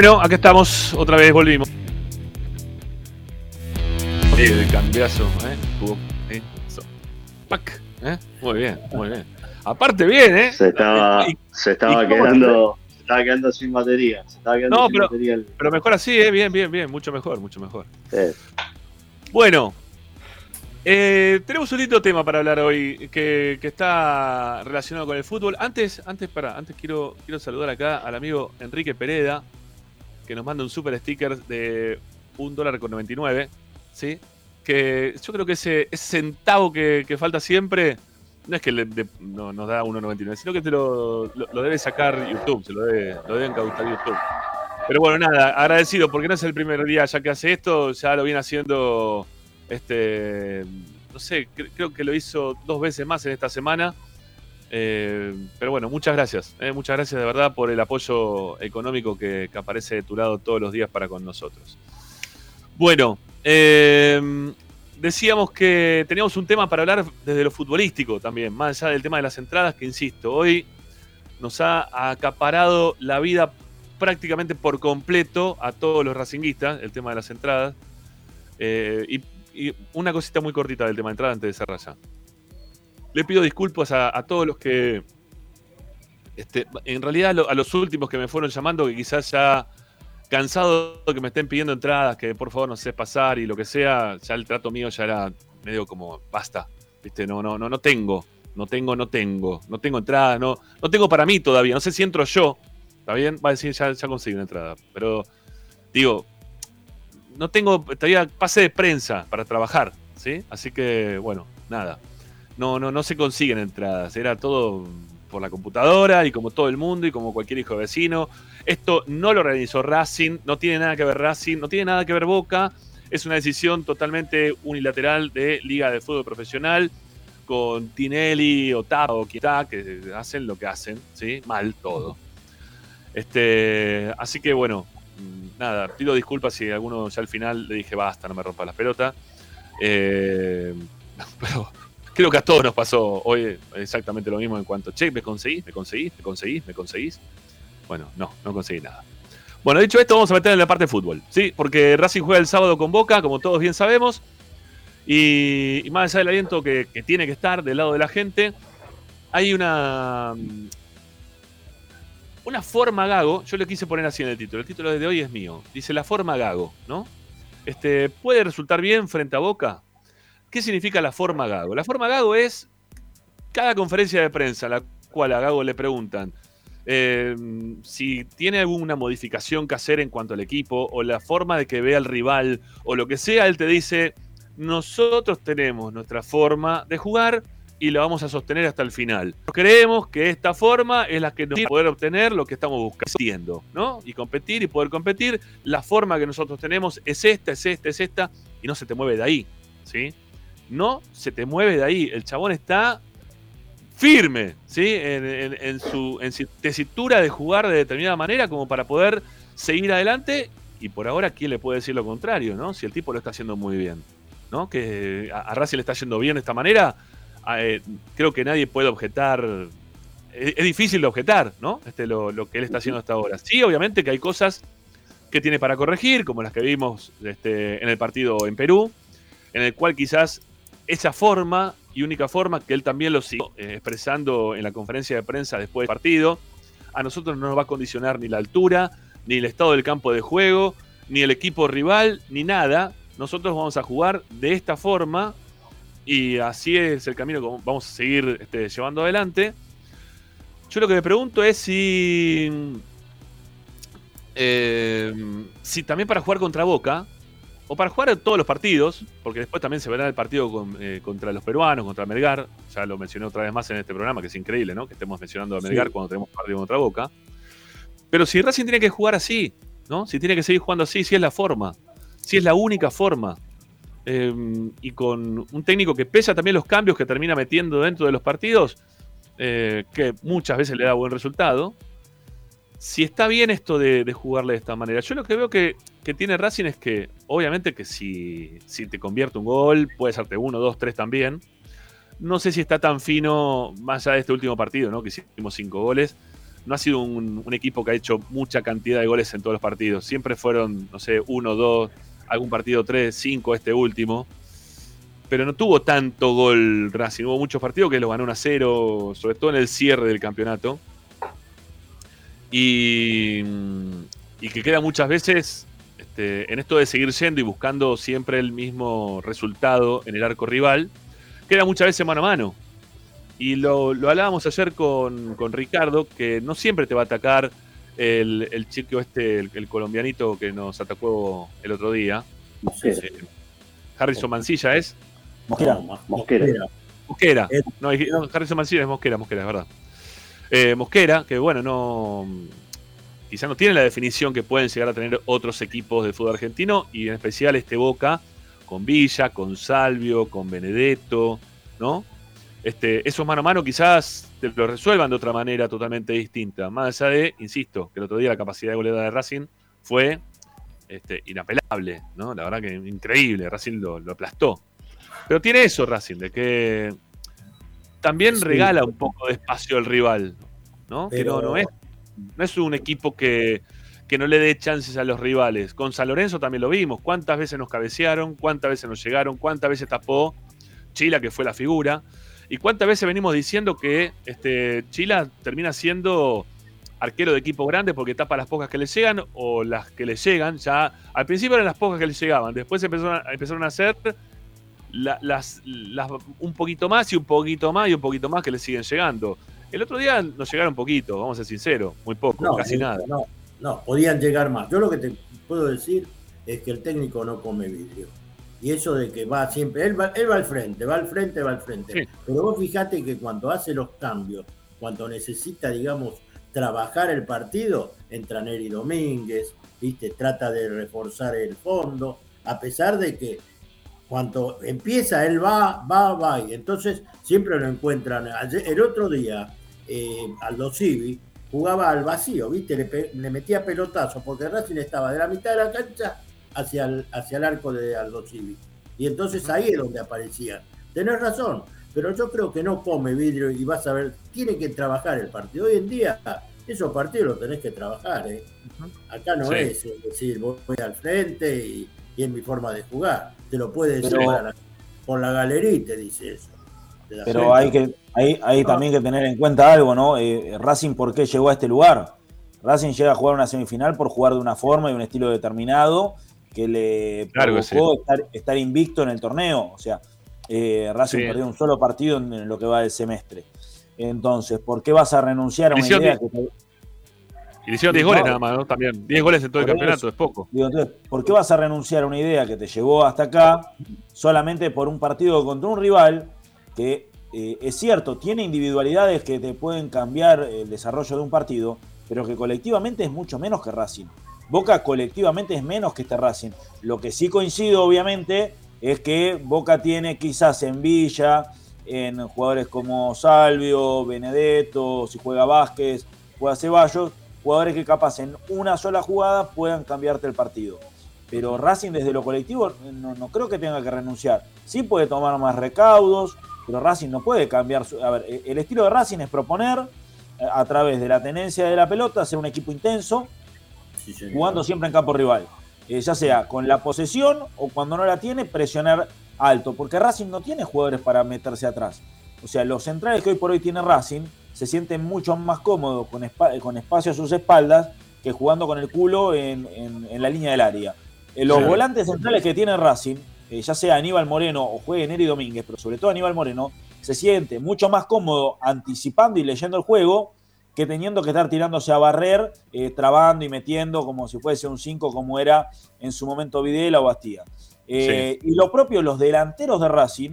Bueno, acá estamos, otra vez volvimos. El cambiazo, ¿eh? Pac, ¿eh? Muy bien, muy bien. Aparte bien, ¿eh? Se estaba, Y- se estaba quedando, se estaba quedando sin batería. Se estaba quedando No, sin pero, batería. pero mejor así, ¿eh? Bien, bien, bien. Mucho mejor, mucho mejor. Bueno, eh, tenemos un lindo tema para hablar hoy que, que está relacionado con el fútbol. Antes, antes, para, antes quiero, quiero saludar acá al amigo Enrique Pereda, que nos manda un super sticker de un dólar con 99, ¿sí? Que yo creo que ese, ese centavo que, que falta siempre no es que le- de- no, nos da 1.99, sino que te lo, lo- lo debe sacar YouTube, se lo debe, lo debe encautar YouTube. Pero bueno, nada, agradecido, porque no es el primer día ya que hace esto, ya lo viene haciendo, este, no sé, cre- creo que lo hizo dos veces más en esta semana. Eh, pero bueno, muchas gracias, eh, muchas gracias de verdad por el apoyo económico que, aparece de tu lado todos los días para con nosotros. Bueno, eh, decíamos que teníamos un tema para hablar desde lo futbolístico también, más allá del tema de las entradas, que insisto, hoy nos ha acaparado la vida prácticamente por completo a todos los racinguistas, el tema de las entradas. Y una cosita muy cortita del tema de entrada antes de cerrar ya. Le pido disculpas a, todos los que. Este, en realidad, a los últimos que me fueron llamando, que quizás ya cansado de que me estén pidiendo entradas, que por favor no sé pasar y lo que sea, ya el trato mío ya era medio como basta. ¿Viste? No, no, no, no tengo. No tengo, no tengo. No tengo entrada, no, no tengo para mí todavía. No sé si entro yo. ¿Está bien? Va a decir, ya, ya conseguí una entrada. Pero, digo, no tengo todavía pase de prensa para trabajar, ¿sí? Así que, bueno, nada. No, no, no se consiguen entradas. Era todo por la computadora y como todo el mundo y como cualquier hijo de vecino. Esto no lo organizó Racing, no tiene nada que ver Racing, no tiene nada que ver Boca. Es una decisión totalmente unilateral de Liga de Fútbol Profesional con Tinelli, Otapa o Quitá, que hacen lo que hacen, ¿sí? Mal todo. Este, así que bueno, nada, pido disculpas si alguno ya al final le dije basta, no me rompa las pelotas. Eh, [laughs] pero creo que a todos nos pasó hoy exactamente lo mismo en cuanto, che, me conseguís, me conseguís, me conseguís, me conseguís. Bueno, no, no conseguí nada. Bueno, dicho esto, vamos a meter en la parte de fútbol, ¿sí? Porque Racing juega el sábado con Boca, como todos bien sabemos. Y, más allá del aliento que, que tiene que estar del lado de la gente, hay una. mm, Una forma gago, yo le quise poner así en el título. El título de hoy es mío. Dice la forma gago, ¿no? Este, ¿Puede resultar bien frente a Boca? ¿Qué significa la forma gago? La forma gago es cada conferencia de prensa a la cual a Gago le preguntan eh, si tiene alguna modificación que hacer en cuanto al equipo o la forma de que vea al rival o lo que sea, él te dice, nosotros tenemos nuestra forma de jugar y la vamos a sostener hasta el final. Creemos que esta forma es la que nos va a poder obtener lo que estamos buscando, ¿no? Y competir y poder competir. La forma que nosotros tenemos es esta, es esta, es esta, y no se te mueve de ahí, ¿sí? No se te mueve de ahí. El chabón está firme, ¿sí? En, su en tesitura de jugar de determinada manera como para poder seguir adelante. Y por ahora, ¿quién le puede decir lo contrario, no? Si el tipo lo está haciendo muy bien, ¿no? Que a, a le está yendo bien de esta manera, eh, creo que nadie puede objetar. Es, es difícil de objetar, ¿no? Este, lo, lo que él está haciendo hasta ahora. Sí, obviamente que hay cosas que tiene para corregir, como las que vimos este, en el partido en Perú, en el cual quizás esa forma y única forma que él también lo siguió eh, expresando en la conferencia de prensa después del partido, a nosotros no nos va a condicionar ni la altura, ni el estado del campo de juego, ni el equipo rival, ni nada, nosotros vamos a jugar de esta forma y así es el camino que vamos a seguir este, llevando adelante. Yo lo que me pregunto es si. eh, si también para jugar contra Boca, o para jugar en todos los partidos, porque después también se verá el partido con- eh, contra los peruanos, contra Melgar. Ya lo mencioné otra vez más en este programa, que es increíble, ¿no? Que estemos mencionando a Melgar Sí. cuando tenemos partido contra Boca. Pero si Racing tiene que jugar así, ¿no? Si tiene que seguir jugando así, si es la forma, si es la única forma. eh, y con un técnico que pesa también los cambios que termina metiendo dentro de los partidos, eh, que muchas veces le da buen resultado. Si está bien esto de, de jugarle de esta manera, yo lo que veo que, que tiene Racing es que, obviamente, que si, si te convierte un gol, puede hacerte uno, dos, tres también. No sé si está tan fino, más allá de este último partido, ¿no? Que hicimos cinco goles. No ha sido un, equipo que ha hecho mucha cantidad de goles en todos los partidos. Siempre fueron, no sé, uno, dos, algún partido tres, cinco, este último. Pero no tuvo tanto gol Racing. Hubo muchos partidos que lo ganó 1 a 0, sobre todo en el cierre del campeonato. Y, y que queda muchas veces este, en esto de seguir yendo y buscando siempre el mismo resultado en el arco rival, queda muchas veces mano a mano. Y lo, lo hablábamos ayer con, con Ricardo, que no siempre te va a atacar el, el chico este, el, el colombianito que nos atacó el otro día. Mosquera. Eh, Harrison Mancilla es. Mosquera. Mosquera. Mosquera. No, Harrison Mancilla es Mosquera, Mosquera, es verdad. Eh, Mosquera, que bueno, no. Quizá no tiene la definición que pueden llegar a tener otros equipos de fútbol argentino, y en especial este Boca, con Villa, con Salvio, con Benedetto, ¿no? Este, esos mano a mano quizás te lo resuelvan de otra manera totalmente distinta. Más allá de, insisto, que el otro día la capacidad de goleada de Racing fue este, inapelable, ¿no? La verdad que increíble, Racing lo, lo aplastó. Pero tiene eso Racing, de que también Sí. regala un poco de espacio al rival, ¿no? Que no, no es, no es un equipo que, que no le dé chances a los rivales. Con San Lorenzo también lo vimos. ¿Cuántas veces nos cabecearon? ¿Cuántas veces nos llegaron? ¿Cuántas veces tapó Chila, que fue la figura? ¿Y cuántas veces venimos diciendo que este, Chila termina siendo arquero de equipo grande porque tapa las pocas que le llegan o las que le llegan? Ya al principio eran las pocas que le llegaban, después empezaron a, empezaron a hacer la- las, las- un poquito más y un poquito más y un poquito más que le siguen llegando. El otro día nos llegaron poquito, vamos a ser sinceros, muy poco, No, casi eh, nada. No, no, podían llegar más. Yo lo que te puedo decir es que el técnico no come vidrio. Y eso de que va siempre, él va, él va al frente, va al frente, va al frente. Sí. Pero vos fijate que cuando hace los cambios, cuando necesita, digamos, trabajar el partido, entra Neri Domínguez, ¿viste? trata de reforzar el fondo, a pesar de que cuando empieza él va, va, va, y entonces siempre lo encuentran. El otro día, eh, Aldo Civi jugaba al vacío, ¿viste? Le, metía pelotazo porque Racing estaba de la mitad de la cancha hacia el, hacia el arco de Aldo Civi. Y entonces ahí es donde aparecían. Tenés razón, pero yo creo que no come vidrio y vas a ver, tiene que trabajar el partido. Hoy en día, esos partidos los tenés que trabajar, ¿eh? Acá no Sí. es decir, voy al frente y, y es mi forma de jugar. Te lo puede la- por la galería y te dice eso. Pero hay que hay, hay también que tener en cuenta algo, ¿no? Eh, Racing, ¿por qué llegó a este lugar? Racing llega a jugar una semifinal por jugar de una forma y un estilo determinado que le Claro que provocó estar, estar invicto en el torneo. O sea, eh, Racing Sí. perdió un solo partido en, en lo que va del semestre. Entonces, ¿por qué vas a renunciar a una idea que te- Y le hicieron 10 goles No. nada más, ¿no? También. 10 goles en todo el campeonato, eso. es poco. Digo, entonces, ¿por qué vas a renunciar a una idea que te llevó hasta acá solamente por un partido contra un rival que eh, es cierto, tiene individualidades que te pueden cambiar el desarrollo de un partido, pero que colectivamente es mucho menos que Racing? Boca colectivamente es menos que este Racing. Lo que sí coincido, obviamente, es que Boca tiene quizás en Villa, en jugadores como Salvio, Benedetto, si juega Vázquez, juega Ceballos, jugadores que capaz en una sola jugada puedan cambiarte el partido. Pero Racing desde lo colectivo no, no creo que tenga que renunciar. Sí puede tomar más recaudos, pero Racing no puede cambiar. Su, a ver, eh, el estilo de Racing es proponer eh, a través de la tenencia de la pelota, ser un equipo intenso, Sí, jugando siempre en campo rival. Eh, ya sea con la posesión o cuando no la tiene, presionar alto. Porque Racing no tiene jugadores para meterse atrás. O sea, los centrales que hoy por hoy tiene Racing se sienten mucho más cómodos con, con espacio a sus espaldas que jugando con el culo en, en- en la línea del área. Eh, los Sí. volantes centrales que tiene Racing, eh, ya sea Aníbal Moreno o juegue Neri Domínguez, pero sobre todo Aníbal Moreno, se siente mucho más cómodo anticipando y leyendo el juego que teniendo que estar tirándose a barrer, eh, trabando y metiendo como si fuese un 5 como era en su momento Videla o Bastía. Eh, Y lo propio, los delanteros de Racing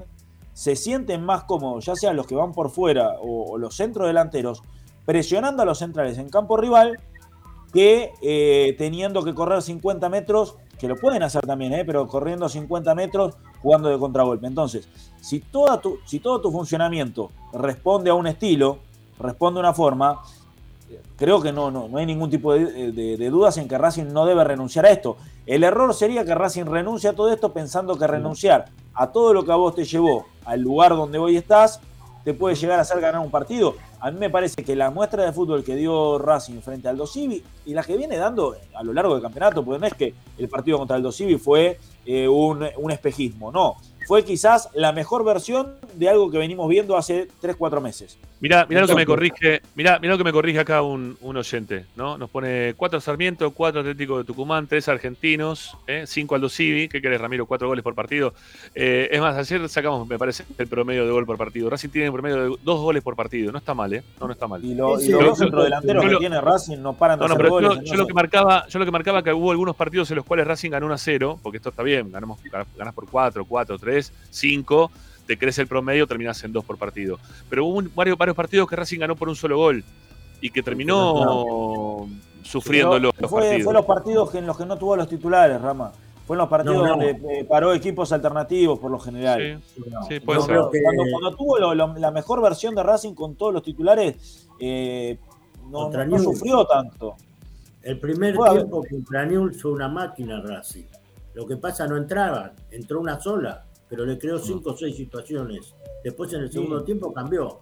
se sienten más cómodos, ya sean los que van por fuera o, o los centros delanteros, presionando a los centrales en campo rival que eh, teniendo que correr 50 metros, que lo pueden hacer también, eh, pero corriendo 50 metros jugando de contragolpe. Entonces, si, toda tu, si todo tu funcionamiento responde a un estilo, responde a una forma, creo que no, no, no hay ningún tipo de, de- de dudas en que Racing no debe renunciar a esto. El error sería que Racing renuncie a todo esto pensando que renunciar a todo lo que a vos te llevó al lugar donde hoy estás, te puede llegar a hacer ganar un partido. A mí me parece que la muestra de fútbol que dio Racing frente al Dosivi y la que viene dando a lo largo del campeonato, porque no es que el partido contra el Dosivi fue eh, un, un espejismo, no. Fue quizás la mejor versión de algo que venimos viendo hace 3-4 meses. Mirá, mirá lo que me corrige, mirá, mirá lo que me corrige acá un, un oyente, ¿no? Nos pone cuatro Sarmiento, cuatro Atlético de Tucumán, tres argentinos, ¿eh? cinco Aldo Civi, ¿qué querés, Ramiro? Cuatro goles por partido. Eh, es más, ayer sacamos, me parece, el promedio de gol por partido. Racing tiene un promedio de dos goles por partido. No está mal, ¿eh? No, no está mal. Y, lo- y los dos centrodelanteros que lo- tiene Racing no paran de No, no, hacer pero goles. yo, en yo lo que marcaba, yo lo que marcaba que hubo algunos partidos en los cuales Racing ganó 1 a 0, porque esto está bien, ganamos, ganás por 4, 4, 3, 5, te crece el promedio, terminás en 2 por partido. Pero hubo un- varios, varios partidos que Racing ganó por un solo gol y que terminó sufriéndolo los fue, partidos. fue los partidos que- en los que no tuvo los titulares, Rama. Fue en los partidos No, no. donde eh, paró equipos alternativos por lo general. Sí, No. sí, puede ser. que cuando, cuando tuvo lo- lo- la mejor versión de Racing con todos los titulares, eh, no, sufrió tanto. El primer Fue tiempo contra Newell's fue una máquina Racing. Lo que pasa no entraban, entró una sola, pero le creó cinco o seis situaciones. Después en el segundo Sí. tiempo cambió.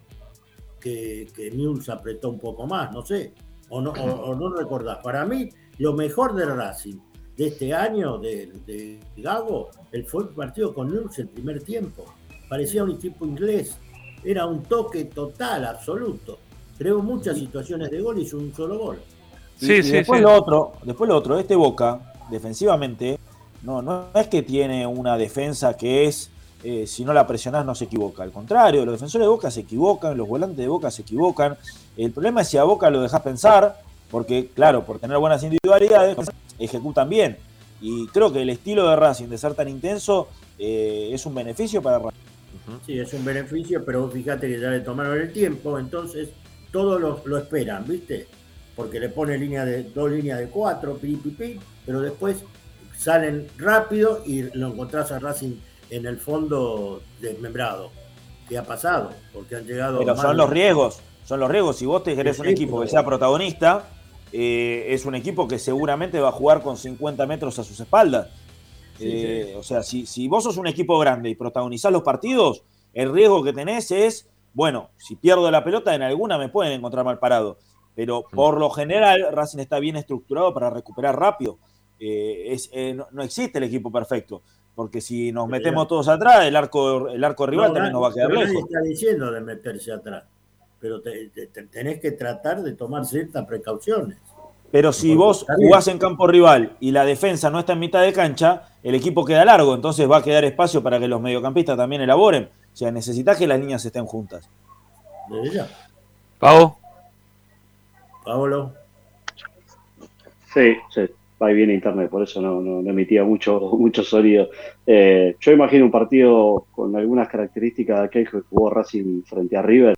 Que, que Newell's apretó un poco más, no sé. O no, o, o no recordás. Para mí, lo mejor del Racing de este año, de, de Gago, el fue el partido con Newell's el primer tiempo. Parecía un equipo inglés. Era un toque total, absoluto. Creó muchas situaciones de gol y hizo un solo gol. Y- y después lo otro, después lo otro, este Boca, defensivamente, no, no es que tiene una defensa que es, eh, si no la presionás no se equivoca. Al contrario, los defensores de Boca se equivocan, los volantes de Boca se equivocan. El problema es si a Boca lo dejas pensar, porque claro, por tener buenas individualidades, ejecutan bien. Y creo que el estilo de Racing de ser tan intenso eh, es un beneficio para Racing. Sí, es un beneficio, pero vos fíjate que ya le tomaron el tiempo, entonces todos lo, lo esperan, ¿viste? Porque le pone línea de, dos líneas de cuatro, pi, pi, pi, pero después salen rápido y lo encontrás a Racing en el fondo desmembrado. ¿Qué ha pasado? Porque han llegado. Pero son los riesgos, son los riesgos. Si vos te querés un equipo que sea protagonista, eh, es un equipo que seguramente va a jugar con 50 metros a sus espaldas. Eh, O sea, si, si vos sos un equipo grande y protagonizás los partidos, el riesgo que tenés es, bueno, si pierdo la pelota, en alguna me pueden encontrar mal parado. Pero por lo general, Racing está bien estructurado para recuperar rápido. Eh, es, eh, no, no existe el equipo perfecto. Porque si nos metemos todos atrás, el arco, el arco rival No, también nadie- nos va a quedar lejos. está diciendo de meterse atrás, pero te- te- te- tenés que tratar de tomar ciertas precauciones. Pero si Porque vos jugás en campo rival y la defensa no está en mitad de cancha, el equipo queda largo, entonces va a quedar espacio para que los mediocampistas también elaboren. O sea, necesitas que las líneas estén juntas. Ya. Pau. Pablo. Sí, sí, va y viene internet, por eso no, emitía mucho, [laughs] mucho sonido. Eh, yo imagino un partido con algunas características de aquel que jugó Racing frente a River.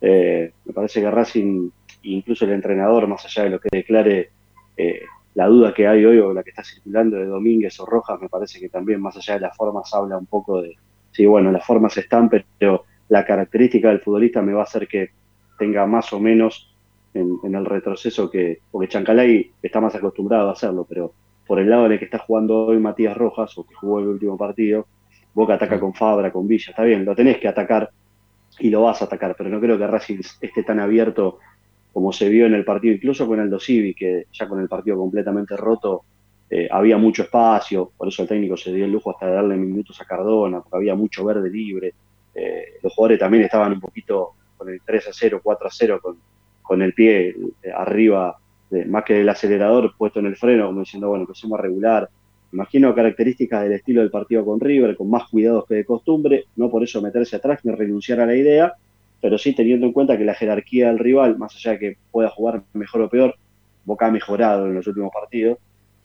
Eh, me parece que Racing, incluso el entrenador, más allá de lo que declare eh, la duda que hay hoy o la que está circulando de Domínguez o Rojas, me parece que también, más allá de las formas, habla un poco de, sí, bueno, las formas están, pero la característica del futbolista me va a hacer que tenga más o menos en, en el retroceso que, porque Chancalay está más acostumbrado a hacerlo, pero por el lado en el que está jugando hoy Matías Rojas, o que jugó el último partido, Boca ataca con Fabra, con Villa, está bien, lo tenés que atacar y lo vas a atacar, pero no creo que Racing esté tan abierto como se vio en el partido, incluso con Aldo Civi, que ya con el partido completamente roto eh, había mucho espacio, por eso el técnico se dio el lujo hasta de darle minutos a Cardona, porque había mucho verde libre, eh, los jugadores también estaban un poquito con el 3 a 0, 4 a 0, con, con el pie eh, arriba, más que el acelerador puesto en el freno, como diciendo, bueno, empecemos a regular. Imagino características del estilo del partido con River, con más cuidados que de costumbre, no por eso meterse atrás ni renunciar a la idea, pero sí teniendo en cuenta que la jerarquía del rival, más allá de que pueda jugar mejor o peor, Boca ha mejorado en los últimos partidos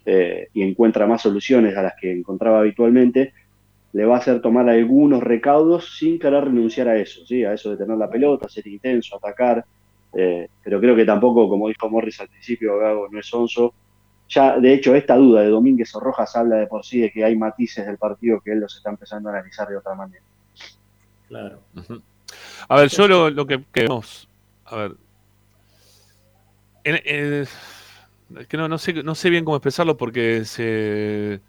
eh, y encuentra más soluciones a las que encontraba habitualmente, le va a hacer tomar algunos recaudos sin querer renunciar a eso, ¿sí? a eso de tener la pelota, ser intenso, atacar, eh, pero creo que tampoco, como dijo Morris al principio, Gago no es onzo, ya, de hecho, esta duda de Domínguez o Rojas habla de por sí de que hay matices del partido que él los está empezando a analizar de otra manera. Claro. A ver, yo lo, lo que queremos. A ver. En- es que no, no, sé, no sé bien cómo expresarlo porque se,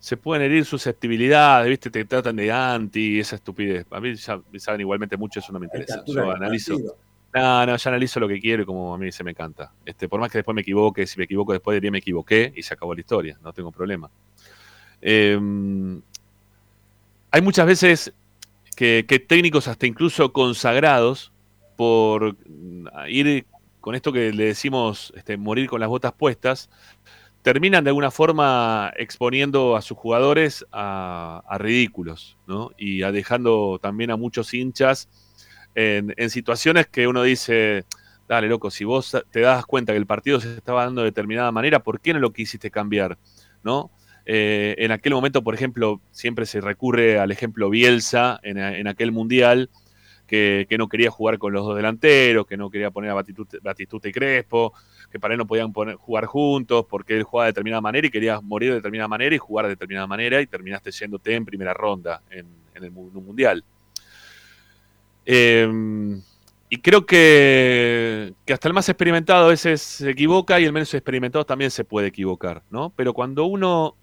se pueden herir susceptibilidades, ¿viste? Te tratan de anti, esa estupidez. A mí ya saben igualmente mucho, eso no me interesa. Yo analizo. partido. No, no, ya analizo lo que quiero y como a mí se me canta. Este, por más que después me equivoque, si me equivoco después diría me equivoqué y se acabó la historia, no tengo problema. Eh, hay muchas veces que, técnicos hasta incluso consagrados por mm, ir con esto que le decimos este, morir con las botas puestas, terminan de alguna forma exponiendo a sus jugadores a, a ridículos, ¿no? Y a dejando también a muchos hinchas en, situaciones que uno dice, dale, loco, si vos te das cuenta que el partido se estaba dando de determinada manera, ¿por qué no lo quisiste cambiar? ¿No? Eh, en aquel momento, por ejemplo, siempre se recurre al ejemplo Bielsa en, aquel mundial, que, no quería jugar con los dos delanteros, que no quería poner a Batistuta y Crespo, que para él no podían jugar juntos porque él jugaba de determinada manera y quería morir de determinada manera y jugar de determinada manera y terminaste yéndote en primera ronda en, el en un mundial. Eh, y creo que, hasta el más experimentado a veces se equivoca y el menos experimentado también se puede equivocar, ¿no? Pero cuando uno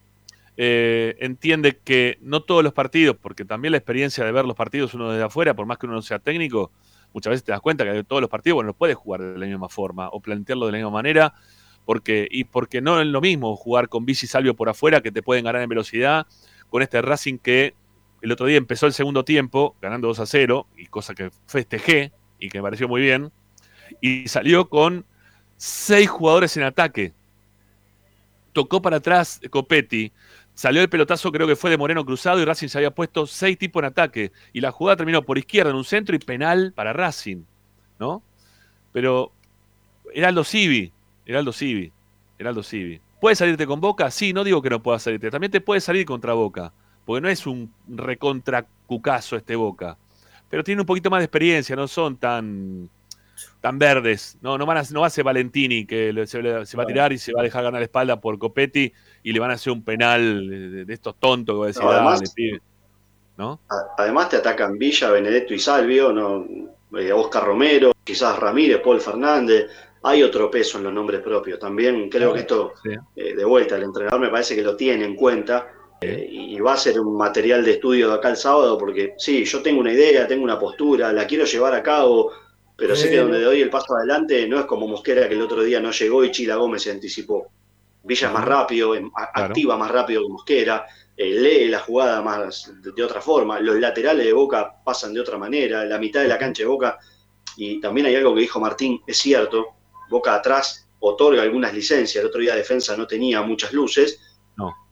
eh, entiende que no todos los partidos, porque también la experiencia de ver los partidos uno desde afuera, por más que uno no sea técnico, muchas veces te das cuenta que todos los partidos, bueno, los puedes jugar de la misma forma o plantearlo de la misma manera, porque, y porque no es lo mismo jugar con Bici Salvio por afuera, que te pueden ganar en velocidad, con este Racing que el otro día empezó el segundo tiempo, ganando 2 a 0, y cosa que festejé y que me pareció muy bien, y salió con seis jugadores en ataque. Tocó para atrás Copetti, salió el pelotazo, creo que fue de Moreno Cruzado, y Racing se había puesto seis tipos en ataque, y la jugada terminó por izquierda en un centro y penal para Racing, ¿no? Pero Heraldo Civi, Heraldo Civi, Heraldo Civi. ¿Puedes salirte con Boca? Sí, no digo que no puedas salirte. También te puedes salir contra Boca. Porque no es un recontra cucazo este Boca. Pero tiene un poquito más de experiencia, no son tan, tan verdes. No, no, van a, no va a ser Valentini que se, va a tirar y se va a dejar ganar la espalda por Copetti y le van a hacer un penal de, estos tontos que va a decir, No, además- Además te atacan Villa, Benedetto y Salvio, no, eh, Oscar Romero, quizás Ramírez, Paul Fernández. Hay otro peso en los nombres propios. También creo que esto, eh, de vuelta, el entrenador me parece que lo tiene en cuenta eh, y va a ser un material de estudio de acá el sábado porque sí, yo tengo una idea, tengo una postura, la quiero llevar a cabo, pero sé que donde doy el paso adelante no es como Mosquera que el otro día no llegó y Chila Gómez se anticipó. Villa es más rápido, em- Claro. activa más rápido que Mosquera, eh, lee la jugada más de, de otra forma, los laterales de Boca pasan de otra manera, la mitad de la cancha de Boca, y también hay algo que dijo Martín, es cierto, Boca atrás otorga algunas licencias, el otro día defensa no tenía muchas luces.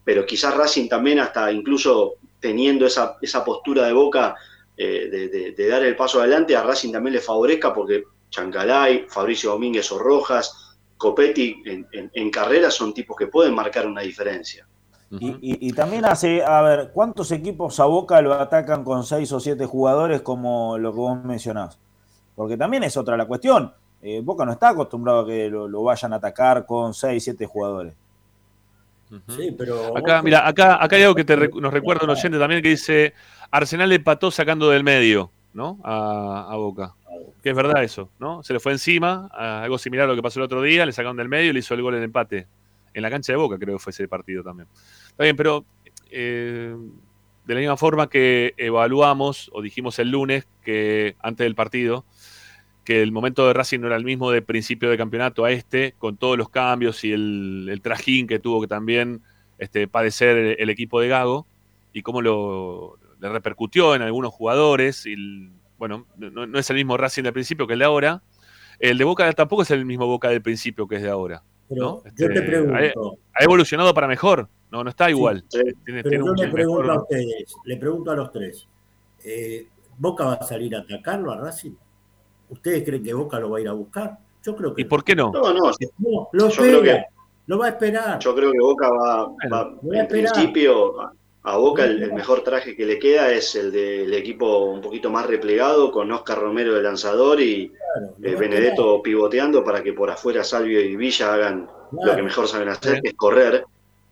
Pero quizás Racing también hasta incluso teniendo esa, esa postura de Boca eh, de, de- de dar el paso adelante, a Racing también le favorezca porque Chancalay, Fabricio Domínguez o Rojas, Copetti en, en- en carrera son tipos que pueden marcar una diferencia. Y, y- y también hace, a ver, ¿cuántos equipos a Boca lo atacan con seis o siete jugadores como lo que vos mencionás? Porque también es otra la cuestión. Eh, Boca no está acostumbrado a que lo, lo vayan a atacar con seis, siete jugadores. Sí, pero. Acá, mira, acá, acá hay algo que te nos recuerda un oyente también que dice Arsenal empató sacando del medio, ¿no? A, a Boca. Que es verdad eso, ¿no? Se le fue encima, algo similar a lo que pasó el otro día, le sacaron del medio y le hizo el gol en empate. En la cancha de Boca creo que fue ese partido también. Está bien, pero eh, de la misma forma que evaluamos, o dijimos el lunes, que antes del partido, que el momento de Racing no era el mismo de principio de campeonato a este, con todos los cambios y el, el trajín que tuvo que también este, padecer el, el equipo de Gago y cómo lo le repercutió en algunos jugadores. Y el- bueno, no, no es el mismo Racing del principio que el de ahora. El de Boca tampoco es el mismo Boca del principio que es de ahora. Pero ¿no? yo te Este, pregunto. ha, ha evolucionado para mejor. No, no está igual. Sí. Tiene- Pero tiene yo un le pregunto mejor- a ustedes, le pregunto a los tres, eh, ¿Boca va a salir a atacarlo a Racing? ¿Ustedes creen que Boca lo va a ir a buscar? Yo creo que ¿Y por qué no? No, no, no, lo yo creo espera, que lo va a esperar. Yo creo que Boca va, va- en principio, a, Boca el, el mejor traje que le queda es el del equipo un poquito más replegado, con Oscar Romero de lanzador y eh, Benedetto pivoteando para que por afuera Salvio y Villa hagan lo que mejor saben hacer, que es correr,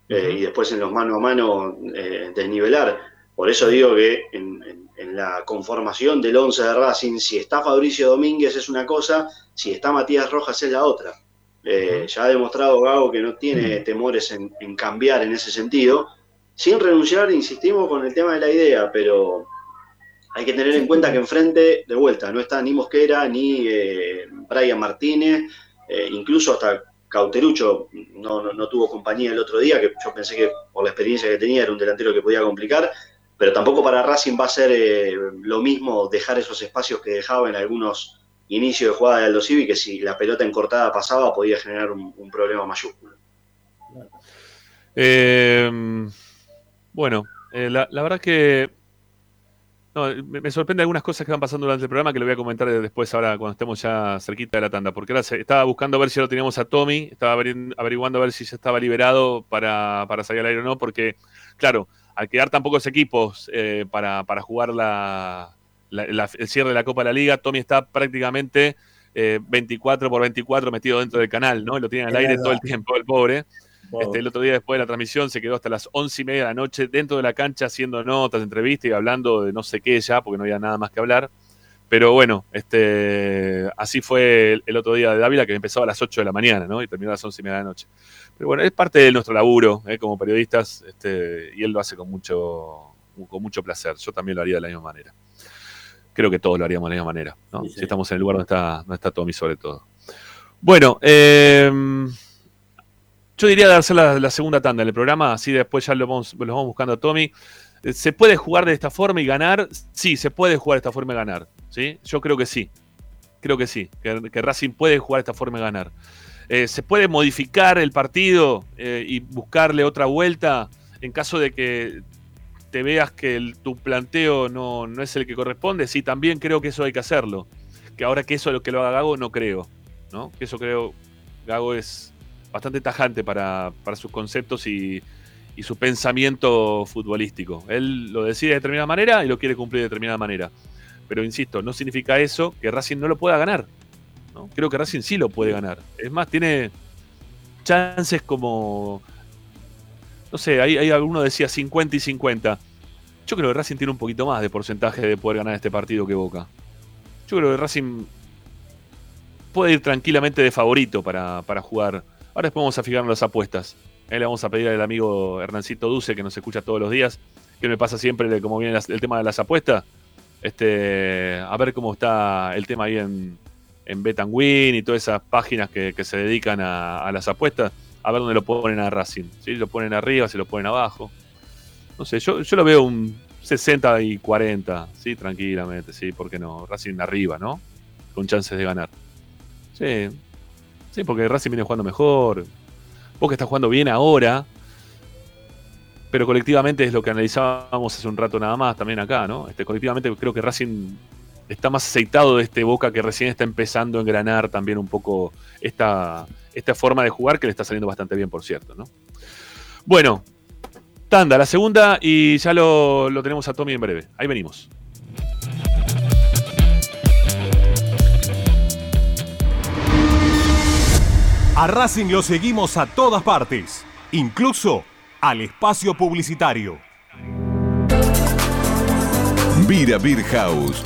eh, y después en los mano a mano eh, desnivelar. Por eso digo que en, en- en la conformación del 11 de Racing, si está Fabricio Domínguez es una cosa, si está Matías Rojas es la otra. Eh, ya ha demostrado Gago que no tiene temores en, en cambiar en ese sentido, sin renunciar, insistimos con el tema de la idea, pero hay que tener en cuenta que enfrente, de vuelta, no está ni Mosquera, ni eh, Brian Martínez, eh, incluso hasta Cauterucho no, no- no tuvo compañía el otro día, que yo pensé que por la experiencia que tenía era un delantero que podía complicar, pero tampoco para Racing va a ser eh, lo mismo dejar esos espacios que dejaba en algunos inicios de jugada de Aldo Civi, que si la pelota encortada pasaba podía generar un, problema mayúsculo. Eh, bueno, eh, la, la verdad que no, me, me sorprende algunas cosas que van pasando durante el programa que lo voy a comentar después ahora cuando estemos ya cerquita de la tanda, porque ahora estaba buscando ver si lo teníamos a Tommy, estaba averi- averiguando a ver si ya estaba liberado para, para salir al aire o no, porque claro, al quedar tan pocos equipos eh, para, para jugar la, la- la- el cierre de la Copa de la Liga, Tommy está prácticamente eh, 24 por 24 metido dentro del canal, ¿no? Lo tiene al aire todo el tiempo, el pobre. Este, el otro día después de la transmisión se quedó hasta las once y media de la noche dentro de la cancha haciendo notas, entrevistas y hablando de no sé qué ya, porque no había nada más que hablar. Pero bueno, este, así fue el, el otro día de Dávila, que empezaba a las 8 de la mañana, ¿no? Y terminó a las once y media de la noche. Pero bueno, es parte de nuestro laburo ¿eh? como periodistas, este, y él lo hace con mucho, con mucho placer. Yo también lo haría de la misma manera. Creo que todos lo haríamos de la misma manera, ¿no? Si estamos en el lugar donde está, donde está Tommy, sobre todo. Bueno, eh, yo diría de hacer la, la segunda tanda del programa, así después ya lo vamos, lo vamos buscando a Tommy. Eh, ¿Se puede jugar de esta forma y ganar? Sí, se puede jugar de esta forma y ganar. ¿sí? Yo creo que sí. Creo que sí, que, que Racing puede jugar de esta forma y ganar. Eh, ¿Se puede modificar el partido eh, y buscarle otra vuelta en caso de que te veas que tu planteo no, no es el que corresponde? Sí, también creo que eso hay que hacerlo. Que ahora que eso lo que lo haga Gago, no creo. ¿no? Que eso creo, Gago es bastante tajante para, para sus conceptos y, y su pensamiento futbolístico. Él lo decide de determinada manera y lo quiere cumplir de determinada manera. Pero insisto, no significa eso que Racing no lo pueda ganar. Creo que Racing sí lo puede ganar. Es más, tiene chances como. No sé, ahí, ahí alguno decía 50 y 50. Yo creo que Racing tiene un poquito más de porcentaje de poder ganar este partido que Boca. Yo creo que Racing puede ir tranquilamente de favorito para, para jugar. Ahora después vamos a fijarnos las apuestas. Ahí le vamos a pedir al amigo Hernancito Duce, que nos escucha todos los días, que me pasa siempre de cómo viene el tema de las apuestas. Este, a ver cómo está el tema ahí en, en Bet and Win y todas esas páginas que, se dedican a, a las apuestas. A ver dónde lo ponen a Racing. Si lo ponen arriba, si lo ponen abajo. No sé, yo, yo lo veo un 60 y 40, sí, tranquilamente, sí, ¿por qué no? Racing arriba, ¿no? Con chances de ganar. Sí, sí, porque Racing viene jugando mejor. Boca está jugando bien ahora, pero colectivamente es lo que analizábamos hace un rato nada más también acá, ¿no? Este, colectivamente creo que Racing está más aceitado de este Boca que recién está empezando a engranar también un poco esta, esta forma de jugar que le está saliendo bastante bien, por cierto, ¿no? Bueno, tanda, la segunda y ya lo, lo tenemos a Tommy en breve. Ahí venimos. A Racing lo seguimos a todas partes, incluso al espacio publicitario. Vira Beer House.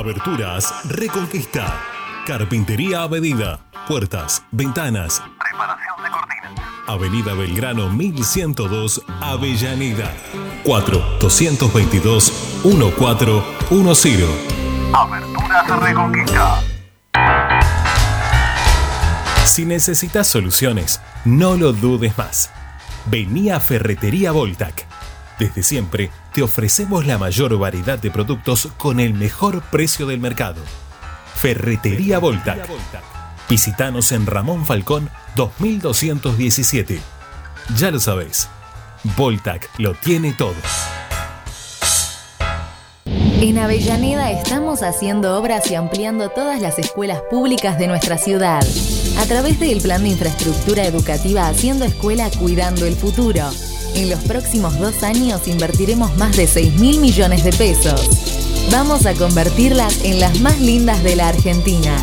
Aberturas Reconquista. Carpintería a medida. Puertas, ventanas. Preparación de cortinas. Avenida Belgrano 1102, Avellaneda. 4-222-1410. Aberturas Reconquista. Si necesitas soluciones, no lo dudes más. Vení a Ferretería Voltac. Desde siempre te ofrecemos la mayor variedad de productos con el mejor precio del mercado. Ferretería Voltac. Visítanos en Ramón Falcón 2217. Ya lo sabés, Voltac lo tiene todo. En Avellaneda estamos haciendo obras y ampliando todas las escuelas públicas de nuestra ciudad. A través del Plan de Infraestructura Educativa Haciendo Escuela Cuidando el Futuro. En los próximos dos años invertiremos más de 6 mil millones de pesos. Vamos a convertirlas en las más lindas de la Argentina.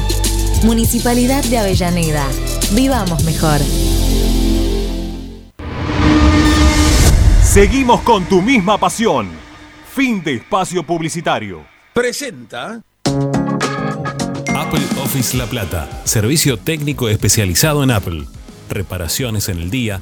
Municipalidad de Avellaneda. Vivamos mejor. Seguimos con tu misma pasión. Fin de espacio publicitario. Presenta Apple Office La Plata, servicio técnico especializado en Apple. Reparaciones en el día,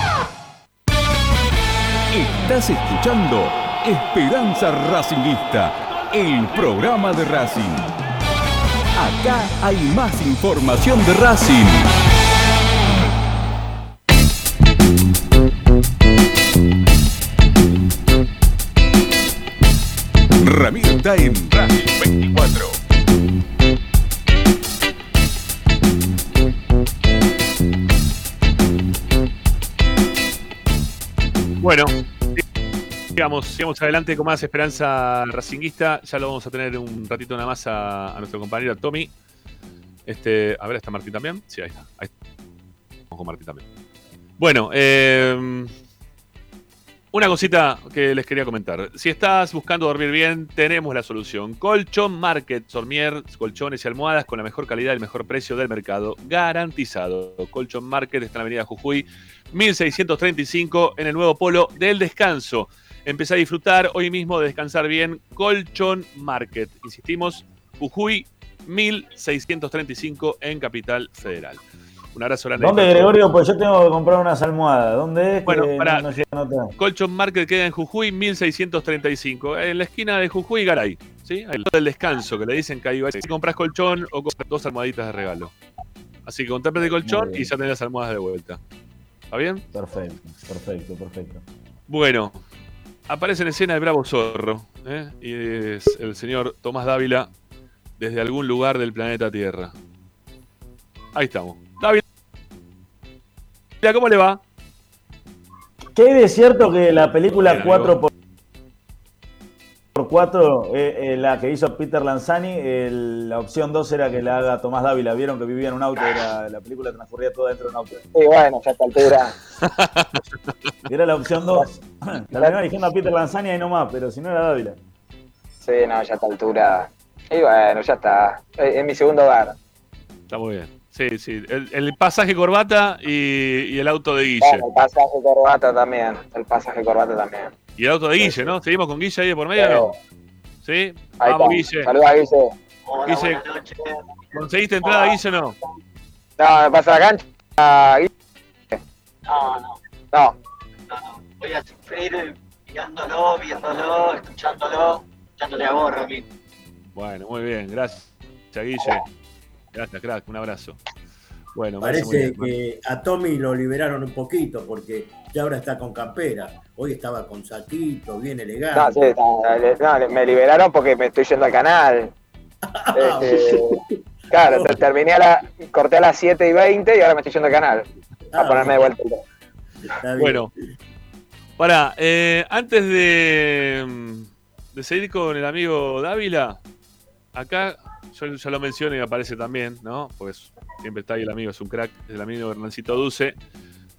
Estás escuchando Esperanza Racingista, el programa de Racing. Acá hay más información de Racing. Ramiro está en Racing 24. Bueno, sigamos, sigamos adelante con más esperanza racinguista. Ya lo vamos a tener un ratito nada más a, nuestro compañero Tommy. Este, a ver, ¿está Martín también? Sí, ahí está. Ahí está. Vamos con Martín también. Bueno, eh, una cosita que les quería comentar. Si estás buscando dormir bien, tenemos la solución. Colchón Market, Sormier, colchones y almohadas con la mejor calidad y el mejor precio del mercado. Garantizado. Colchón Market está en la avenida Jujuy, 1635, en el nuevo polo del descanso. Empecé a disfrutar hoy mismo de descansar bien. Colchón Market. Insistimos, Jujuy, 1635 en Capital Federal. Un abrazo grande. ¿Dónde, Gregorio? Pues yo tengo que comprar unas almohadas. ¿Dónde es? Bueno, que pará. no. Colchon Market queda en Jujuy, 1635. En la esquina de Jujuy y Garay. ¿sí? El del descanso, que le dicen que ahí va. Si compras colchón o compras dos almohaditas de regalo. Así que contate de colchón y ya tenés las almohadas de vuelta. ¿Está bien? Perfecto, perfecto, perfecto. Bueno, aparece en escena el bravo zorro. ¿eh? Y es el señor Tomás Dávila desde algún lugar del planeta Tierra. Ahí estamos. Dávila, ¿cómo le va? ¿Qué hay de cierto que la película Bien, 4 por 4 eh, eh, la que hizo Peter Lanzani, el- la opción 2 era que la haga Tomás Dávila. Vieron que vivía en un auto, era, la película transcurría toda dentro de un auto. Y bueno, ya a esta altura. [laughs] Era la opción 2. [laughs] La terminó eligiendo a Peter Lanzani ahí nomás, pero si no era Dávila. Sí, no, ya a esta altura. Y bueno, ya está. Es es mi segundo hogar. Está muy bien. Sí, sí. El, el pasaje corbata y, y el auto de Guille. Bueno, el pasaje corbata también. El pasaje corbata también. Y el auto de Guille, ¿no? ¿Seguimos con Guille ahí de por medio o no? ¿Sí? Ahí Vamos, está. Guille. Saluda, Guille. Guille, ¿conseguiste entrada, Guille o no? No, me pasa la cancha. Guille. No, no, No. voy a sufrir mirándolo, viéndolo, escuchándolo, escuchándole a vos, Ramín. Bueno, muy bien. Gracias, Guille. Gracias, crack. Un abrazo. Bueno, me parece que a Tommy lo liberaron un poquito porque ya ahora está con campera. Hoy estaba con saquito, bien elegante. No, sí, no, le- no, le- me liberaron porque me estoy yendo al canal. [laughs] Este, claro, te- terminé a la. Corté a las 7 y 20 y ahora me estoy yendo al canal. A ponerme de vuelta. Bueno, para, antes de, mm, de seguir con el amigo Dávila, acá yo ya lo menciono y aparece también, ¿no? Pues siempre está ahí el amigo, es un crack, el amigo Hernancito Duce.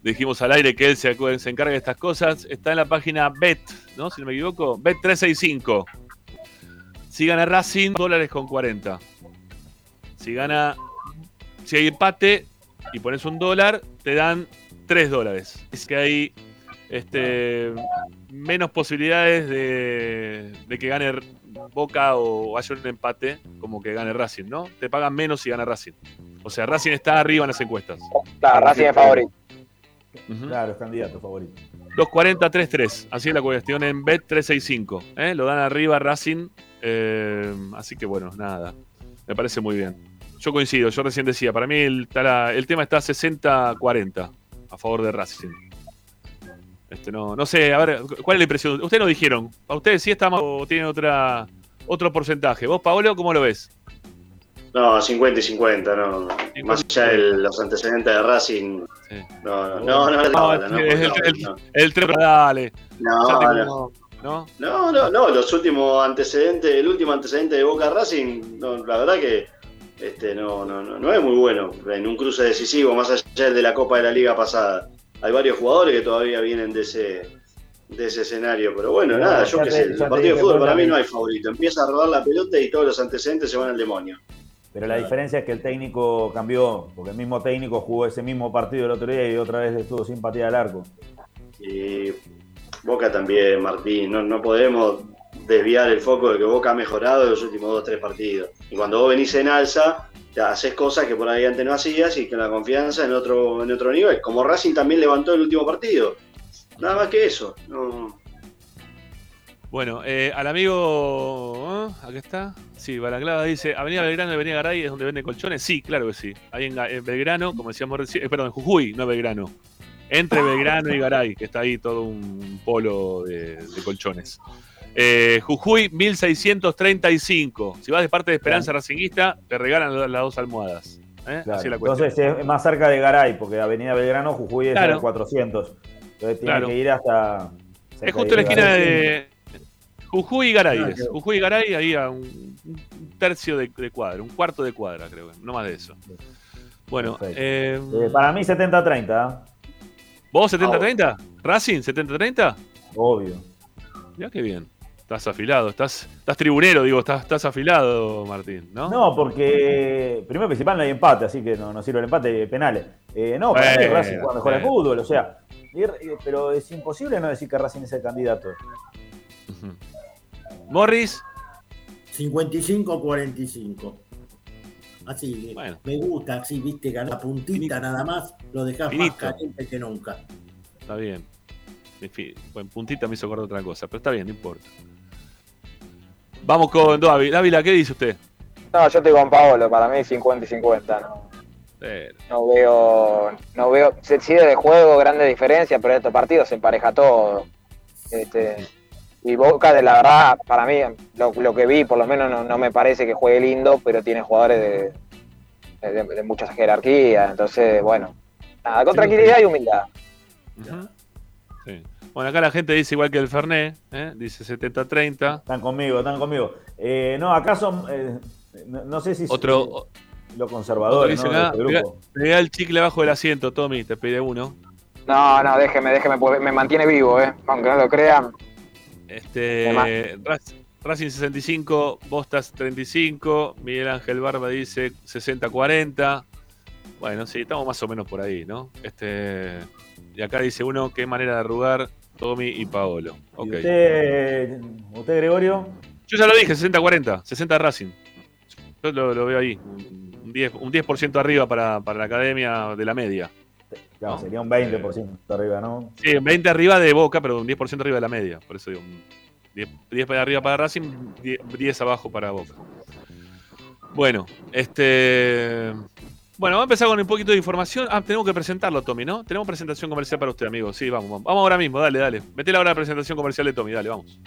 Dijimos al aire que él se, se encarga de estas cosas. Está en la página Bet, ¿no? Si no me equivoco, Bet365. Si gana Racing, dólares con 40. Si gana, si hay empate y pones un dólar, te dan 3 dólares. Es que hay este, menos posibilidades de, de que gane Boca o haya un empate como que gane Racing, ¿no? Te pagan menos si gana Racing. O sea, Racing está arriba en las encuestas. Claro, Racing es favorito. Claro, es candidato favorito. 240-3-3. Así es la cuestión en Bet365. ¿eh? Lo dan arriba Racing. eh, así que bueno, nada. Me parece muy bien. Yo coincido, yo recién decía, para mí el, el tema está 60-40 a favor de Racing. Este, no, no sé, a ver, ¿cuál es la impresión? Ustedes nos dijeron, ¿a ustedes sí está más o tienen otra, otro porcentaje? ¿Vos, Paolo, cómo lo ves? No, 50 y 50, no. Más allá de los antecedentes de Racing. No, no, no, no, el, no, el, no. el tre- dale. No, no. ¿no? No, no, no, los últimos antecedentes, el último antecedente de Boca Racing, no, la verdad que este, no, no, no, no es muy bueno en un cruce decisivo, más allá del de la Copa de la Liga pasada. Hay varios jugadores que todavía vienen de ese, de ese escenario, pero bueno, nada, yo qué sé, el partido de fútbol para mí no hay favorito. Empieza a rodar la pelota y todos los antecedentes se van al demonio. Pero la diferencia es que el técnico cambió, porque el mismo técnico jugó ese mismo partido el otro día y otra vez estuvo sin patear al arco. Y Boca también, Martín, no, no podemos desviar el foco de que Boca ha mejorado en los últimos dos o tres partidos. Y cuando vos venís en alza, ya haces cosas que por ahí antes no hacías y con la confianza en otro, en otro nivel. Como Racing también levantó el último partido. Nada más que eso. No, Bueno, eh, al amigo. ¿eh? Acá está. Sí, Balaclava dice: Avenida Belgrano y Avenida Garay es donde venden colchones. Sí, claro que sí. Ahí en, Belgrano, como decíamos recién. eh, perdón, en Jujuy, no Belgrano. Entre Belgrano y Garay, que está ahí todo un polo de colchones. Eh, Jujuy, 1635. Si vas de parte de Esperanza Racinguista, te regalan las, dos almohadas. ¿eh? Claro. Así es la cuestión. Entonces es más cerca de Garay, porque Avenida Belgrano, Jujuy es Claro. el 400. Entonces tiene Claro. que ir hasta. Es justo en la esquina de Jujuy y Garay. Ah, es. Jujuy y Garay, ahí a un, tercio de, de cuadra, un cuarto de cuadra, creo, no más de eso. Bueno, eh, Eh, para mí 70-30. ¿vos 70-30? ¿Racing 70-30? Obvio. Ya qué bien. Estás afilado, estás, estás tribunero, digo, estás, estás afilado, Martín, ¿no? ¿no? porque primero principal no hay empate, así que no, no sirve el empate hay penales. Eh, no, para Bueno, Racing juega mejor al bueno. fútbol, o sea, eh, pero es imposible no decir que Racing es el candidato. Morris. 55-45. Así, me gusta, así, viste, ganar la puntita nada más, lo dejás más caliente que nunca. Está bien. En fin, bueno, puntita me hizo acordar otra cosa, pero está bien, no importa. Vamos con Dávila. Dávila, ¿qué dice usted? No, yo estoy con Paolo, para mí 50 y 50. No, Eh, no veo, no veo, se de juego, grandes diferencias, pero en estos partidos se empareja todo. Este, y Boca, de la verdad, para mí, lo, lo que vi, por lo menos no, no me parece que juegue lindo, pero tiene jugadores de, de, de muchas jerarquías. Entonces, bueno, nada, con Sí, tranquilidad sí. y humildad. Sí. Bueno, acá la gente dice igual que el Fernet, ¿eh? dice 70-30. Están conmigo, están conmigo. Eh, no, acá son. eh, no, no sé si Otro- eh, lo Otro conservador dice ¿no? este pega, grupo. pega el chicle abajo del asiento, Tommy, te pide uno. No, no, déjeme, déjeme, porque me mantiene vivo, ¿eh? Aunque no lo crean. Este, Racing 65, Bostas 35, Miguel Ángel Barba dice 60-40. Bueno, sí, estamos más o menos por ahí, ¿no? Este, y acá dice uno, qué manera de arrugar, Tommy y Paolo. ¿Y Ok. usted, usted, Gregorio? Yo ya lo dije, 60-40, 60 Racing. Yo lo, lo veo ahí, un 10%, un 10 arriba para, para la academia de la media. Claro, sería un 20% arriba, ¿no? Sí, 20 arriba de Boca, pero un 10% arriba de la media. Por eso digo, un 10, 10 para arriba para Racing, 10, 10 abajo para Boca. Bueno, este. Bueno, vamos a empezar con un poquito de información. Ah, tenemos que presentarlo, Tommy, ¿no? Tenemos presentación comercial para usted, amigo. Sí, vamos, vamos. Vamos ahora mismo, dale, dale. Mete la hora de presentación comercial de Tommy, dale, vamos.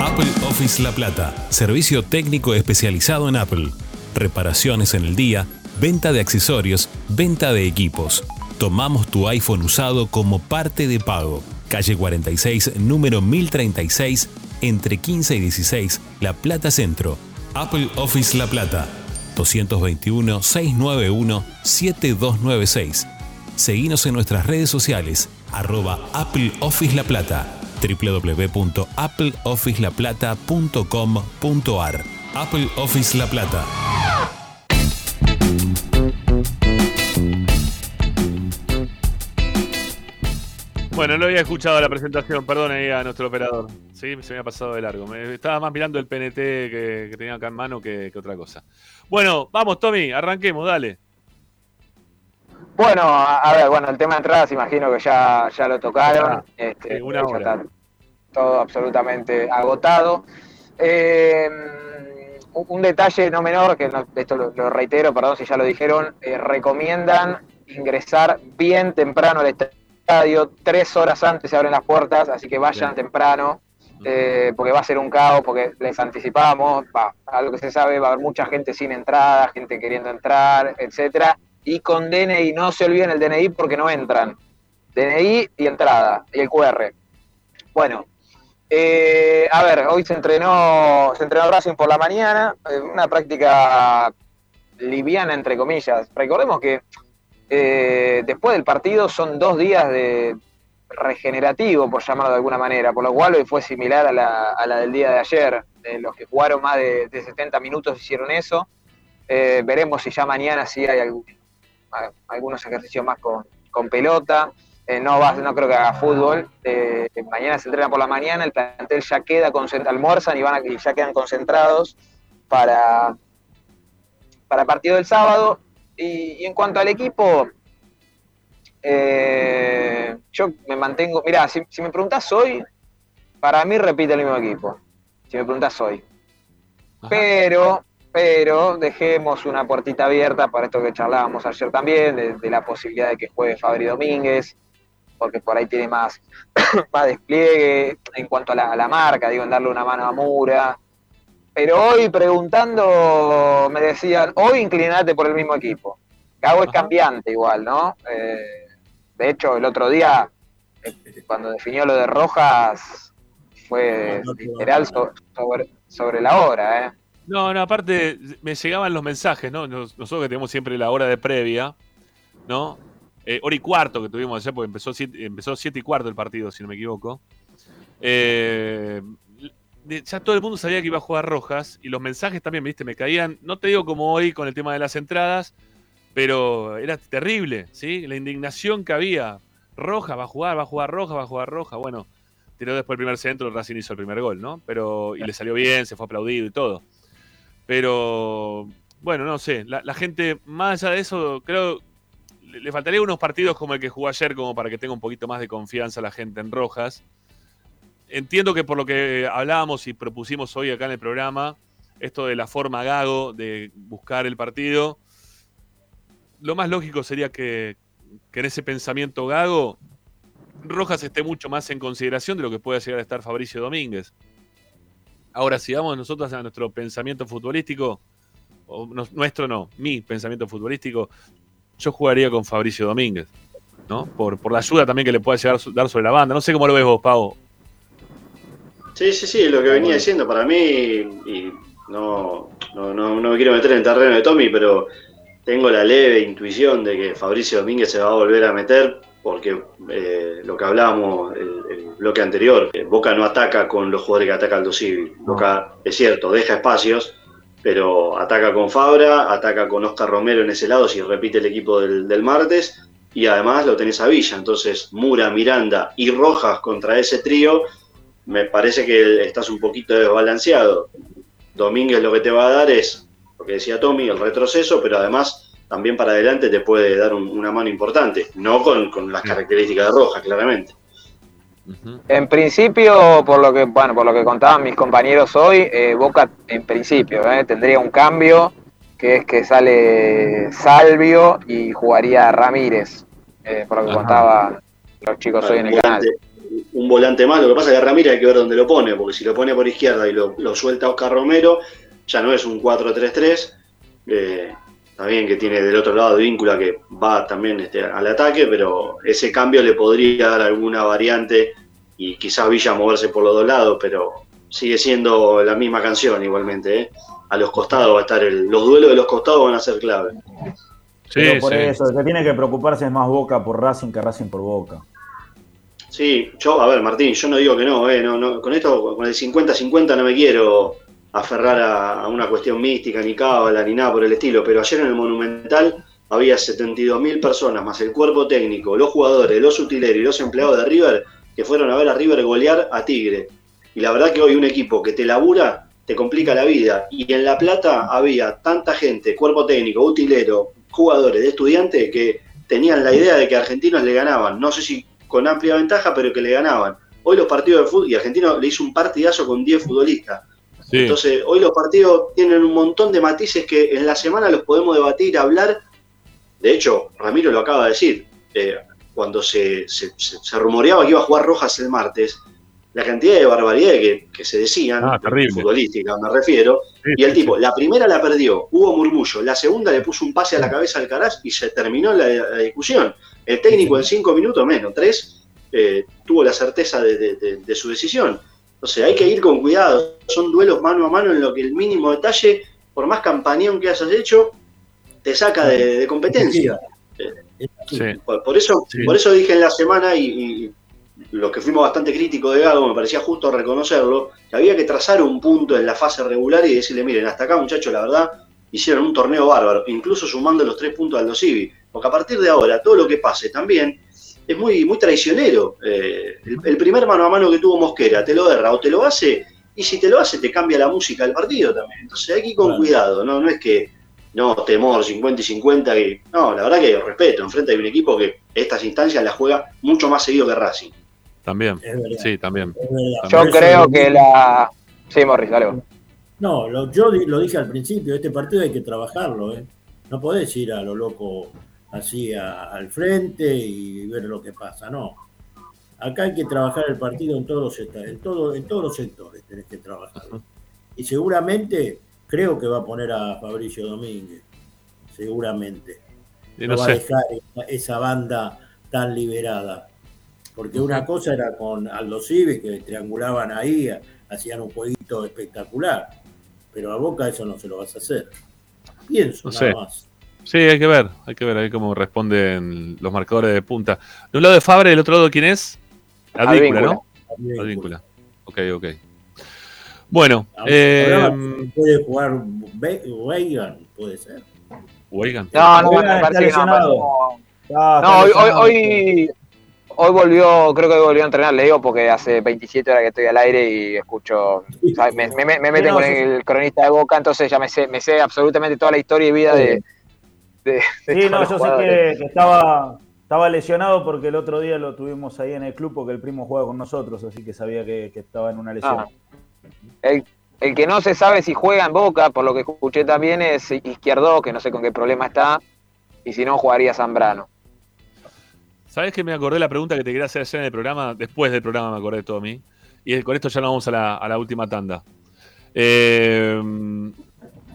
Apple Office La Plata, servicio técnico especializado en Apple. Reparaciones en el día, venta de accesorios, venta de equipos. Tomamos tu iPhone usado como parte de pago. Calle 46, número 1036, entre 15 y 16, La Plata Centro. Apple Office La Plata, 221-691-7296. Seguinos en nuestras redes sociales, arroba Apple Office La Plata, www.appleofficelaplata.com.ar. Apple Office La Plata. Bueno, no había escuchado la presentación, perdón ahí a nuestro operador. Sí, se me ha pasado de largo. Me estaba más mirando el PNT que, que tenía acá en mano que, que otra cosa. Bueno, vamos, Tommy, arranquemos, dale. Bueno, a, ver, bueno, el tema de entradas imagino que ya, ya lo tocaron. Ah, este, sí, una ya hora. está todo absolutamente agotado. Eh, un un detalle no menor, que no- esto lo, lo reitero, perdón si ya lo dijeron, eh, recomiendan ingresar bien temprano al estadio, tres horas antes se abren las puertas, así que vayan temprano, eh, porque va a ser un caos, porque les anticipamos, va, a lo que se sabe, va a haber mucha gente sin entrada, gente queriendo entrar, etcétera, y con DNI, no se olviden el DNI porque no entran. DNI y entrada, y el QR. Bueno, eh, a ver, hoy se entrenó, se entrenó Racing por la mañana, eh, una práctica liviana entre comillas. Recordemos que eh, después del partido son dos días de regenerativo, por llamarlo de alguna manera, por lo cual hoy fue similar a la, a la del día de ayer. Eh, los que jugaron más de, de 70 minutos hicieron eso. Eh, veremos si ya mañana sí hay algunos ejercicios más con, pelota. Eh, no, va, no creo que haga fútbol. Mañana se entrena por la mañana, el plantel ya queda concentrado, almuerzan y, van a- y ya quedan concentrados para, para el partido del sábado. Y, y en cuanto al equipo, eh, yo me mantengo. Mirá, si, si me preguntás hoy, para mí repite el mismo equipo. Si me preguntás hoy. Pero, pero dejemos una puertita abierta para esto que charlábamos ayer también, de, de la posibilidad de que juegue Fabri Domínguez, porque por ahí tiene más, [coughs] más despliegue en cuanto a la, a la marca, digo, en darle una mano a Mura. Pero hoy preguntando, me decían, hoy inclinate por el mismo equipo. Gago es cambiante igual, ¿no? Eh, de hecho, el otro día, eh, cuando definió lo de Rojas, fue literal so- sobre, sobre la hora, ¿eh? No, no, aparte me llegaban los mensajes, ¿no? Nos- Nosotros que tenemos siempre la hora de previa, ¿no? Eh, hora y cuarto que tuvimos ayer, porque empezó siete, empezó siete y cuarto el partido, si no me equivoco. Eh, ya todo el mundo sabía que iba a jugar Rojas y los mensajes también, viste, me caían, no te digo como hoy con el tema de las entradas, pero era terrible, ¿sí? La indignación que había. Rojas va a jugar, va a jugar Rojas, va a jugar Rojas. Bueno, tiró después el primer centro, Racing hizo el primer gol, ¿no? Pero, y le salió bien, se fue aplaudido y todo. Pero, bueno, no sé, la, gente, más allá de eso, creo, le, le faltaría unos partidos como el que jugó ayer, como para que tenga un poquito más de confianza la gente en Rojas. Entiendo que por lo que hablábamos y propusimos hoy acá en el programa, esto de la forma gago de buscar el partido, lo más lógico sería que, en ese pensamiento gago Rojas esté mucho más en consideración de lo que pueda llegar a estar Fabricio Domínguez. Ahora, si vamos nosotros a nuestro pensamiento futbolístico, o nuestro no, mi pensamiento futbolístico, yo jugaría con Fabricio Domínguez, ¿no? Por, la ayuda también que le pueda llegar dar sobre la banda. No sé cómo lo ves vos, Pau. Sí, sí, sí, lo que venía diciendo para mí, y no, no, no, no me quiero meter en el terreno de Tommy, pero tengo la leve intuición de que Fabricio Domínguez se va a volver a meter, porque eh, lo que hablábamos el, el bloque anterior, eh, Boca no ataca con los jugadores que ataca Aldo Civi. Boca, es cierto, deja espacios, pero ataca con Fabra, ataca con Oscar Romero en ese lado, si repite el equipo del, del martes, y además lo tenés a Villa. Entonces, Mura, Miranda y Rojas contra ese trío, me parece que estás un poquito desbalanceado. Domínguez lo que te va a dar es, lo que decía Tommy, el retroceso, pero además también para adelante te puede dar un- una mano importante, no con, con las características de Rojas, claramente. En principio, por lo que bueno, por lo que contaban mis compañeros hoy, eh, Boca en principio eh, tendría un cambio, que es que sale Salvio y jugaría Ramírez, eh, por lo que Ajá. contaban los chicos hoy en el canal. Un volante más, lo que pasa es que Ramírez hay que ver dónde lo pone, porque si lo pone por izquierda y lo, lo suelta Oscar Romero, ya no es un 4-3-3. eh, está bien que tiene del otro lado de víncula que va también este, al ataque, pero ese cambio le podría dar alguna variante y quizás Villa moverse por los dos lados, pero sigue siendo la misma canción igualmente. ¿eh? A los costados va a estar el, los duelos de los costados van a ser clave. Pero por eso, el que tiene que preocuparse es más Boca por Racing que Racing por Boca. Sí, yo, a ver, Martín, yo no digo que no, eh, no, no, con esto, con el 50-50 no me quiero aferrar a, una cuestión mística, ni cábala, ni nada por el estilo, pero ayer en el Monumental había 72.000 personas, más el cuerpo técnico, los jugadores, los utileros y los empleados de River, que fueron a ver a River golear a Tigre. Y la verdad que hoy un equipo que te labura, te complica la vida. Y en La Plata había tanta gente, cuerpo técnico, utilero, jugadores de estudiantes, que tenían la idea de que argentinos le ganaban. No sé si con amplia ventaja, pero que le ganaban. Hoy los partidos de fútbol, y Argentino le hizo un partidazo con 10 futbolistas. Sí. Entonces, hoy los partidos tienen un montón de matices que en la semana los podemos debatir, hablar. De hecho, Ramiro lo acaba de decir. eh, cuando se, se- se- se rumoreaba que iba a jugar Rojas el martes, la cantidad de barbaridades que, que se decían, Ah, terrible. futbolística me refiero, y el tipo, la primera la perdió, hubo murmullo, la segunda le puso un pase a la cabeza al Caraz y se terminó la, la discusión. El técnico en cinco minutos menos, tres, eh, tuvo la certeza de, de- de- de su decisión. Entonces hay que ir con cuidado, son duelos mano a mano en lo que el mínimo detalle, por más campañón que hayas hecho, te saca de, de competencia. Eh, Por, por eso, Sí. por eso dije en la semana, y, y los que fuimos bastante críticos de Gago, me parecía justo reconocerlo, que había que trazar un punto en la fase regular y decirle, miren, hasta acá muchachos, la verdad, hicieron un torneo bárbaro, incluso sumando los tres puntos al Aldo Civi, porque a partir de ahora, todo lo que pase también es muy, muy traicionero. Eh, el, el primer mano a mano que tuvo Mosquera, te lo erra o te lo hace, y si te lo hace, te cambia la música del partido también. Entonces hay que ir con cuidado, ¿no? No es que, no, temor, 50 y 50, que, no, la verdad que respeto, enfrente hay un equipo que estas instancias las juega mucho más seguido que Racing. También. Sí, también. Yo También. creo que la... Sí, Morris, dale. vos. No, lo- yo di- lo dije al principio, este partido hay que trabajarlo, ¿eh? No podés ir a lo loco así a- al frente y ver lo que pasa, no. Acá hay que trabajar el partido en todos los, en todo, en todos los sectores, tenés que trabajarlo. Y seguramente creo que va a poner a Fabricio Domínguez, seguramente. Y no, no va sé. a dejar esa, esa banda tan liberada. Porque una cosa era con Aldo Civi, que triangulaban ahí, a- hacían un jueguito espectacular. Pero a Boca eso no se lo vas a hacer. Pienso, No nada sé. más. Sí, hay que ver, hay que ver ahí cómo responden los marcadores de punta. De un lado de Fabre, del otro lado, ¿quién es? Advíncula, ¿no? Advíncula. Ok, ok. Bueno, eh, puede jugar Weigand, puede ser. Weigan. No, no, Weigan me está parece que no. no. No, hoy, hoy. Hoy, volvió, creo que hoy volvió a entrenar, le digo porque hace 27 horas que estoy al aire y escucho, o sea, me, me, me meten no, con el cronista de Boca, entonces ya me sé, me sé absolutamente toda la historia y vida de, de, de Sí, no, yo sé que, que estaba, estaba lesionado porque el otro día lo tuvimos ahí en el club porque el primo juega con nosotros, así que sabía que, que estaba en una lesión. Ah. El, el que no se sabe si juega en Boca, por lo que escuché también, es Izquierdo, que no sé con qué problema está, y si no, jugaría Zambrano. ¿Sabes que me acordé la pregunta que te quería hacer ayer en el programa? Después del programa me acordé, Tommy. Y con esto ya nos vamos a la, a la última tanda. Eh,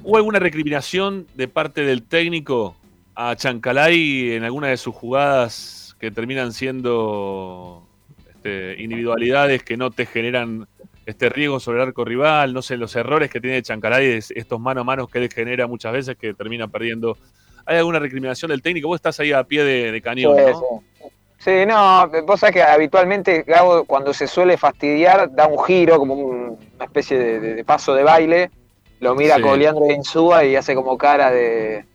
¿Hubo alguna recriminación de parte del técnico a Chancalay en alguna de sus jugadas que terminan siendo este, individualidades que no te generan este riesgo sobre el arco rival? No sé, los errores que tiene Chancalay, es- estos mano a mano que él genera muchas veces que termina perdiendo. ¿Hay alguna recriminación del técnico? Vos estás ahí a pie de, de cañón, Sí, ¿no? sí. Sí, no, vos sabés que habitualmente Gabo cuando se suele fastidiar da un giro, como un- una especie de, de- de paso de baile, lo mira Sí. con Leandro Insúa y hace como cara de,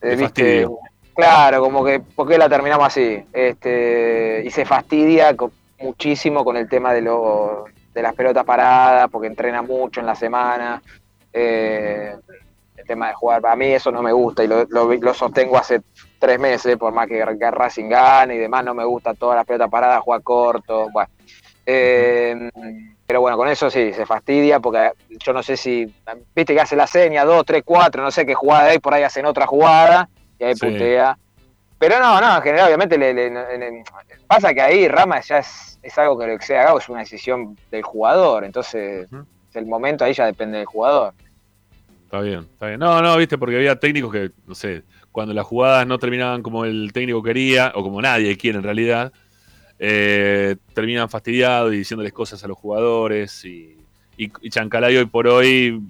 de, ¿viste? fastidio. Claro, como que, ¿por qué la terminamos así? Este, y se fastidia muchísimo con el tema de, lo, de las pelotas paradas, porque entrena mucho en la semana. Eh, el tema de jugar, a mí eso no me gusta y lo, lo- lo sostengo hace tres meses, por más que, Racing gane y demás, no me gusta todas las pelotas paradas, jugar corto, bueno. Eh, pero bueno, con eso sí, se fastidia porque yo no sé si, viste que hace la seña, dos, tres, cuatro, no sé qué jugada hay, por ahí hacen otra jugada y ahí Sí. putea. Pero no, no, en general obviamente le, le- le- pasa que ahí Rama ya es, es algo que lo que sea Gabo es una decisión del jugador, entonces el momento ahí ya depende del jugador. Está bien, está bien. No, no, viste, porque había técnicos que, no sé, cuando las jugadas no terminaban como el técnico quería, o como nadie quiere en realidad, eh, terminan fastidiados y diciéndoles cosas a los jugadores. Y, y, y Chancalay hoy por hoy,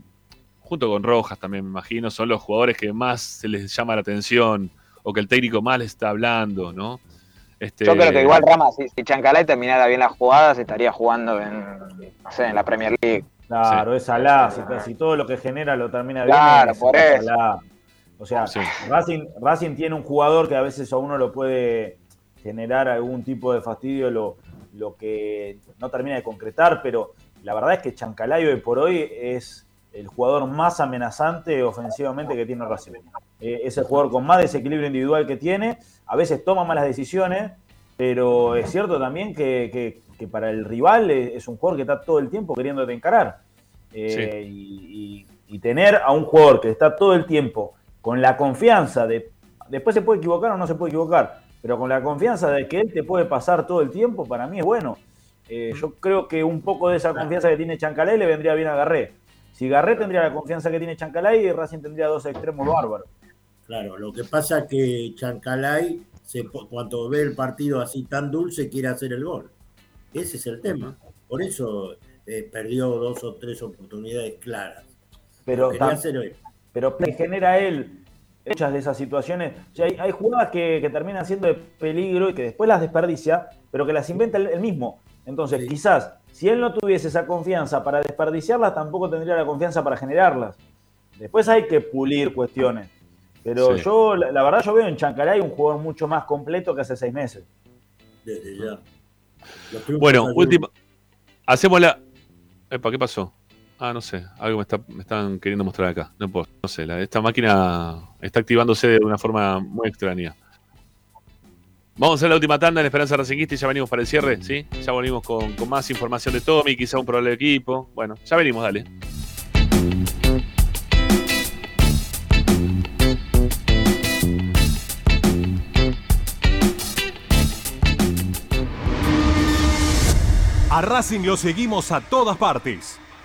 junto con Rojas también me imagino, son los jugadores que más se les llama la atención o que el técnico más les está hablando, ¿no? Este, Yo creo que igual Rama, si, si Chancalay terminara bien las jugadas, estaría jugando en, no sé, en la Premier League. Claro, es Alá. Si, si todo lo que genera lo termina bien. Claro, es por es eso. Alá. O sea, Racing, Racing tiene un jugador que a veces a uno lo puede generar algún tipo de fastidio, lo, lo que no termina de concretar, pero la verdad es que Chancalayo hoy por hoy es el jugador más amenazante ofensivamente que tiene Racing. Eh, es el jugador con más desequilibrio individual que tiene, a veces toma malas decisiones, pero es cierto también que, que- que para el rival es, es un jugador que está todo el tiempo queriéndote encarar. Eh, y, y- y tener a un jugador que está todo el tiempo con la confianza de. Después se puede equivocar o no se puede equivocar, pero con la confianza de que él te puede pasar todo el tiempo, para mí es bueno. Eh, yo creo que un poco de esa confianza que tiene Chancalay le vendría bien a Garré. Si Garré tendría la confianza que tiene Chancalay, Racing tendría dos extremos bárbaros. Claro, lo que pasa es que Chancalay, se, cuando ve el partido así tan dulce, quiere hacer el gol. Ese es el tema. Por eso eh, perdió dos o tres oportunidades claras. Pero, tam- hacer. Pero que genera él muchas de esas situaciones. O sea, hay, hay jugadas que, que terminan siendo de peligro y que después las desperdicia, pero que las inventa él, él mismo. Entonces, quizás, si él no tuviese esa confianza para desperdiciarlas, tampoco tendría la confianza para generarlas. Después hay que pulir cuestiones. Pero Sí. yo, la, la verdad, yo veo en Chancalay un jugador mucho más completo que hace seis meses. Desde ya. Bueno, última. Hacemos la. Epa, ¿qué pasó? Ah, no sé. Algo me, está, me están queriendo mostrar acá. No. No sé. la- esta máquina está activándose de una forma muy extraña. Vamos a hacer la última tanda en Esperanza Racinguista y ya venimos para el cierre, ¿sí? Ya con, con más información de Tommy, quizá un probable equipo. Bueno, ya venimos, dale. A Racing lo seguimos a todas partes,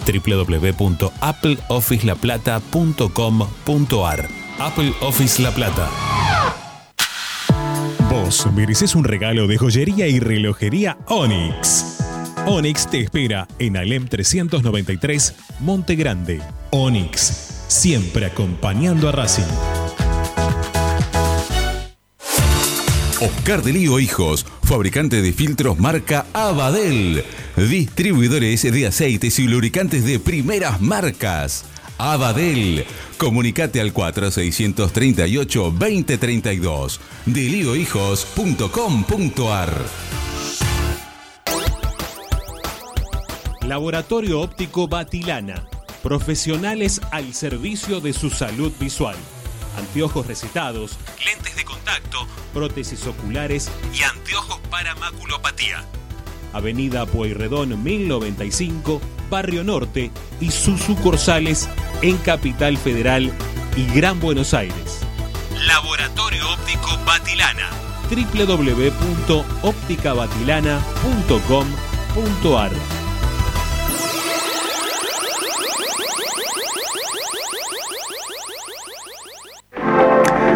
www.appleofficelaplata.com.ar. Apple Office La Plata. Vos mereces un regalo de joyería y relojería Onyx. Onyx te espera en Alem 393, Monte Grande. Onyx, siempre acompañando a Racing. Oscar de Lío Hijos, fabricante de filtros marca Abadel. Distribuidores de aceites y lubricantes de primeras marcas. Abadel. Comunicate al 4638-2032. deliohijos.com.ar Laboratorio Óptico Batilana. Profesionales al servicio de su salud visual. Anteojos recetados, lentes de contacto, prótesis oculares y anteojos para maculopatía. Avenida Pueyrredón 1095, Barrio Norte y sus sucursales en Capital Federal y Gran Buenos Aires. Laboratorio Óptico Batilana www.opticabatilana.com.ar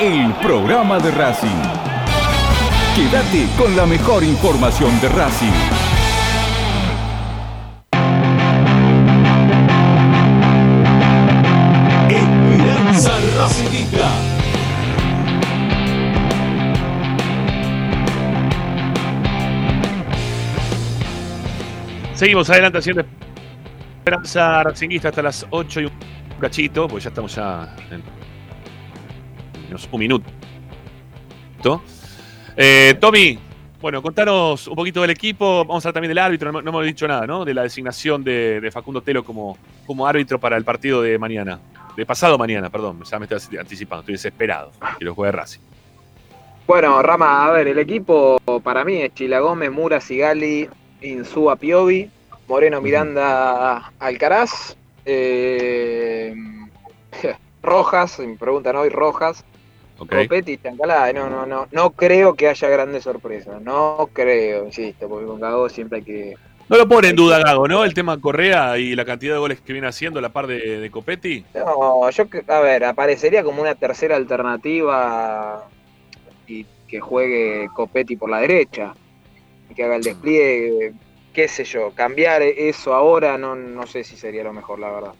el programa de Racing. Quédate con la mejor información de Racing. Esperanza Racingista. Seguimos adelante haciendo Esperanza Racinguista hasta las 8 y un cachito, porque ya estamos ya en un minuto. Eh, Tommy, bueno, contanos un poquito del equipo. Vamos a hablar también del árbitro. No, no hemos dicho nada, ¿no? De la designación de, de Facundo Telo como, como árbitro para el partido de mañana. De pasado mañana, perdón. Ya me estoy anticipando. Estoy desesperado. Que lo juegue Racing. Bueno, Rama, a ver, el equipo para mí es Chila Gómez, Mura, Sigali, Insúa Piovi, Moreno Miranda Alcaraz, eh, [laughs] Rojas, me preguntan hoy Rojas, Copetti y Chancalá. No, no, no, no creo que haya grandes sorpresas, no creo, insisto, porque con Gago siempre hay que... No lo pone en duda Gago, ¿no? El tema Correa y la cantidad de goles que viene haciendo a la par de, de Copetti. No, yo, que- a ver, aparecería como una tercera alternativa y que juegue Copetti por la derecha y que haga el despliegue, qué sé yo, cambiar eso ahora no, no sé si sería lo mejor, la verdad.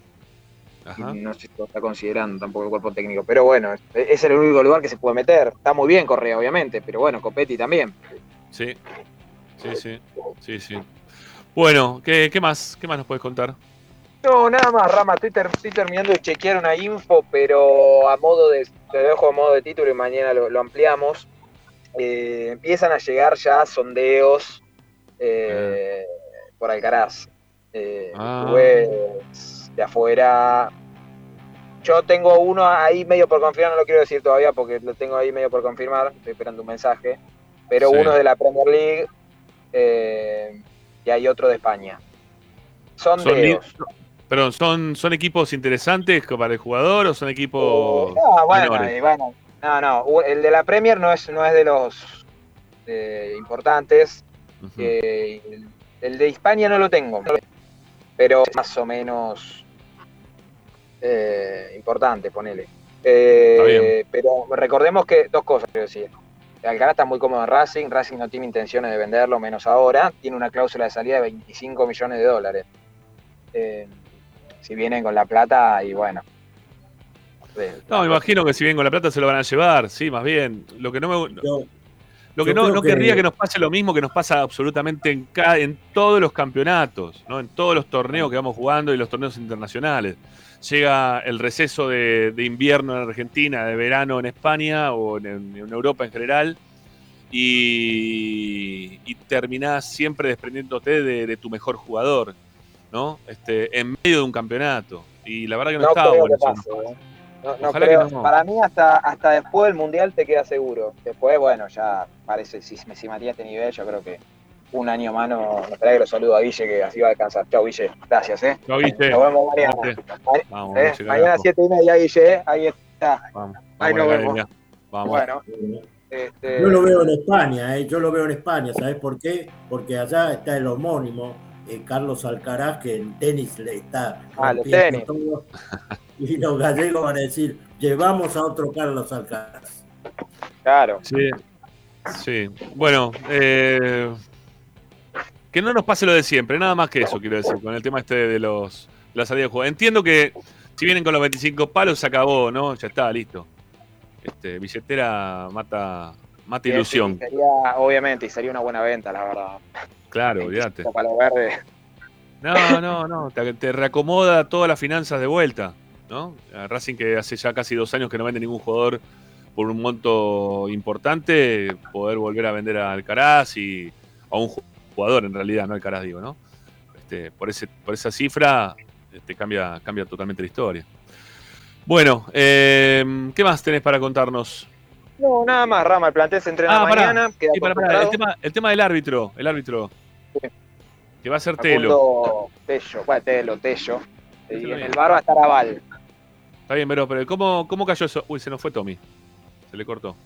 No sé si lo está considerando tampoco el cuerpo técnico, pero bueno, es, es el único lugar que se puede meter. Está muy bien Correa, obviamente, pero bueno, Copetti también. Sí. Sí, sí. Sí, sí. Bueno, ¿qué, qué más? ¿Qué más nos puedes contar? No, nada más, Rama, estoy, ter- estoy terminando de chequear una info, pero a modo de, te dejo a modo de título y mañana lo, lo ampliamos. Eh, empiezan a llegar ya sondeos eh, por Alcaraz. Eh, Ah. de afuera. Yo tengo uno ahí medio por confirmar, no lo quiero decir todavía porque lo tengo ahí medio por confirmar, estoy esperando un mensaje. Pero Sí. uno es de la Premier League eh, y hay otro de España. ¿Son, li- perdón, ¿son, ¿son equipos interesantes para el jugador o son equipos No, bueno, y bueno, no, no, el de la Premier no es, no es de los eh, importantes. eh, el, de España no lo tengo, pero es más o menos eh, importante, ponele. Eh, pero recordemos que dos cosas quiero decir. Alcaraz está muy cómodo en Racing, Racing no tiene intenciones de venderlo, menos ahora. Tiene una cláusula de salida de 25 millones de dólares. Eh, si vienen con la plata, y bueno, No, me imagino que si bien con la plata se lo van a llevar, sí, más bien. Lo que no me. Lo que no, no que- querría que nos pase lo mismo que nos pasa absolutamente en, cada, en todos los campeonatos, ¿no? en todos los torneos que vamos jugando y los torneos internacionales. Llega el receso de, de invierno en Argentina, de verano en España o en, en Europa en general, y, y terminás siempre desprendiéndote de, de tu mejor jugador, ¿no? Este, en medio de un campeonato. Y la verdad que no, No estaba creo bueno que eso, pase, ¿no? ¿eh? No, no Ojalá creo. que. Para mí hasta, hasta después del Mundial te queda seguro. Después, bueno, ya parece, si, si Matías este nivel, yo creo que un año más no, no espera que lo saludo a Guille, que así va a alcanzar. Chau, Guille. Gracias, ¿eh? Chau, Guille. Nos vemos mañana. Vamos, ¿Eh? Mañana a- siete y media, Guille, ¿eh? Ahí está. Vamos, Ahí vamos nos vemos. Vamos. Bueno. Este, Yo lo veo en España, eh, yo lo veo en España, ¿sabes por qué? Porque allá está el homónimo, eh, Carlos Alcaraz, que en tenis le está Ah, tenis. todo. [laughs] Y los gallegos van a decir, llevamos a otro Carlos Alcaraz. Claro. Sí, sí. Bueno, eh, que no nos pase lo de siempre, nada más que eso quiero decir, con el tema este de los la salida de juego. Entiendo que si vienen con los 25 palos se acabó, ¿no? Ya está, listo. Este, billetera mata, mata sí, ilusión. sí, sería, obviamente, y sería una buena venta, la verdad. Claro, olvídate. Palo verde. No, no, no, te, te reacomoda todas las finanzas de vuelta, ¿no? Racing que hace ya casi dos años que no vende ningún jugador por un monto importante, poder volver a vender a Alcaraz y a un ju- jugador en realidad, no Alcaraz digo, ¿no? Este, por, ese, por esa cifra este, cambia, cambia totalmente la historia. Bueno, eh, ¿qué más tenés para contarnos? No, nada más, Rama. El plantel se entrena Ah, mañana. Queda Sí. El, tema, el tema del árbitro, el árbitro. Que va a ser Telo. Facundo Tello, bueno, Telo, Tello. Y en bien. el bar va a estar Aval. Está bien, pero, pero ¿cómo, ¿cómo cayó eso? Uy, se nos fue Tommy. Se le cortó.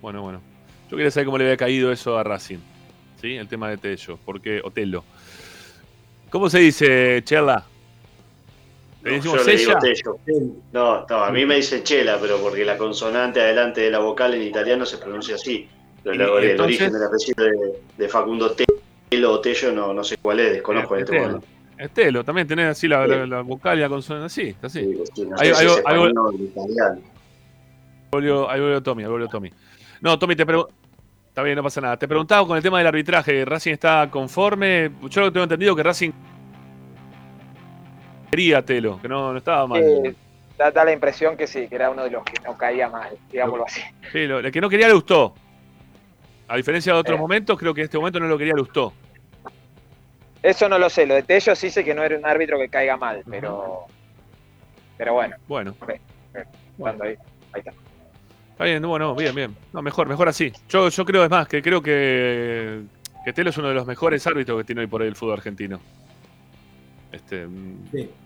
Bueno, bueno. Yo quería saber cómo le había caído eso a Racing. ¿Sí? El tema de Tello. Porque, Otelo. ¿Cómo se dice, Chela? ¿Le No, decimos yo le digo? Tello. No, no, a mí me dicen chela, pero porque la consonante adelante de la vocal en italiano se pronuncia así. Pero ¿Y- la- y el entonces? origen del apellido de, de Facundo Telo o Tello no, no sé cuál es, desconozco en este momento. Es Telo, también tenés así la, la, la vocal y la consonante así, así. No Ahí- sé si ahí- es ahí- español o italiano. volvió, ahí volvió Tommy, ahí volvió Tommy. No, Tommy, te pregunto. Está bien, no pasa nada. Te preguntaba con el tema del arbitraje. ¿Racing está conforme? Yo lo que tengo entendido que Racing quería Telo, que no, no estaba mal. Eh, da, da la impresión que sí, que era uno de los que no caía mal, digámoslo así. Sí, lo, el que no quería le gustó. A diferencia de Eh. otros momentos, creo que en este momento no lo quería le gustó. Eso no lo sé. Lo de Tello sí sé que no era un árbitro que caiga mal, pero. Pero bueno. Bueno. Cuando ahí, ahí está. Está bien, bueno, bien, bien. No, mejor, mejor así. Yo, yo creo, es más, que creo que, que Telo es uno de los mejores árbitros que tiene hoy por hoy el fútbol argentino. Este,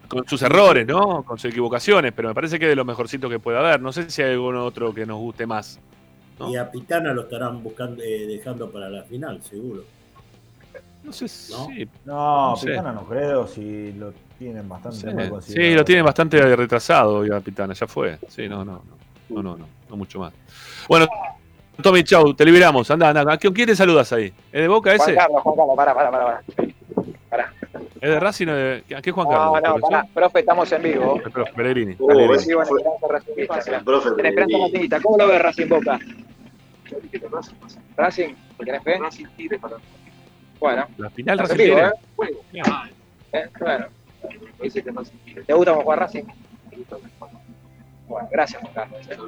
Con sus errores, ¿no? Con sus equivocaciones, pero me parece que es de lo mejorcito que puede haber. No sé si hay algún otro que nos guste más. Y a Pitana lo estarán buscando, eh, dejando para la final, seguro. No sé si. No, No sé. Pitana no creo, si lo tienen bastante Sí, sí, lo tienen bastante retrasado ya Pitana, ya fue. Sí, no, no, no, no, no, no, no mucho más. Bueno, Tommy, chau, te liberamos. Anda, anda. ¿A quién te saludas ahí? ¿Es de Boca Juan ese? Carlos, Juan Carlos, para, para, para. para. ¿Es de Racing o de... ¿A qué Juan No, Carlos? no, ¿Profesor? pará, profe, estamos en vivo. El profe Pellegrini. Uh, Pellegrini. sí, bueno, Esperanza profe En Esperanza. Racingista, ¿cómo lo ves Racing Boca? Racing, ¿tenés fe? Bueno. La final Racing tiene. ¿eh? Eh, Bueno. ¿Te gusta cómo juega Racing? Bueno, gracias, Juan Carlos. [laughs]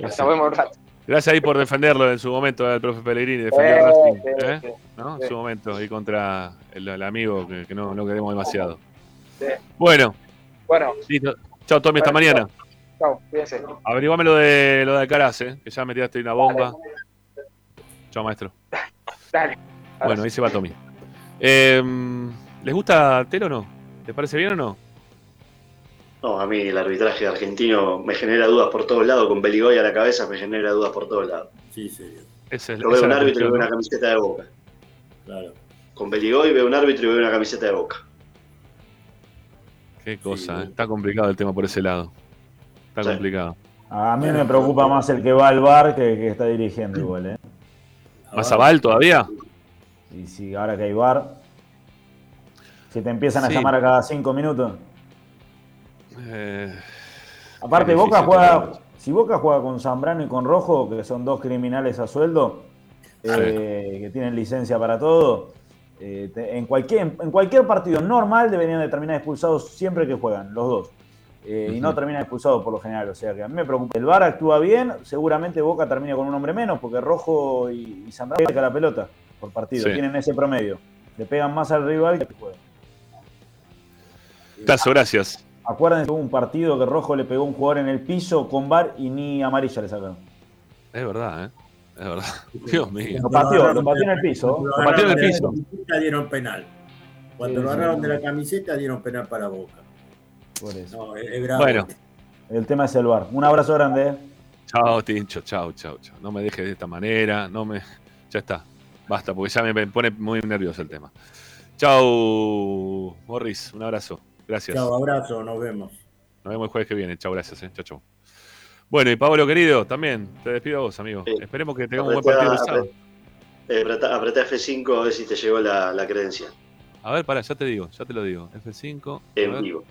Nos vemos un rato. Gracias ahí por defenderlo en su momento, el profe Pellegrini, defendió Eh, Racing, ¿eh? ¿no? En su momento, ahí contra el, el amigo que, que no, no queremos demasiado. Sí. Bueno, Bueno, listo. Chao, Tommy, hasta Bueno, mañana. chao, cuídense. Averiguame lo de lo de Alcaraz, ¿eh? que ya me tiraste una bomba. Chao, maestro. [laughs] Dale. Bueno, ahí se va Tommy. Eh, ¿Les gusta Telo o no? ¿Les parece bien o no? No, a mí el arbitraje argentino me genera dudas por todos lados, con Beligoy a la cabeza me genera dudas por todos lados. Sí. Esa es, Yo esa veo un árbitro y veo una camiseta de boca. Claro. Con Beligoy veo un árbitro y veo una camiseta de boca. Qué cosa, ¿eh? está complicado el tema por ese lado. Está Sí. complicado. A mí me preocupa más el que va al bar que el que está dirigiendo igual, ¿eh? ¿Más aval todavía? Y si ahora que hay bar, si te empiezan a Sí. llamar a cada cinco minutos. Eh, Aparte, Boca juega. Si Boca juega con Zambrano y con Rojo, que son dos criminales a sueldo, eh, que tienen licencia para todo, eh, te- en, cualquier, en cualquier partido normal deberían de terminar expulsados siempre que juegan, los dos. Eh, Y no terminan expulsados por lo general. O sea que a mí me preocupa. El VAR actúa bien, seguramente Boca termina con un hombre menos, porque Rojo y, y Zambrano la pelota por partido, Sí. tienen ese promedio. Le pegan más al rival que juego. Tazo, gracias. Acuérdense, hubo un partido que Rojo le pegó a un jugador en el piso con VAR y ni amarilla le sacaron. Es verdad, ¿eh? Es verdad. Dios mío. Lo pateó, lo pateó en el piso. Cuando Lo pateó en el piso. camiseta, dieron penal. Cuando lo agarraron de la camiseta dieron penal para Boca. Por eso. No, es, bravo. Bueno, El tema es el VAR. Un abrazo grande. ¿eh? chao, Tincho, chao, chao, chao. No me dejes de esta manera, no me. Ya está. Basta, porque ya me me pone muy nervioso el tema. Chao, Morris, un abrazo. Gracias. Chao, abrazo, nos vemos. Nos vemos el jueves que viene. Chao, gracias, eh. Chao, chao. Bueno, y Pablo querido, también te despido a vos, amigo. Esperemos que tengamos un buen partido el sábado. Apretá, apretá F5 a ver si te llegó la, la credencial. A ver, pará, ya te digo, ya te lo digo. F5. a En vivo.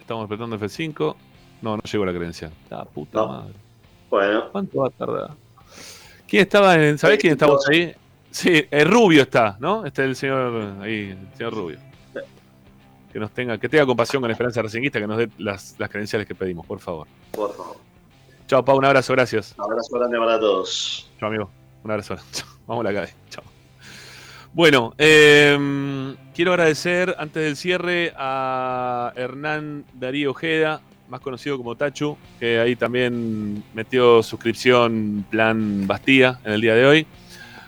Estamos apretando F5. No, no llegó la credencial. La puta No. madre. Bueno. ¿Cuánto va a tardar? ¿Quién estaba en. ¿Sabés quién estamos ahí? Sí, el Rubio está, ¿no? Este es el señor ahí, el señor Rubio. Que nos tenga, que tenga compasión con la esperanza racinguista, que nos dé las, las credenciales que pedimos, por favor. Por favor. Chao, Pau, un abrazo, gracias. Un abrazo grande para todos. Chao, amigo. Un abrazo. [laughs] Vamos a la calle. Chao. Bueno, eh, quiero agradecer antes del cierre a Hernán Darío Ojeda, más conocido como Tachu, que ahí también metió suscripción plan Bastía en el día de hoy.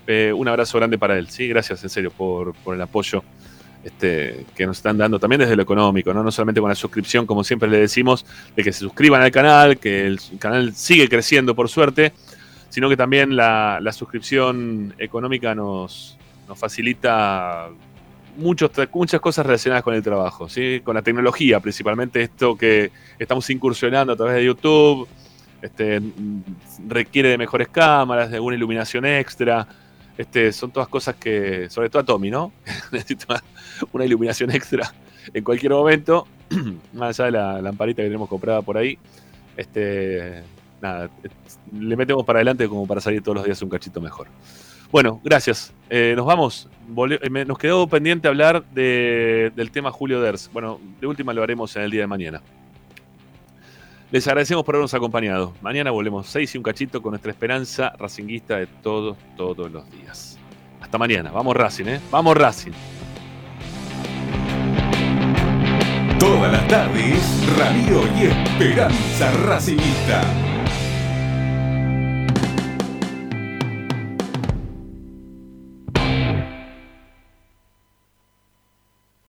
Eh, un abrazo grande para él, sí, gracias en serio por, por el apoyo este, que nos están dando también desde lo económico, ¿no? no solamente con la suscripción, como siempre le decimos, de que se suscriban al canal, que el canal sigue creciendo por suerte, sino que también la, la suscripción económica nos, nos facilita muchos, muchas cosas relacionadas con el trabajo, ¿sí? con la tecnología, principalmente esto que estamos incursionando a través de YouTube, este, requiere de mejores cámaras, de alguna iluminación extra. Este, son todas cosas que, sobre todo a Tommy, ¿no? [laughs] Necesita una iluminación extra en cualquier momento, [clears throat] más allá de la lamparita que tenemos comprada por ahí. Este, nada, le metemos para adelante como para salir todos los días un cachito mejor. Bueno, gracias. Eh, nos vamos. Eh, nos quedó pendiente hablar de- del tema Julio Ders. Bueno, de última lo haremos en el día de mañana. Les agradecemos por habernos acompañado. Mañana volvemos 6 y un cachito con nuestra esperanza racinguista de todos, todos los días. Hasta mañana. Vamos Racing, ¿eh? Vamos Racing. Todas las tardes, Radio y Esperanza Racingista.